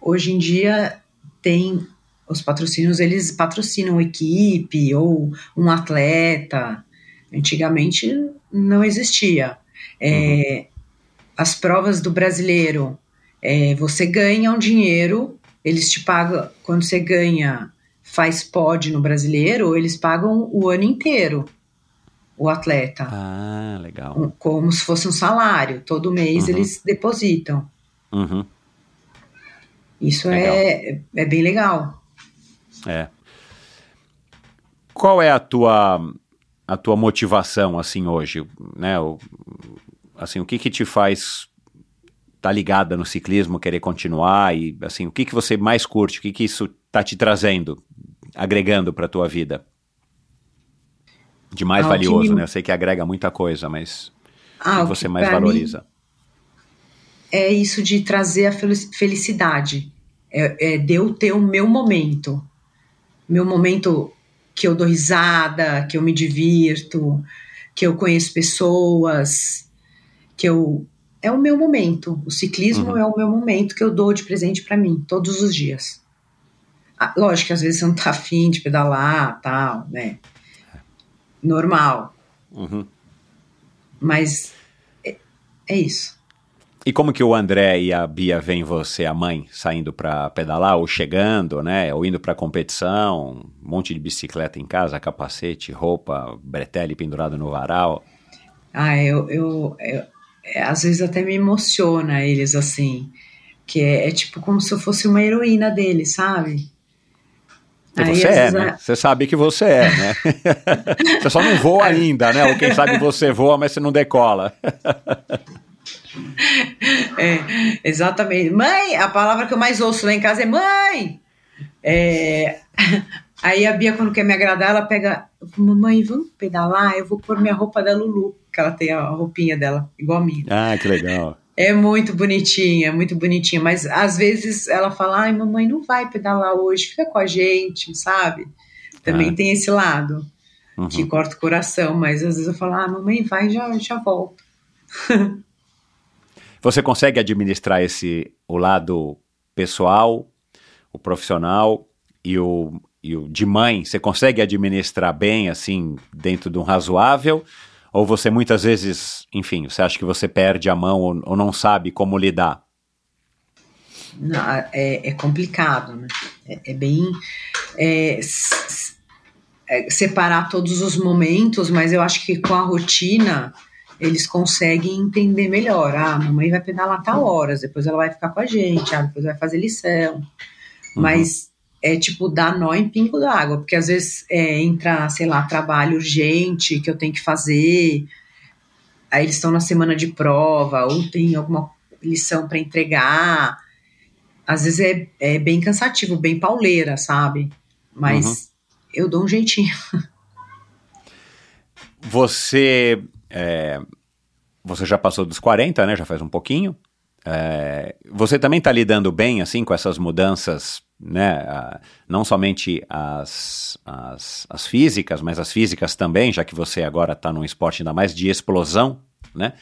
Hoje em dia tem os patrocínios, eles patrocinam equipe ou um atleta. Antigamente não existia. É, As provas do brasileiro, é, você ganha um dinheiro, eles te pagam, quando você ganha, faz pod no brasileiro, eles pagam o ano inteiro o atleta, Ah, legal. como se fosse um salário. Todo mês Uhum. eles depositam. Uhum, Isso Legal. é, é bem legal. é. Qual é a tua a tua motivação assim hoje, né? O, assim, o que que te faz estar ligada no ciclismo, querer continuar e assim, o que que você mais curte? O que que isso tá te trazendo, agregando para tua vida? De mais Ah, valioso, me- né? Eu sei que agrega muita coisa, mas Ah, o que você que mais mim valoriza? é isso de trazer a fel- felicidade. É, é de eu ter o meu momento. Meu momento que eu dou risada, que eu me divirto, que eu conheço pessoas, que eu. É o meu momento. O ciclismo Uhum. é o meu momento que eu dou de presente para mim, todos os dias. Ah, lógico que às vezes você não tá afim de pedalar, tal, né? Normal. Uhum. Mas é, é isso. E como que o André e a Bia veem você, a mãe, saindo para pedalar, ou chegando, né? Ou indo para competição, um monte de bicicleta em casa, capacete, roupa, bretelle pendurado no varal. Ah, eu, eu, eu- é, às vezes até me emociona eles assim, que é, é tipo como se eu fosse uma heroína deles, sabe? E Aí, você é, né? a- Você sabe que você é, né? você só não voa ainda, né? Ou quem sabe você voa, mas você não decola. É, exatamente. Mãe, a palavra que eu mais ouço lá em casa é mãe. É, aí a Bia, quando quer me agradar, ela pega, mamãe, vamos pedalar? Eu vou pôr minha roupa da Lulu, que ela tem a roupinha dela, igual a minha. Ah, que legal. É muito bonitinha, é muito bonitinha, mas às vezes ela fala, ai, mamãe, não vai pedalar hoje, fica com a gente, sabe? Também Ah. tem esse lado Uhum. que corta o coração, mas às vezes eu falo, ah, mamãe, vai, já, já volto. Você consegue administrar esse o lado pessoal, o profissional e o, e o de mãe? Você consegue administrar bem, assim, dentro de um razoável? Ou você muitas vezes, enfim, você acha que você perde a mão ou, ou não sabe como lidar? Não, é, é complicado, né? É, é bem. é, é, separar todos os momentos, mas eu acho que com a rotina eles conseguem entender melhor. Ah, a mamãe vai pedalar tal horas, depois ela vai ficar com a gente, ah, depois vai fazer lição. Mas é tipo dar nó em pingo d'água, porque às vezes é, entra, sei lá, trabalho urgente que eu tenho que fazer, aí eles estão na semana de prova, ou tem alguma lição para entregar. Às vezes é, é bem cansativo, bem pauleira, sabe? Mas eu dou um jeitinho. Você é, você já passou dos 40, né? Já faz um pouquinho. É, você também está lidando bem assim com essas mudanças, né? não somente as, as, as físicas, mas as físicas também, já que você agora está num esporte ainda mais de explosão, né?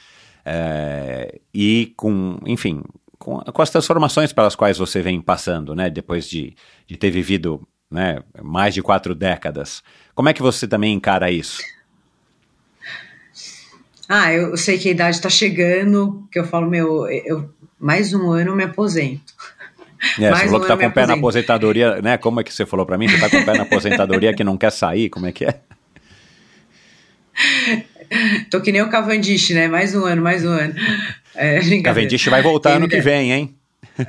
É, e com, enfim, com, com as transformações pelas quais você vem passando, né? Depois de, de ter vivido né, mais de quatro décadas. Como é que você também encara isso? Ah, eu sei que a idade está chegando, que eu falo, meu, eu, mais um ano eu me aposento. É, você falou que tá com o pé na aposentadoria, né? Como é que você falou pra mim? Você tá com o pé na aposentadoria que não quer sair? Como é que é? Tô que nem o Cavendish, né? Mais um ano, mais um ano. É. Cavendish vai voltar ano que vem, hein?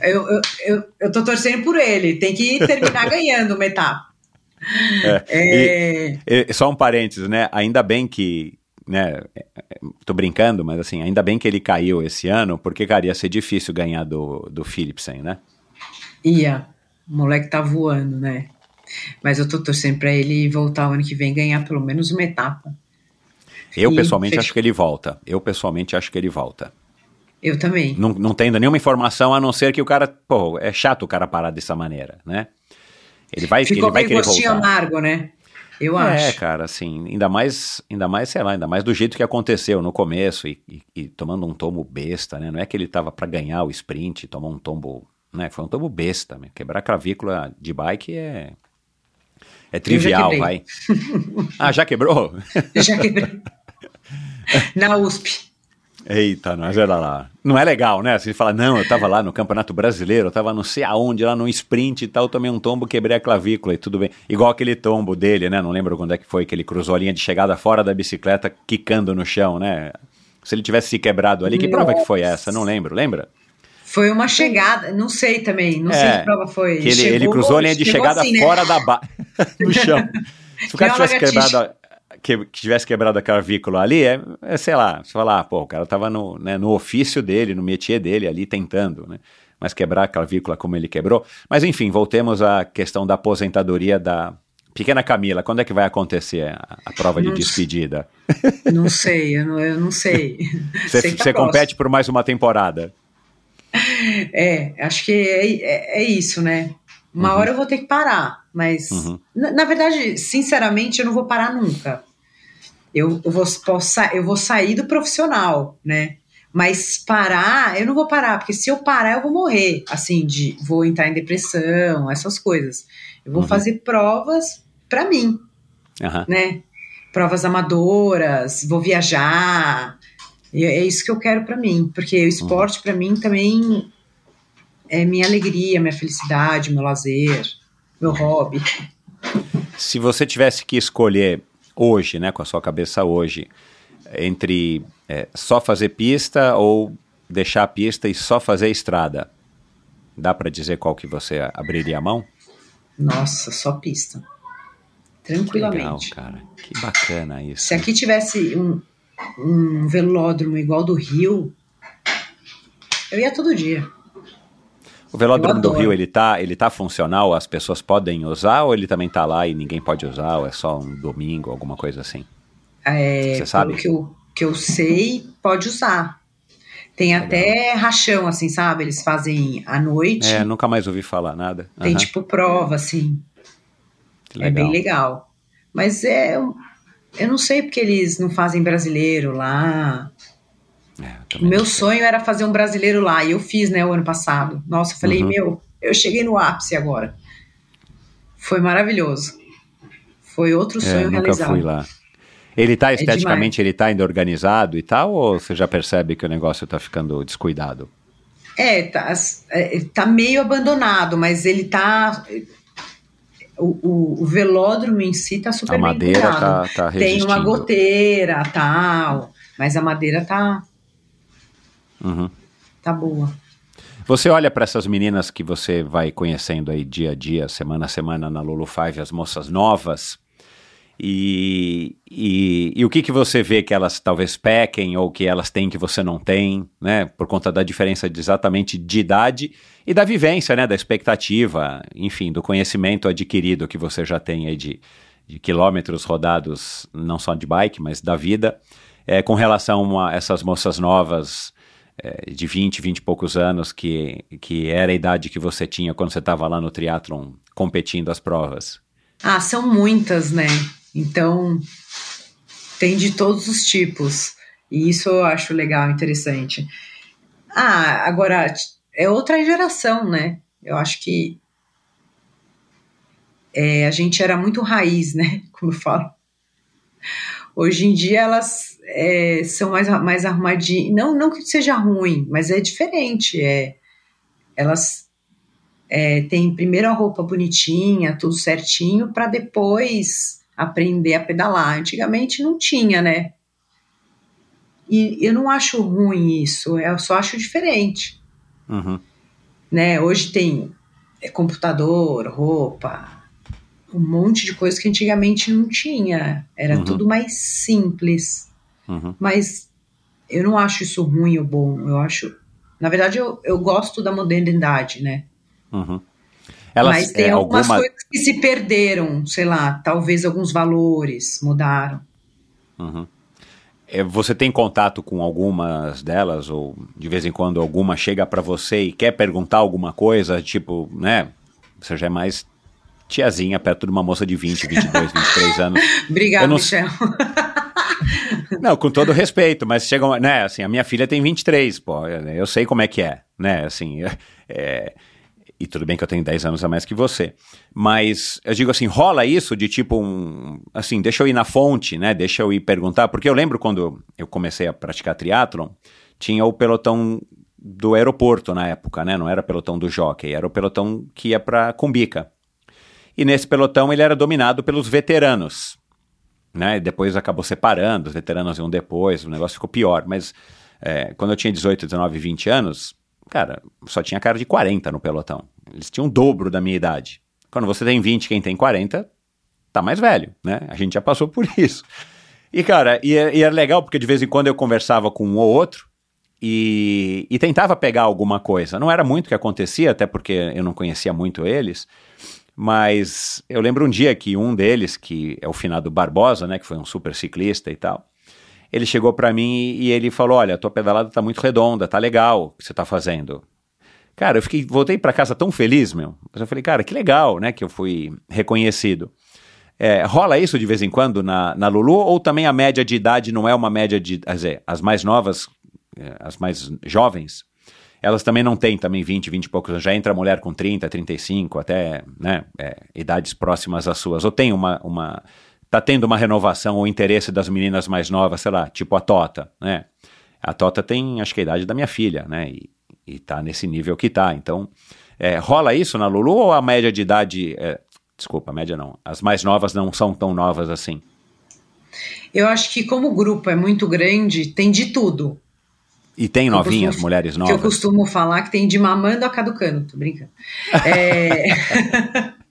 Eu, eu, eu, eu tô torcendo por ele, tem que terminar ganhando uma etapa. É, E- e só um parênteses, né? Ainda bem que, né? é, é, Tô brincando, mas assim, ainda bem que ele caiu esse ano, porque, cara, ia ser difícil ganhar do, do Philipsen, né? Ia, o moleque tá voando, né? Mas eu tô torcendo pra ele voltar o ano que vem e ganhar pelo menos uma etapa. Eu E pessoalmente acho que ele volta. Eu pessoalmente acho que ele volta. Eu também. Não, não tendo nenhuma informação a não ser que o cara, pô, é chato o cara parar dessa maneira, né? Ele vai, Ficou ele vai querer voltar. amargo, né? Eu É, acho. cara, assim, ainda mais, ainda mais, sei lá, ainda mais do jeito que aconteceu no começo e, e- e tomando um tombo besta, né? Não é que ele tava pra ganhar o sprint, tomou um tombo, né? Foi um tombo besta, né? Quebrar clavícula de bike é é trivial, vai. Ah, já quebrou? Já quebrei. Na USP. Eita, nós era lá. Não é legal, né? Você fala, não, eu tava lá no Campeonato Brasileiro, eu tava não sei aonde, lá no sprint e tal, tomei um tombo, quebrei a clavícula e tudo bem. Igual aquele tombo dele, né? Não lembro quando é que foi, que ele cruzou a linha de chegada fora da bicicleta, quicando no chão, né? Se ele tivesse se quebrado ali, que prova que foi essa? Não lembro, lembra? Foi uma chegada, não sei também, não sei É, que prova foi. Que ele, Chegou- ele cruzou a linha de chegada assim, né? fora da ba... no chão. Se o cara tivesse quebrado, a- que, que tivesse quebrado a clavícula ali, é, é, sei lá, você fala, ah, pô, o cara tava no, né, no ofício dele, no métier dele ali tentando, né? Mas quebrar a clavícula como ele quebrou. Mas enfim, voltemos à questão da aposentadoria da pequena Camila. Quando é que vai acontecer a, a prova de Não sei. despedida? Não sei, eu não, eu não sei. Você, Sei tá você próximo. compete por mais uma temporada. É, acho que é, é, é isso, né? Uma hora eu vou ter que parar, mas Uhum. na, na verdade, sinceramente, eu não vou parar nunca. Eu, eu, vou, posso, eu vou sair do profissional, né? Mas parar, eu não vou parar, porque se eu parar, eu vou morrer. Assim, de vou entrar em depressão, essas coisas. Eu vou Uhum. fazer provas pra mim, né? Provas amadoras, vou viajar. E é isso que eu quero pra mim, porque o esporte pra mim também é minha alegria, minha felicidade, meu lazer, meu hobby. Se você tivesse que escolher hoje, né, com a sua cabeça hoje, entre é, só fazer pista ou deixar a pista e só fazer estrada, dá pra dizer qual que você abriria a mão? Nossa, só pista. Legal, Tranquilamente. cara. Que bacana isso. Se aqui tivesse um, um velódromo igual do Rio, eu ia todo dia. O velódromo do. Rio, ele tá, ele tá funcional? As pessoas podem usar ou ele também tá lá e ninguém pode usar? Ou é só um domingo, alguma coisa assim? É, Você sabe? Pelo que eu, que eu sei, pode usar. Tem até rachão, assim, sabe? Eles fazem à noite. É, nunca mais ouvi falar nada. Tem Aham, tipo prova, assim. que É bem legal. Mas é. Eu não sei porque eles não fazem brasileiro lá. É, eu meu sonho era fazer um brasileiro lá. E eu fiz, né, o ano passado. Nossa, eu falei, Uhum. meu, eu cheguei no ápice agora. Foi maravilhoso. Foi outro É, sonho nunca realizado. fui lá. Ele tá esteticamente, demais. ele tá ainda organizado e tal, ou você já percebe que o negócio tá ficando descuidado? É, tá, é, tá meio abandonado, mas ele tá. O, o, velódromo em si tá super a bem madeira cuidado. tá, tá Tem resistindo. uma goteira, tal, mas a madeira tá, Uhum. tá boa. Você olha para essas meninas que você vai conhecendo aí dia a dia, semana a semana na Lulu Five, as moças novas, e, e, e o que, que você vê que elas talvez pequem ou que elas têm que você não tem, né? Por conta da diferença de exatamente de idade e da vivência, né? Da expectativa, enfim, do conhecimento adquirido que você já tem aí de, de quilômetros rodados, não só de bike, mas da vida. é, com relação a essas moças novas é, de 20, 20 e poucos anos, que, que era a idade que você tinha quando você estava lá no triatlon competindo as provas? Ah, são muitas, né? Então, tem de todos os tipos. E isso eu acho legal, interessante. Ah, agora, é outra geração, né? Eu acho que é, a gente era muito raiz, né? Como eu falo. Hoje em dia elas é, são mais, mais arrumadinhas. Não, não que seja ruim, mas é diferente. É, elas é, têm primeiro a roupa bonitinha, tudo certinho, para depois aprender a pedalar. Antigamente não tinha, né? E eu não acho ruim isso, eu só acho diferente. Uhum. Né? Hoje tem é, computador, roupa, um monte de coisa que antigamente não tinha. Era uhum. tudo mais simples. Uhum. Mas eu não acho isso ruim ou bom. Eu acho. Na verdade, eu, eu gosto da modernidade, né? Uhum. Elas, Mas tem é, algumas alguma... coisas que se perderam, sei lá, talvez alguns valores mudaram. Uhum. É, você tem contato com algumas delas, ou de vez em quando alguma chega para você e quer perguntar alguma coisa, tipo, né? Você já é mais tiazinha perto de uma moça de 20, 22, 23 anos. Obrigada, não... Michel. não, com todo respeito, mas chega, né, assim, a minha filha tem 23, pô, eu sei como é que é, né, assim, é, e tudo bem que eu tenho 10 anos a mais que você, mas eu digo assim, rola isso de tipo um, assim, deixa eu ir na fonte, né, deixa eu ir perguntar, porque eu lembro quando eu comecei a praticar triatlon, tinha o pelotão do aeroporto na época, né, não era pelotão do jockey, era o pelotão que ia para Cumbica, e nesse pelotão ele era dominado pelos veteranos. Né? Depois acabou separando, os veteranos iam depois, o negócio ficou pior. Mas é, quando eu tinha 18, 19, 20 anos, cara, só tinha cara de 40 no pelotão. Eles tinham o dobro da minha idade. Quando você tem 20, quem tem 40, tá mais velho, né? A gente já passou por isso. E, cara, e, é, e era legal porque de vez em quando eu conversava com um ou outro e, e tentava pegar alguma coisa. Não era muito que acontecia, até porque eu não conhecia muito eles. Mas eu lembro um dia que um deles, que é o finado Barbosa, né, que foi um super ciclista e tal, ele chegou para mim e ele falou: "Olha, tua pedalada tá muito redonda, tá legal o que você tá fazendo". Cara, eu fiquei, voltei para casa tão feliz, meu. Eu falei, cara, que legal, né, que eu fui reconhecido. É, rola isso de vez em quando na, na Lulu ou também a média de idade não é uma média de, quer dizer, as mais novas, é, as mais jovens, elas também não têm também 20, 20 e poucos, já entra mulher com 30, 35, até né, é, idades próximas às suas. Ou tem uma, uma. Tá tendo uma renovação ou interesse das meninas mais novas, sei lá, tipo a Tota, né? A Tota tem, acho que a idade da minha filha, né? E, e tá nesse nível que tá. Então, é, rola isso na Lulu ou a média de idade. É, desculpa, a média não. As mais novas não são tão novas assim? Eu acho que, como o grupo é muito grande, tem de tudo. E tem novinhas, costumo, mulheres novas? Que eu costumo falar que tem de mamando a caducando, tô brincando. É...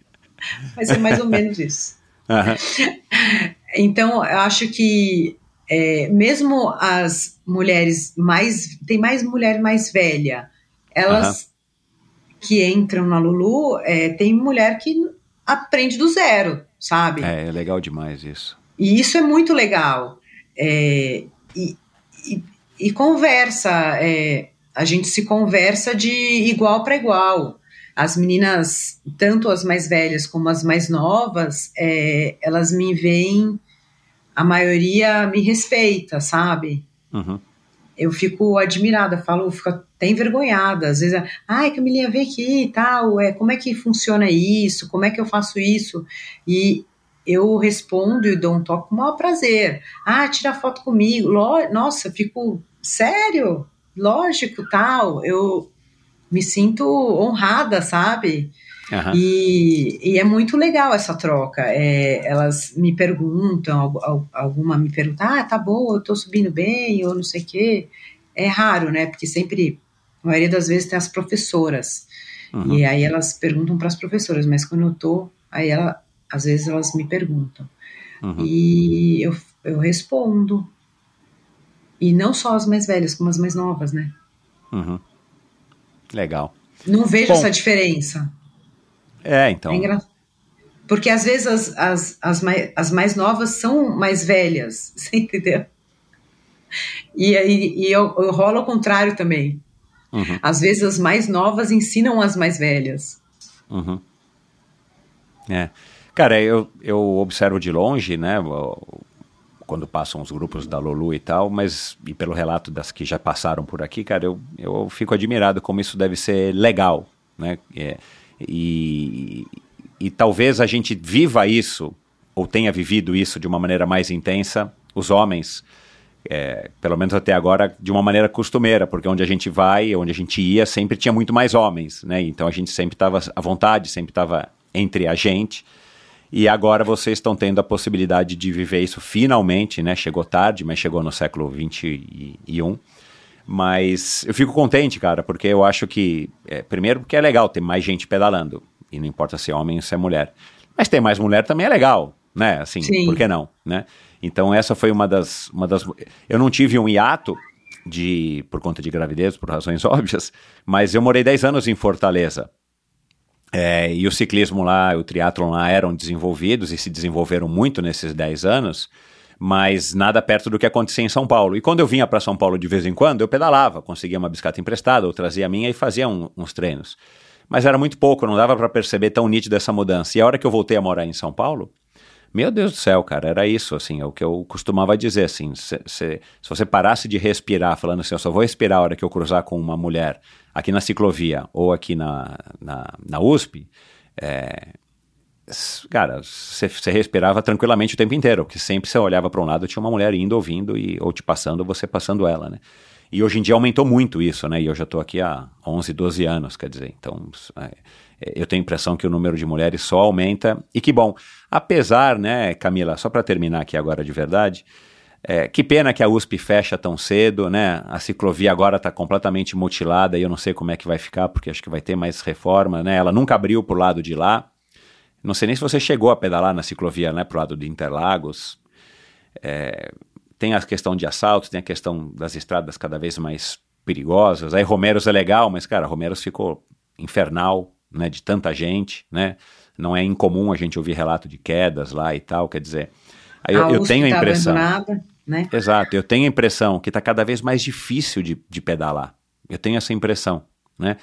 Vai ser mais ou menos isso. Uhum. Então, eu acho que é, mesmo as mulheres mais. Tem mais mulher mais velha, elas uhum. que entram na Lulu, é, tem mulher que aprende do zero, sabe? É, é legal demais isso. E isso é muito legal. É, e, e e conversa. É, a gente se conversa de igual para igual. As meninas, tanto as mais velhas como as mais novas, é, elas me veem, a maioria me respeita, sabe? Uhum. Eu fico admirada, falo, fico até envergonhada. Às vezes, ai, Camilinha, vem aqui e tal, é, como é que funciona isso? Como é que eu faço isso? E eu respondo e dou um toque com o maior prazer. Ah, tira foto comigo. Nossa, fico sério, lógico, tal, eu me sinto honrada, sabe? Uhum. E, e, é muito legal essa troca. É, elas me perguntam, alguma me pergunta, ah, tá bom, eu tô subindo bem, ou não sei o quê. É raro, né? Porque sempre, a maioria das vezes tem as professoras. Uhum. E aí elas perguntam para as professoras, mas quando eu tô, aí ela, às vezes elas me perguntam. Uhum. E eu, eu respondo. E não só as mais velhas, como as mais novas, né? Uhum. Legal. Não vejo Bom, essa diferença. É, então. É engra... Porque às vezes as, as, as, mais, as mais novas são mais velhas, você entendeu? E, e, e eu, eu rolo ao contrário também. Uhum. Às vezes as mais novas ensinam as mais velhas. Uhum. É. Cara, eu, eu observo de longe, né? Quando passam os grupos da Lulu e tal, mas e pelo relato das que já passaram por aqui, cara, eu, eu fico admirado como isso deve ser legal, né? É, e, e talvez a gente viva isso, ou tenha vivido isso de uma maneira mais intensa, os homens, é, pelo menos até agora, de uma maneira costumeira, porque onde a gente vai, onde a gente ia, sempre tinha muito mais homens, né? Então a gente sempre estava à vontade, sempre estava entre a gente. E agora vocês estão tendo a possibilidade de viver isso finalmente, né? Chegou tarde, mas chegou no século 21. Mas eu fico contente, cara, porque eu acho que, é, primeiro, porque é legal ter mais gente pedalando, e não importa se é homem ou se é mulher. Mas ter mais mulher também é legal, né? Assim, Sim. por que não, né? Então essa foi uma das, uma das. Eu não tive um hiato de por conta de gravidez, por razões óbvias, mas eu morei 10 anos em Fortaleza. É, e o ciclismo lá, o triatlon lá eram desenvolvidos e se desenvolveram muito nesses 10 anos, mas nada perto do que acontecia em São Paulo. E quando eu vinha para São Paulo de vez em quando, eu pedalava, conseguia uma bicicleta emprestada, ou trazia a minha e fazia um, uns treinos. Mas era muito pouco, não dava para perceber tão nítido essa mudança. E a hora que eu voltei a morar em São Paulo, meu Deus do céu, cara, era isso, assim, é o que eu costumava dizer, assim, se, se, se você parasse de respirar, falando assim, eu só vou respirar a hora que eu cruzar com uma mulher aqui na ciclovia ou aqui na, na, na USP, é, cara, você, respirava tranquilamente o tempo inteiro, porque sempre você olhava para um lado, tinha uma mulher indo, ouvindo, e, ou te passando, ou você passando ela, né? E hoje em dia aumentou muito isso, né? E eu já estou aqui há 11, 12 anos, quer dizer, então é, eu tenho a impressão que o número de mulheres só aumenta. E que bom, apesar, né, Camila, só para terminar aqui agora de verdade, é, que pena que a USP fecha tão cedo, né? A ciclovia agora está completamente mutilada e eu não sei como é que vai ficar, porque acho que vai ter mais reforma, né? Ela nunca abriu para o lado de lá. Não sei nem se você chegou a pedalar na ciclovia, né, para o lado de Interlagos. É, tem a questão de assaltos, tem a questão das estradas cada vez mais perigosas. Aí Romeros é legal, mas, cara, Romeros ficou infernal, né, de tanta gente, né? Não é incomum a gente ouvir relato de quedas lá e tal, quer dizer... Aí eu, eu tenho a impressão... né? Exato, eu tenho a impressão que está cada vez mais difícil de, de pedalar. Eu tenho essa impressão, né?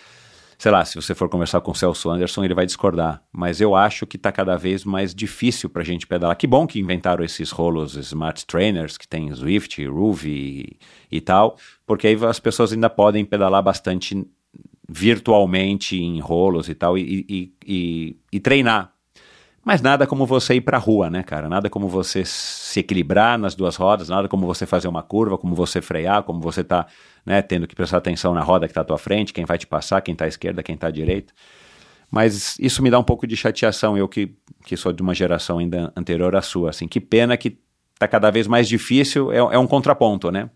Sei lá, se você for conversar com o Celso Anderson, ele vai discordar. Mas eu acho que está cada vez mais difícil para a gente pedalar. Que bom que inventaram esses rolos Smart Trainers, que tem Swift, e, e tal, porque aí as pessoas ainda podem pedalar bastante virtualmente em rolos e tal, e, e, e, e treinar. Mas nada como você ir para a rua, né, cara? Nada como você se equilibrar nas duas rodas, nada como você fazer uma curva, como você frear, como você tá, né, tendo que prestar atenção na roda que está à tua frente, quem vai te passar, quem está à esquerda, quem está à direita. Mas isso me dá um pouco de chateação, eu que, que sou de uma geração ainda anterior à sua, assim, que pena que tá cada vez mais difícil, é, é um contraponto, né?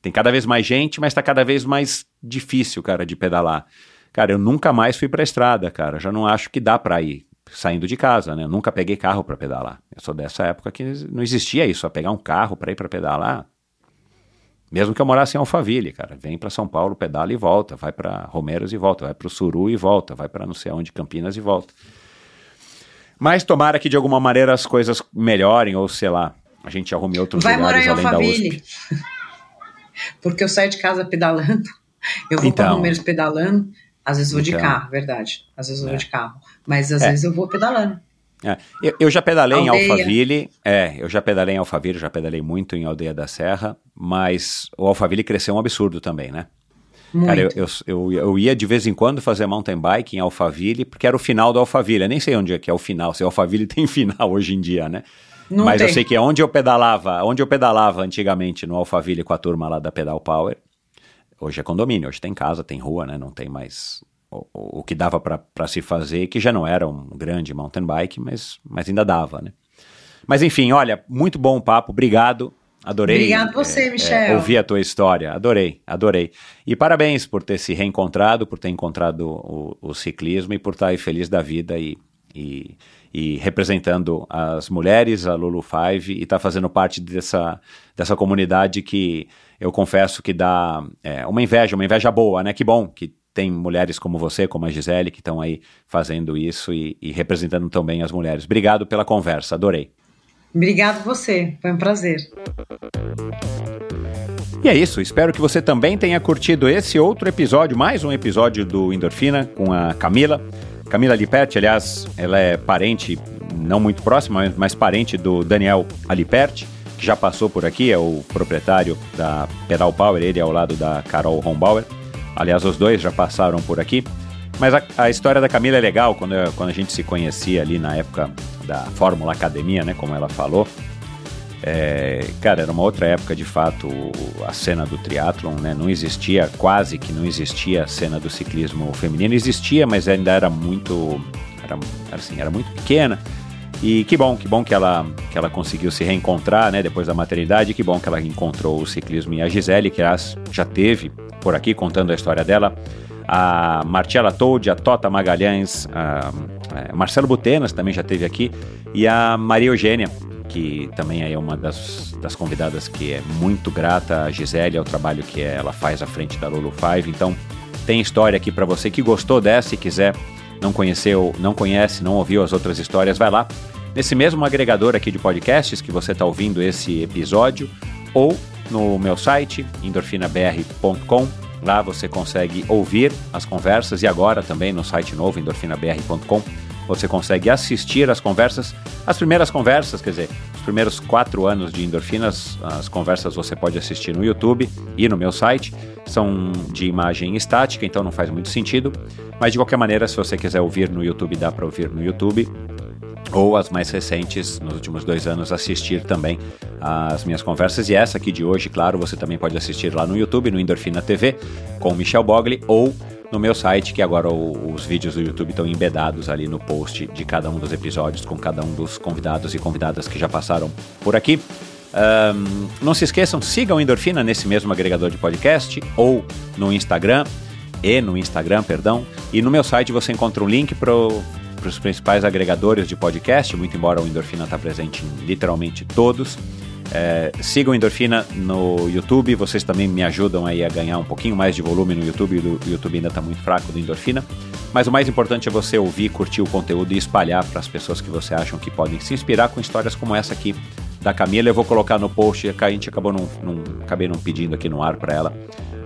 Tem cada vez mais gente, mas está cada vez mais difícil, cara, de pedalar. Cara, eu nunca mais fui para a estrada, cara. Já não acho que dá para ir saindo de casa, né? Eu nunca peguei carro para pedalar. Eu sou dessa época que não existia isso, a pegar um carro para ir para pedalar. Mesmo que eu morasse em Alphaville, cara, vem para São Paulo, pedala e volta, vai para Romeiros e volta, vai para o Suru e volta, vai para não sei onde, Campinas e volta. Mas tomara que de alguma maneira as coisas melhorem ou sei lá, a gente arrume outros vai lugares morar em além da Alphaville. USP. Porque eu saio de casa pedalando, eu vou Então. para Romeiros pedalando, às vezes vou de Então. carro, verdade. Às vezes eu É. vou de carro, mas às É. vezes eu vou pedalando. É, eu, eu já pedalei em Aldeia. Alphaville, é, eu já pedalei em Alphaville, já pedalei muito em Aldeia da Serra, mas o Alphaville cresceu um absurdo também, né? Muito. Cara, eu, eu, eu, eu ia de vez em quando fazer mountain bike em Alphaville, porque era o final do Alphaville. Eu nem sei onde é que é o final, se Alphaville tem final hoje em dia, né? Não Mas tem. eu sei que é onde eu pedalava, onde eu pedalava antigamente no Alphaville com a turma lá da Pedal Power. Hoje é condomínio, hoje tem casa, tem rua, né? Não tem mais o, que dava para se fazer, que já não era um grande mountain bike, mas, mas ainda dava, né? Mas enfim, olha, muito bom o papo, obrigado. Adorei. Obrigado você, Michel. ouvir a tua história, adorei, adorei. E parabéns por ter se reencontrado, por ter encontrado o, o ciclismo e por estar aí feliz da vida e, e, e representando as mulheres, a Lulu Five, e estar fazendo parte dessa, dessa comunidade que eu confesso que dá é, uma inveja, uma inveja boa, né? Que bom que tem mulheres como você, como a Gisele, que estão aí fazendo isso e, e representando tão bem as mulheres. Obrigado pela conversa, adorei. Obrigado você, foi um prazer. E é isso, espero que você também tenha curtido esse outro episódio, mais um episódio do Endorfina com a Camila. Camila Liperti, aliás, ela é parente, não muito próxima, mas parente do Daniel Aliperti, que já passou por aqui, é o proprietário da Pedal Power, ele é ao lado da Carol Hombauer. Aliás, os dois já passaram por aqui. Mas a, a, história da Camila é legal, quando, quando a gente se conhecia ali na época da Fórmula Academia, né, como ela falou. É, cara, era uma outra época de fato a cena do triatlon, né? Não existia, quase que não existia a cena do ciclismo feminino. Existia, mas ainda era muito, era, assim, era muito pequena. E que bom, que bom que ela, que ela conseguiu se reencontrar, né? Depois da maternidade, que bom que ela encontrou o ciclismo. E a Gisele, que já teve por aqui contando a história dela, a Marcela Toldi, a Tota Magalhães, a, é, Marcelo Butenas também já teve aqui, e a Maria Eugênia, que também é uma das, das convidadas que é muito grata a Gisele, ao trabalho que ela faz à frente da Lulu Five. Então, tem história aqui para você que gostou dessa e quiser não conheceu, não conhece, não ouviu as outras histórias, vai lá nesse mesmo agregador aqui de podcasts que você está ouvindo esse episódio ou no meu site endorfinabr.com. Lá você consegue ouvir as conversas e agora também no site novo endorfinabr.com você consegue assistir as conversas, as primeiras conversas, quer dizer, os primeiros quatro anos de endorfinas, as conversas você pode assistir no YouTube e no meu site. São de imagem estática, então não faz muito sentido. Mas de qualquer maneira, se você quiser ouvir no YouTube, dá para ouvir no YouTube ou as mais recentes, nos últimos dois anos, assistir também as minhas conversas. E essa aqui de hoje, claro, você também pode assistir lá no YouTube, no Endorfina TV, com o Michel Bogli, ou no meu site, que agora os vídeos do YouTube estão embedados ali no post de cada um dos episódios, com cada um dos convidados e convidadas que já passaram por aqui. Um, não se esqueçam, sigam Endorfina nesse mesmo agregador de podcast ou no Instagram, e no Instagram, perdão, e no meu site você encontra um link para os principais agregadores de podcast, muito embora o Endorfina está presente em literalmente todos. É, sigam Endorfina no YouTube, vocês também me ajudam aí a ganhar um pouquinho mais de volume no YouTube, o YouTube ainda está muito fraco do Endorfina. Mas o mais importante é você ouvir, curtir o conteúdo e espalhar para as pessoas que você acham que podem se inspirar com histórias como essa aqui da Camila. Eu vou colocar no post, a gente acabou não acabei não pedindo aqui no ar para ela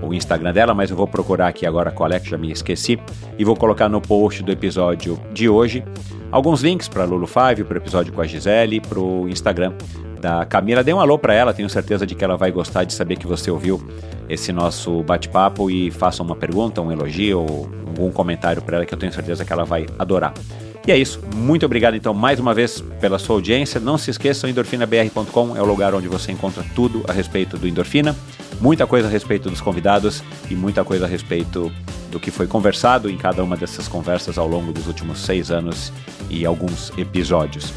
o Instagram dela, mas eu vou procurar aqui agora qual é que já me esqueci e vou colocar no post do episódio de hoje alguns links para Lulu Five, para o episódio com a Gisele, para o Instagram da Camila. Dê um alô para ela, tenho certeza de que ela vai gostar de saber que você ouviu esse nosso bate-papo e faça uma pergunta, um elogio ou algum comentário para ela que eu tenho certeza que ela vai adorar. E é isso. Muito obrigado então mais uma vez pela sua audiência. Não se esqueçam, endorfinabr.com é o lugar onde você encontra tudo a respeito do endorfina, muita coisa a respeito dos convidados e muita coisa a respeito do que foi conversado em cada uma dessas conversas ao longo dos últimos seis anos e alguns episódios.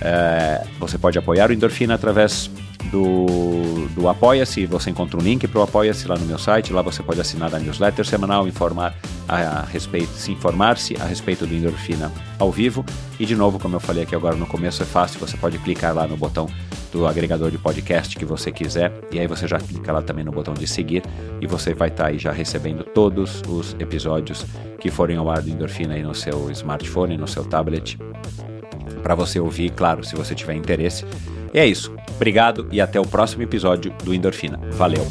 É, você pode apoiar o Endorfina através do, do Apoia-se. Você encontra um link para o Apoia-se lá no meu site. Lá você pode assinar a newsletter semanal, informar a, a respeito, se informar-se a respeito do Endorfina ao vivo. E de novo, como eu falei aqui agora no começo, é fácil. Você pode clicar lá no botão do agregador de podcast que você quiser. E aí você já clica lá também no botão de seguir e você vai estar tá aí já recebendo todos os episódios que forem ao ar do Endorfina aí no seu smartphone, no seu tablet para você ouvir, claro, se você tiver interesse. E é isso. Obrigado e até o próximo episódio do Endorfina. Valeu.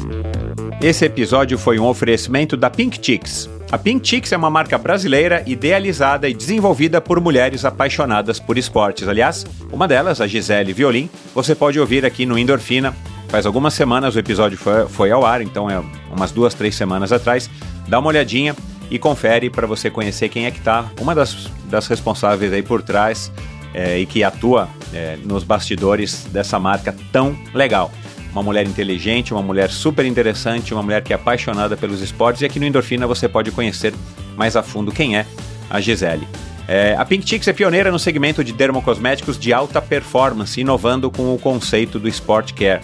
Esse episódio foi um oferecimento da Pink Chicks. A Pink Chicks é uma marca brasileira idealizada e desenvolvida por mulheres apaixonadas por esportes. Aliás, uma delas, a Gisele Violim, você pode ouvir aqui no Endorfina. Faz algumas semanas o episódio foi, foi ao ar, então é umas duas, três semanas atrás. Dá uma olhadinha e confere para você conhecer quem é que tá, uma das, das responsáveis aí por trás é, e que atua é, nos bastidores dessa marca tão legal. Uma mulher inteligente, uma mulher super interessante, uma mulher que é apaixonada pelos esportes e aqui no Endorfina você pode conhecer mais a fundo quem é a Gisele. É, a Pink Chicks é pioneira no segmento de dermocosméticos de alta performance, inovando com o conceito do Sport Care.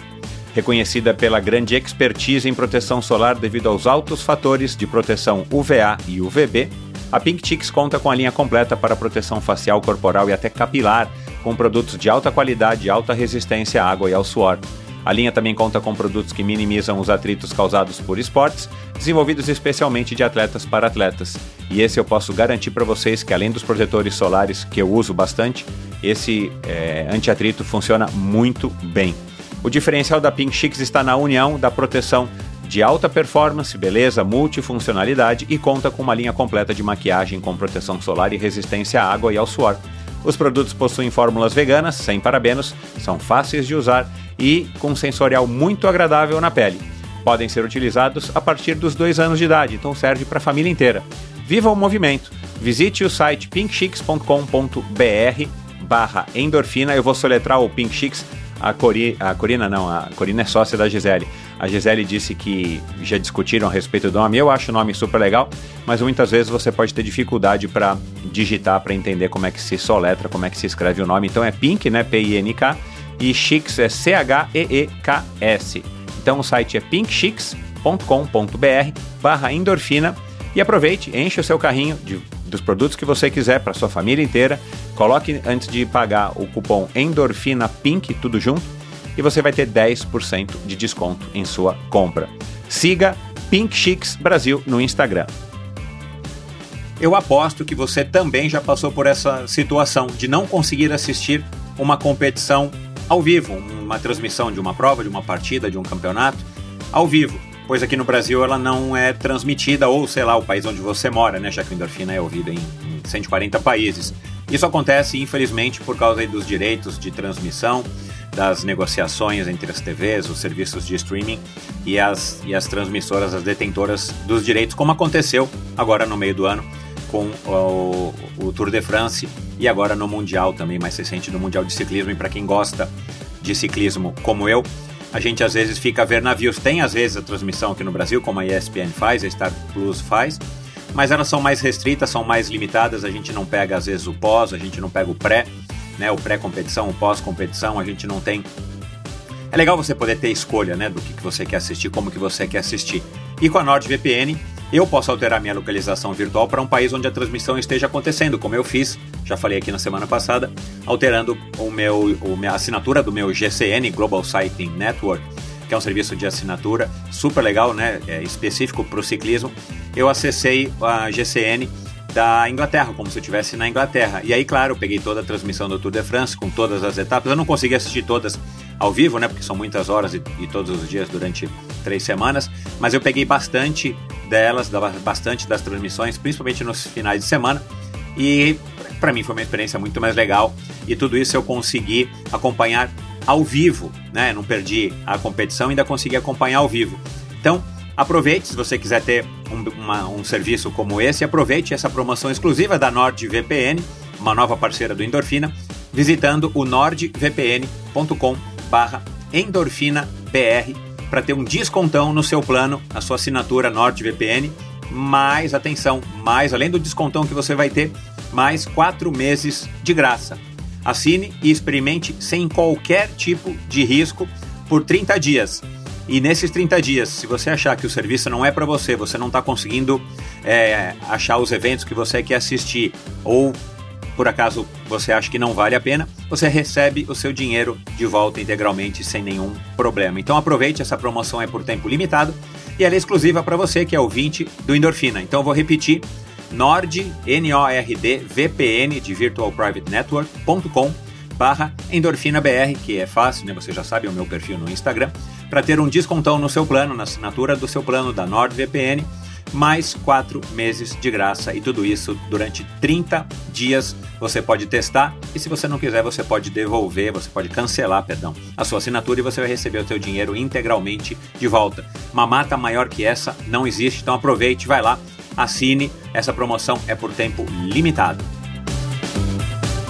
Reconhecida pela grande expertise em proteção solar devido aos altos fatores de proteção UVA e UVB, a Pink Chicks conta com a linha completa para proteção facial, corporal e até capilar, com produtos de alta qualidade e alta resistência à água e ao suor. A linha também conta com produtos que minimizam os atritos causados por esportes, desenvolvidos especialmente de atletas para atletas. E esse eu posso garantir para vocês que, além dos protetores solares que eu uso bastante, esse é, anti-atrito funciona muito bem. O diferencial da Pink Chicks está na união da proteção de alta performance, beleza, multifuncionalidade e conta com uma linha completa de maquiagem com proteção solar e resistência à água e ao suor. Os produtos possuem fórmulas veganas, sem parabenos, são fáceis de usar e com sensorial muito agradável na pele. Podem ser utilizados a partir dos dois anos de idade, então serve para a família inteira. Viva o movimento! Visite o site pinkchicks.com.br barra endorfina. Eu vou soletrar o Pink Chicks. A, Cori, a Corina não, a Corina é sócia da Gisele. A Gisele disse que já discutiram a respeito do nome. Eu acho o nome super legal, mas muitas vezes você pode ter dificuldade para digitar, para entender como é que se soletra, como é que se escreve o nome. Então é Pink, né? P-I-N-K. E Chicks é C-H-E-E-K-S. Então o site é pinkchicks.com.br barra endorfina e aproveite, enche o seu carrinho de, dos produtos que você quiser para sua família inteira. Coloque antes de pagar o cupom Endorfina Pink, tudo junto, e você vai ter 10% de desconto em sua compra. Siga Pink Chicks Brasil no Instagram. Eu aposto que você também já passou por essa situação de não conseguir assistir uma competição ao vivo, uma transmissão de uma prova, de uma partida, de um campeonato ao vivo pois aqui no Brasil ela não é transmitida, ou sei lá, o país onde você mora, né? Já que o Endorfina é ouvido em, em 140 países. Isso acontece, infelizmente, por causa dos direitos de transmissão, das negociações entre as TVs, os serviços de streaming e as, e as transmissoras, as detentoras dos direitos, como aconteceu agora no meio do ano com o, o Tour de France e agora no Mundial também, mais recente no Mundial de Ciclismo. E para quem gosta de ciclismo como eu, a gente às vezes fica a ver navios. Tem às vezes a transmissão aqui no Brasil, como a ESPN faz, a Star Plus faz, mas elas são mais restritas, são mais limitadas. A gente não pega às vezes o pós, a gente não pega o pré, né? O pré-competição, o pós-competição, a gente não tem. É legal você poder ter escolha, né, do que, que você quer assistir, como que você quer assistir. E com a NordVPN, eu posso alterar minha localização virtual para um país onde a transmissão esteja acontecendo, como eu fiz, já falei aqui na semana passada, alterando o meu, o minha assinatura do meu GCN, Global Sighting Network, que é um serviço de assinatura super legal, né, é específico para o ciclismo. Eu acessei a GCN da Inglaterra, como se eu estivesse na Inglaterra. E aí, claro, eu peguei toda a transmissão do Tour de France com todas as etapas. Eu não consegui assistir todas ao vivo, né? Porque são muitas horas e, e todos os dias durante três semanas. Mas eu peguei bastante delas, bastante das transmissões, principalmente nos finais de semana. E para mim foi uma experiência muito mais legal. E tudo isso eu consegui acompanhar ao vivo, né? Não perdi a competição, ainda consegui acompanhar ao vivo. Então, aproveite se você quiser ter um, uma, um serviço como esse, aproveite essa promoção exclusiva da NordVPN, uma nova parceira do Endorfina, visitando o nordvpn.com.br barra endorfinabr para ter um descontão no seu plano, a sua assinatura NordVPN. Mais atenção, mais além do descontão que você vai ter, mais quatro meses de graça. Assine e experimente sem qualquer tipo de risco por 30 dias. E nesses 30 dias, se você achar que o serviço não é para você, você não está conseguindo é, achar os eventos que você quer assistir ou por acaso você acha que não vale a pena, você recebe o seu dinheiro de volta integralmente sem nenhum problema. Então aproveite, essa promoção é por tempo limitado e ela é exclusiva para você que é ouvinte do Endorfina. Então eu vou repetir, nord, N-O-R-D, VPN de Virtual Private Network.com barra endorfinabr, que é fácil, né? Você já sabe é o meu perfil no Instagram, para ter um descontão no seu plano, na assinatura do seu plano da NordVPN mais quatro meses de graça e tudo isso durante 30 dias você pode testar e se você não quiser você pode devolver, você pode cancelar, perdão, a sua assinatura e você vai receber o seu dinheiro integralmente de volta. Uma mata maior que essa não existe, então aproveite, vai lá, assine, essa promoção é por tempo limitado.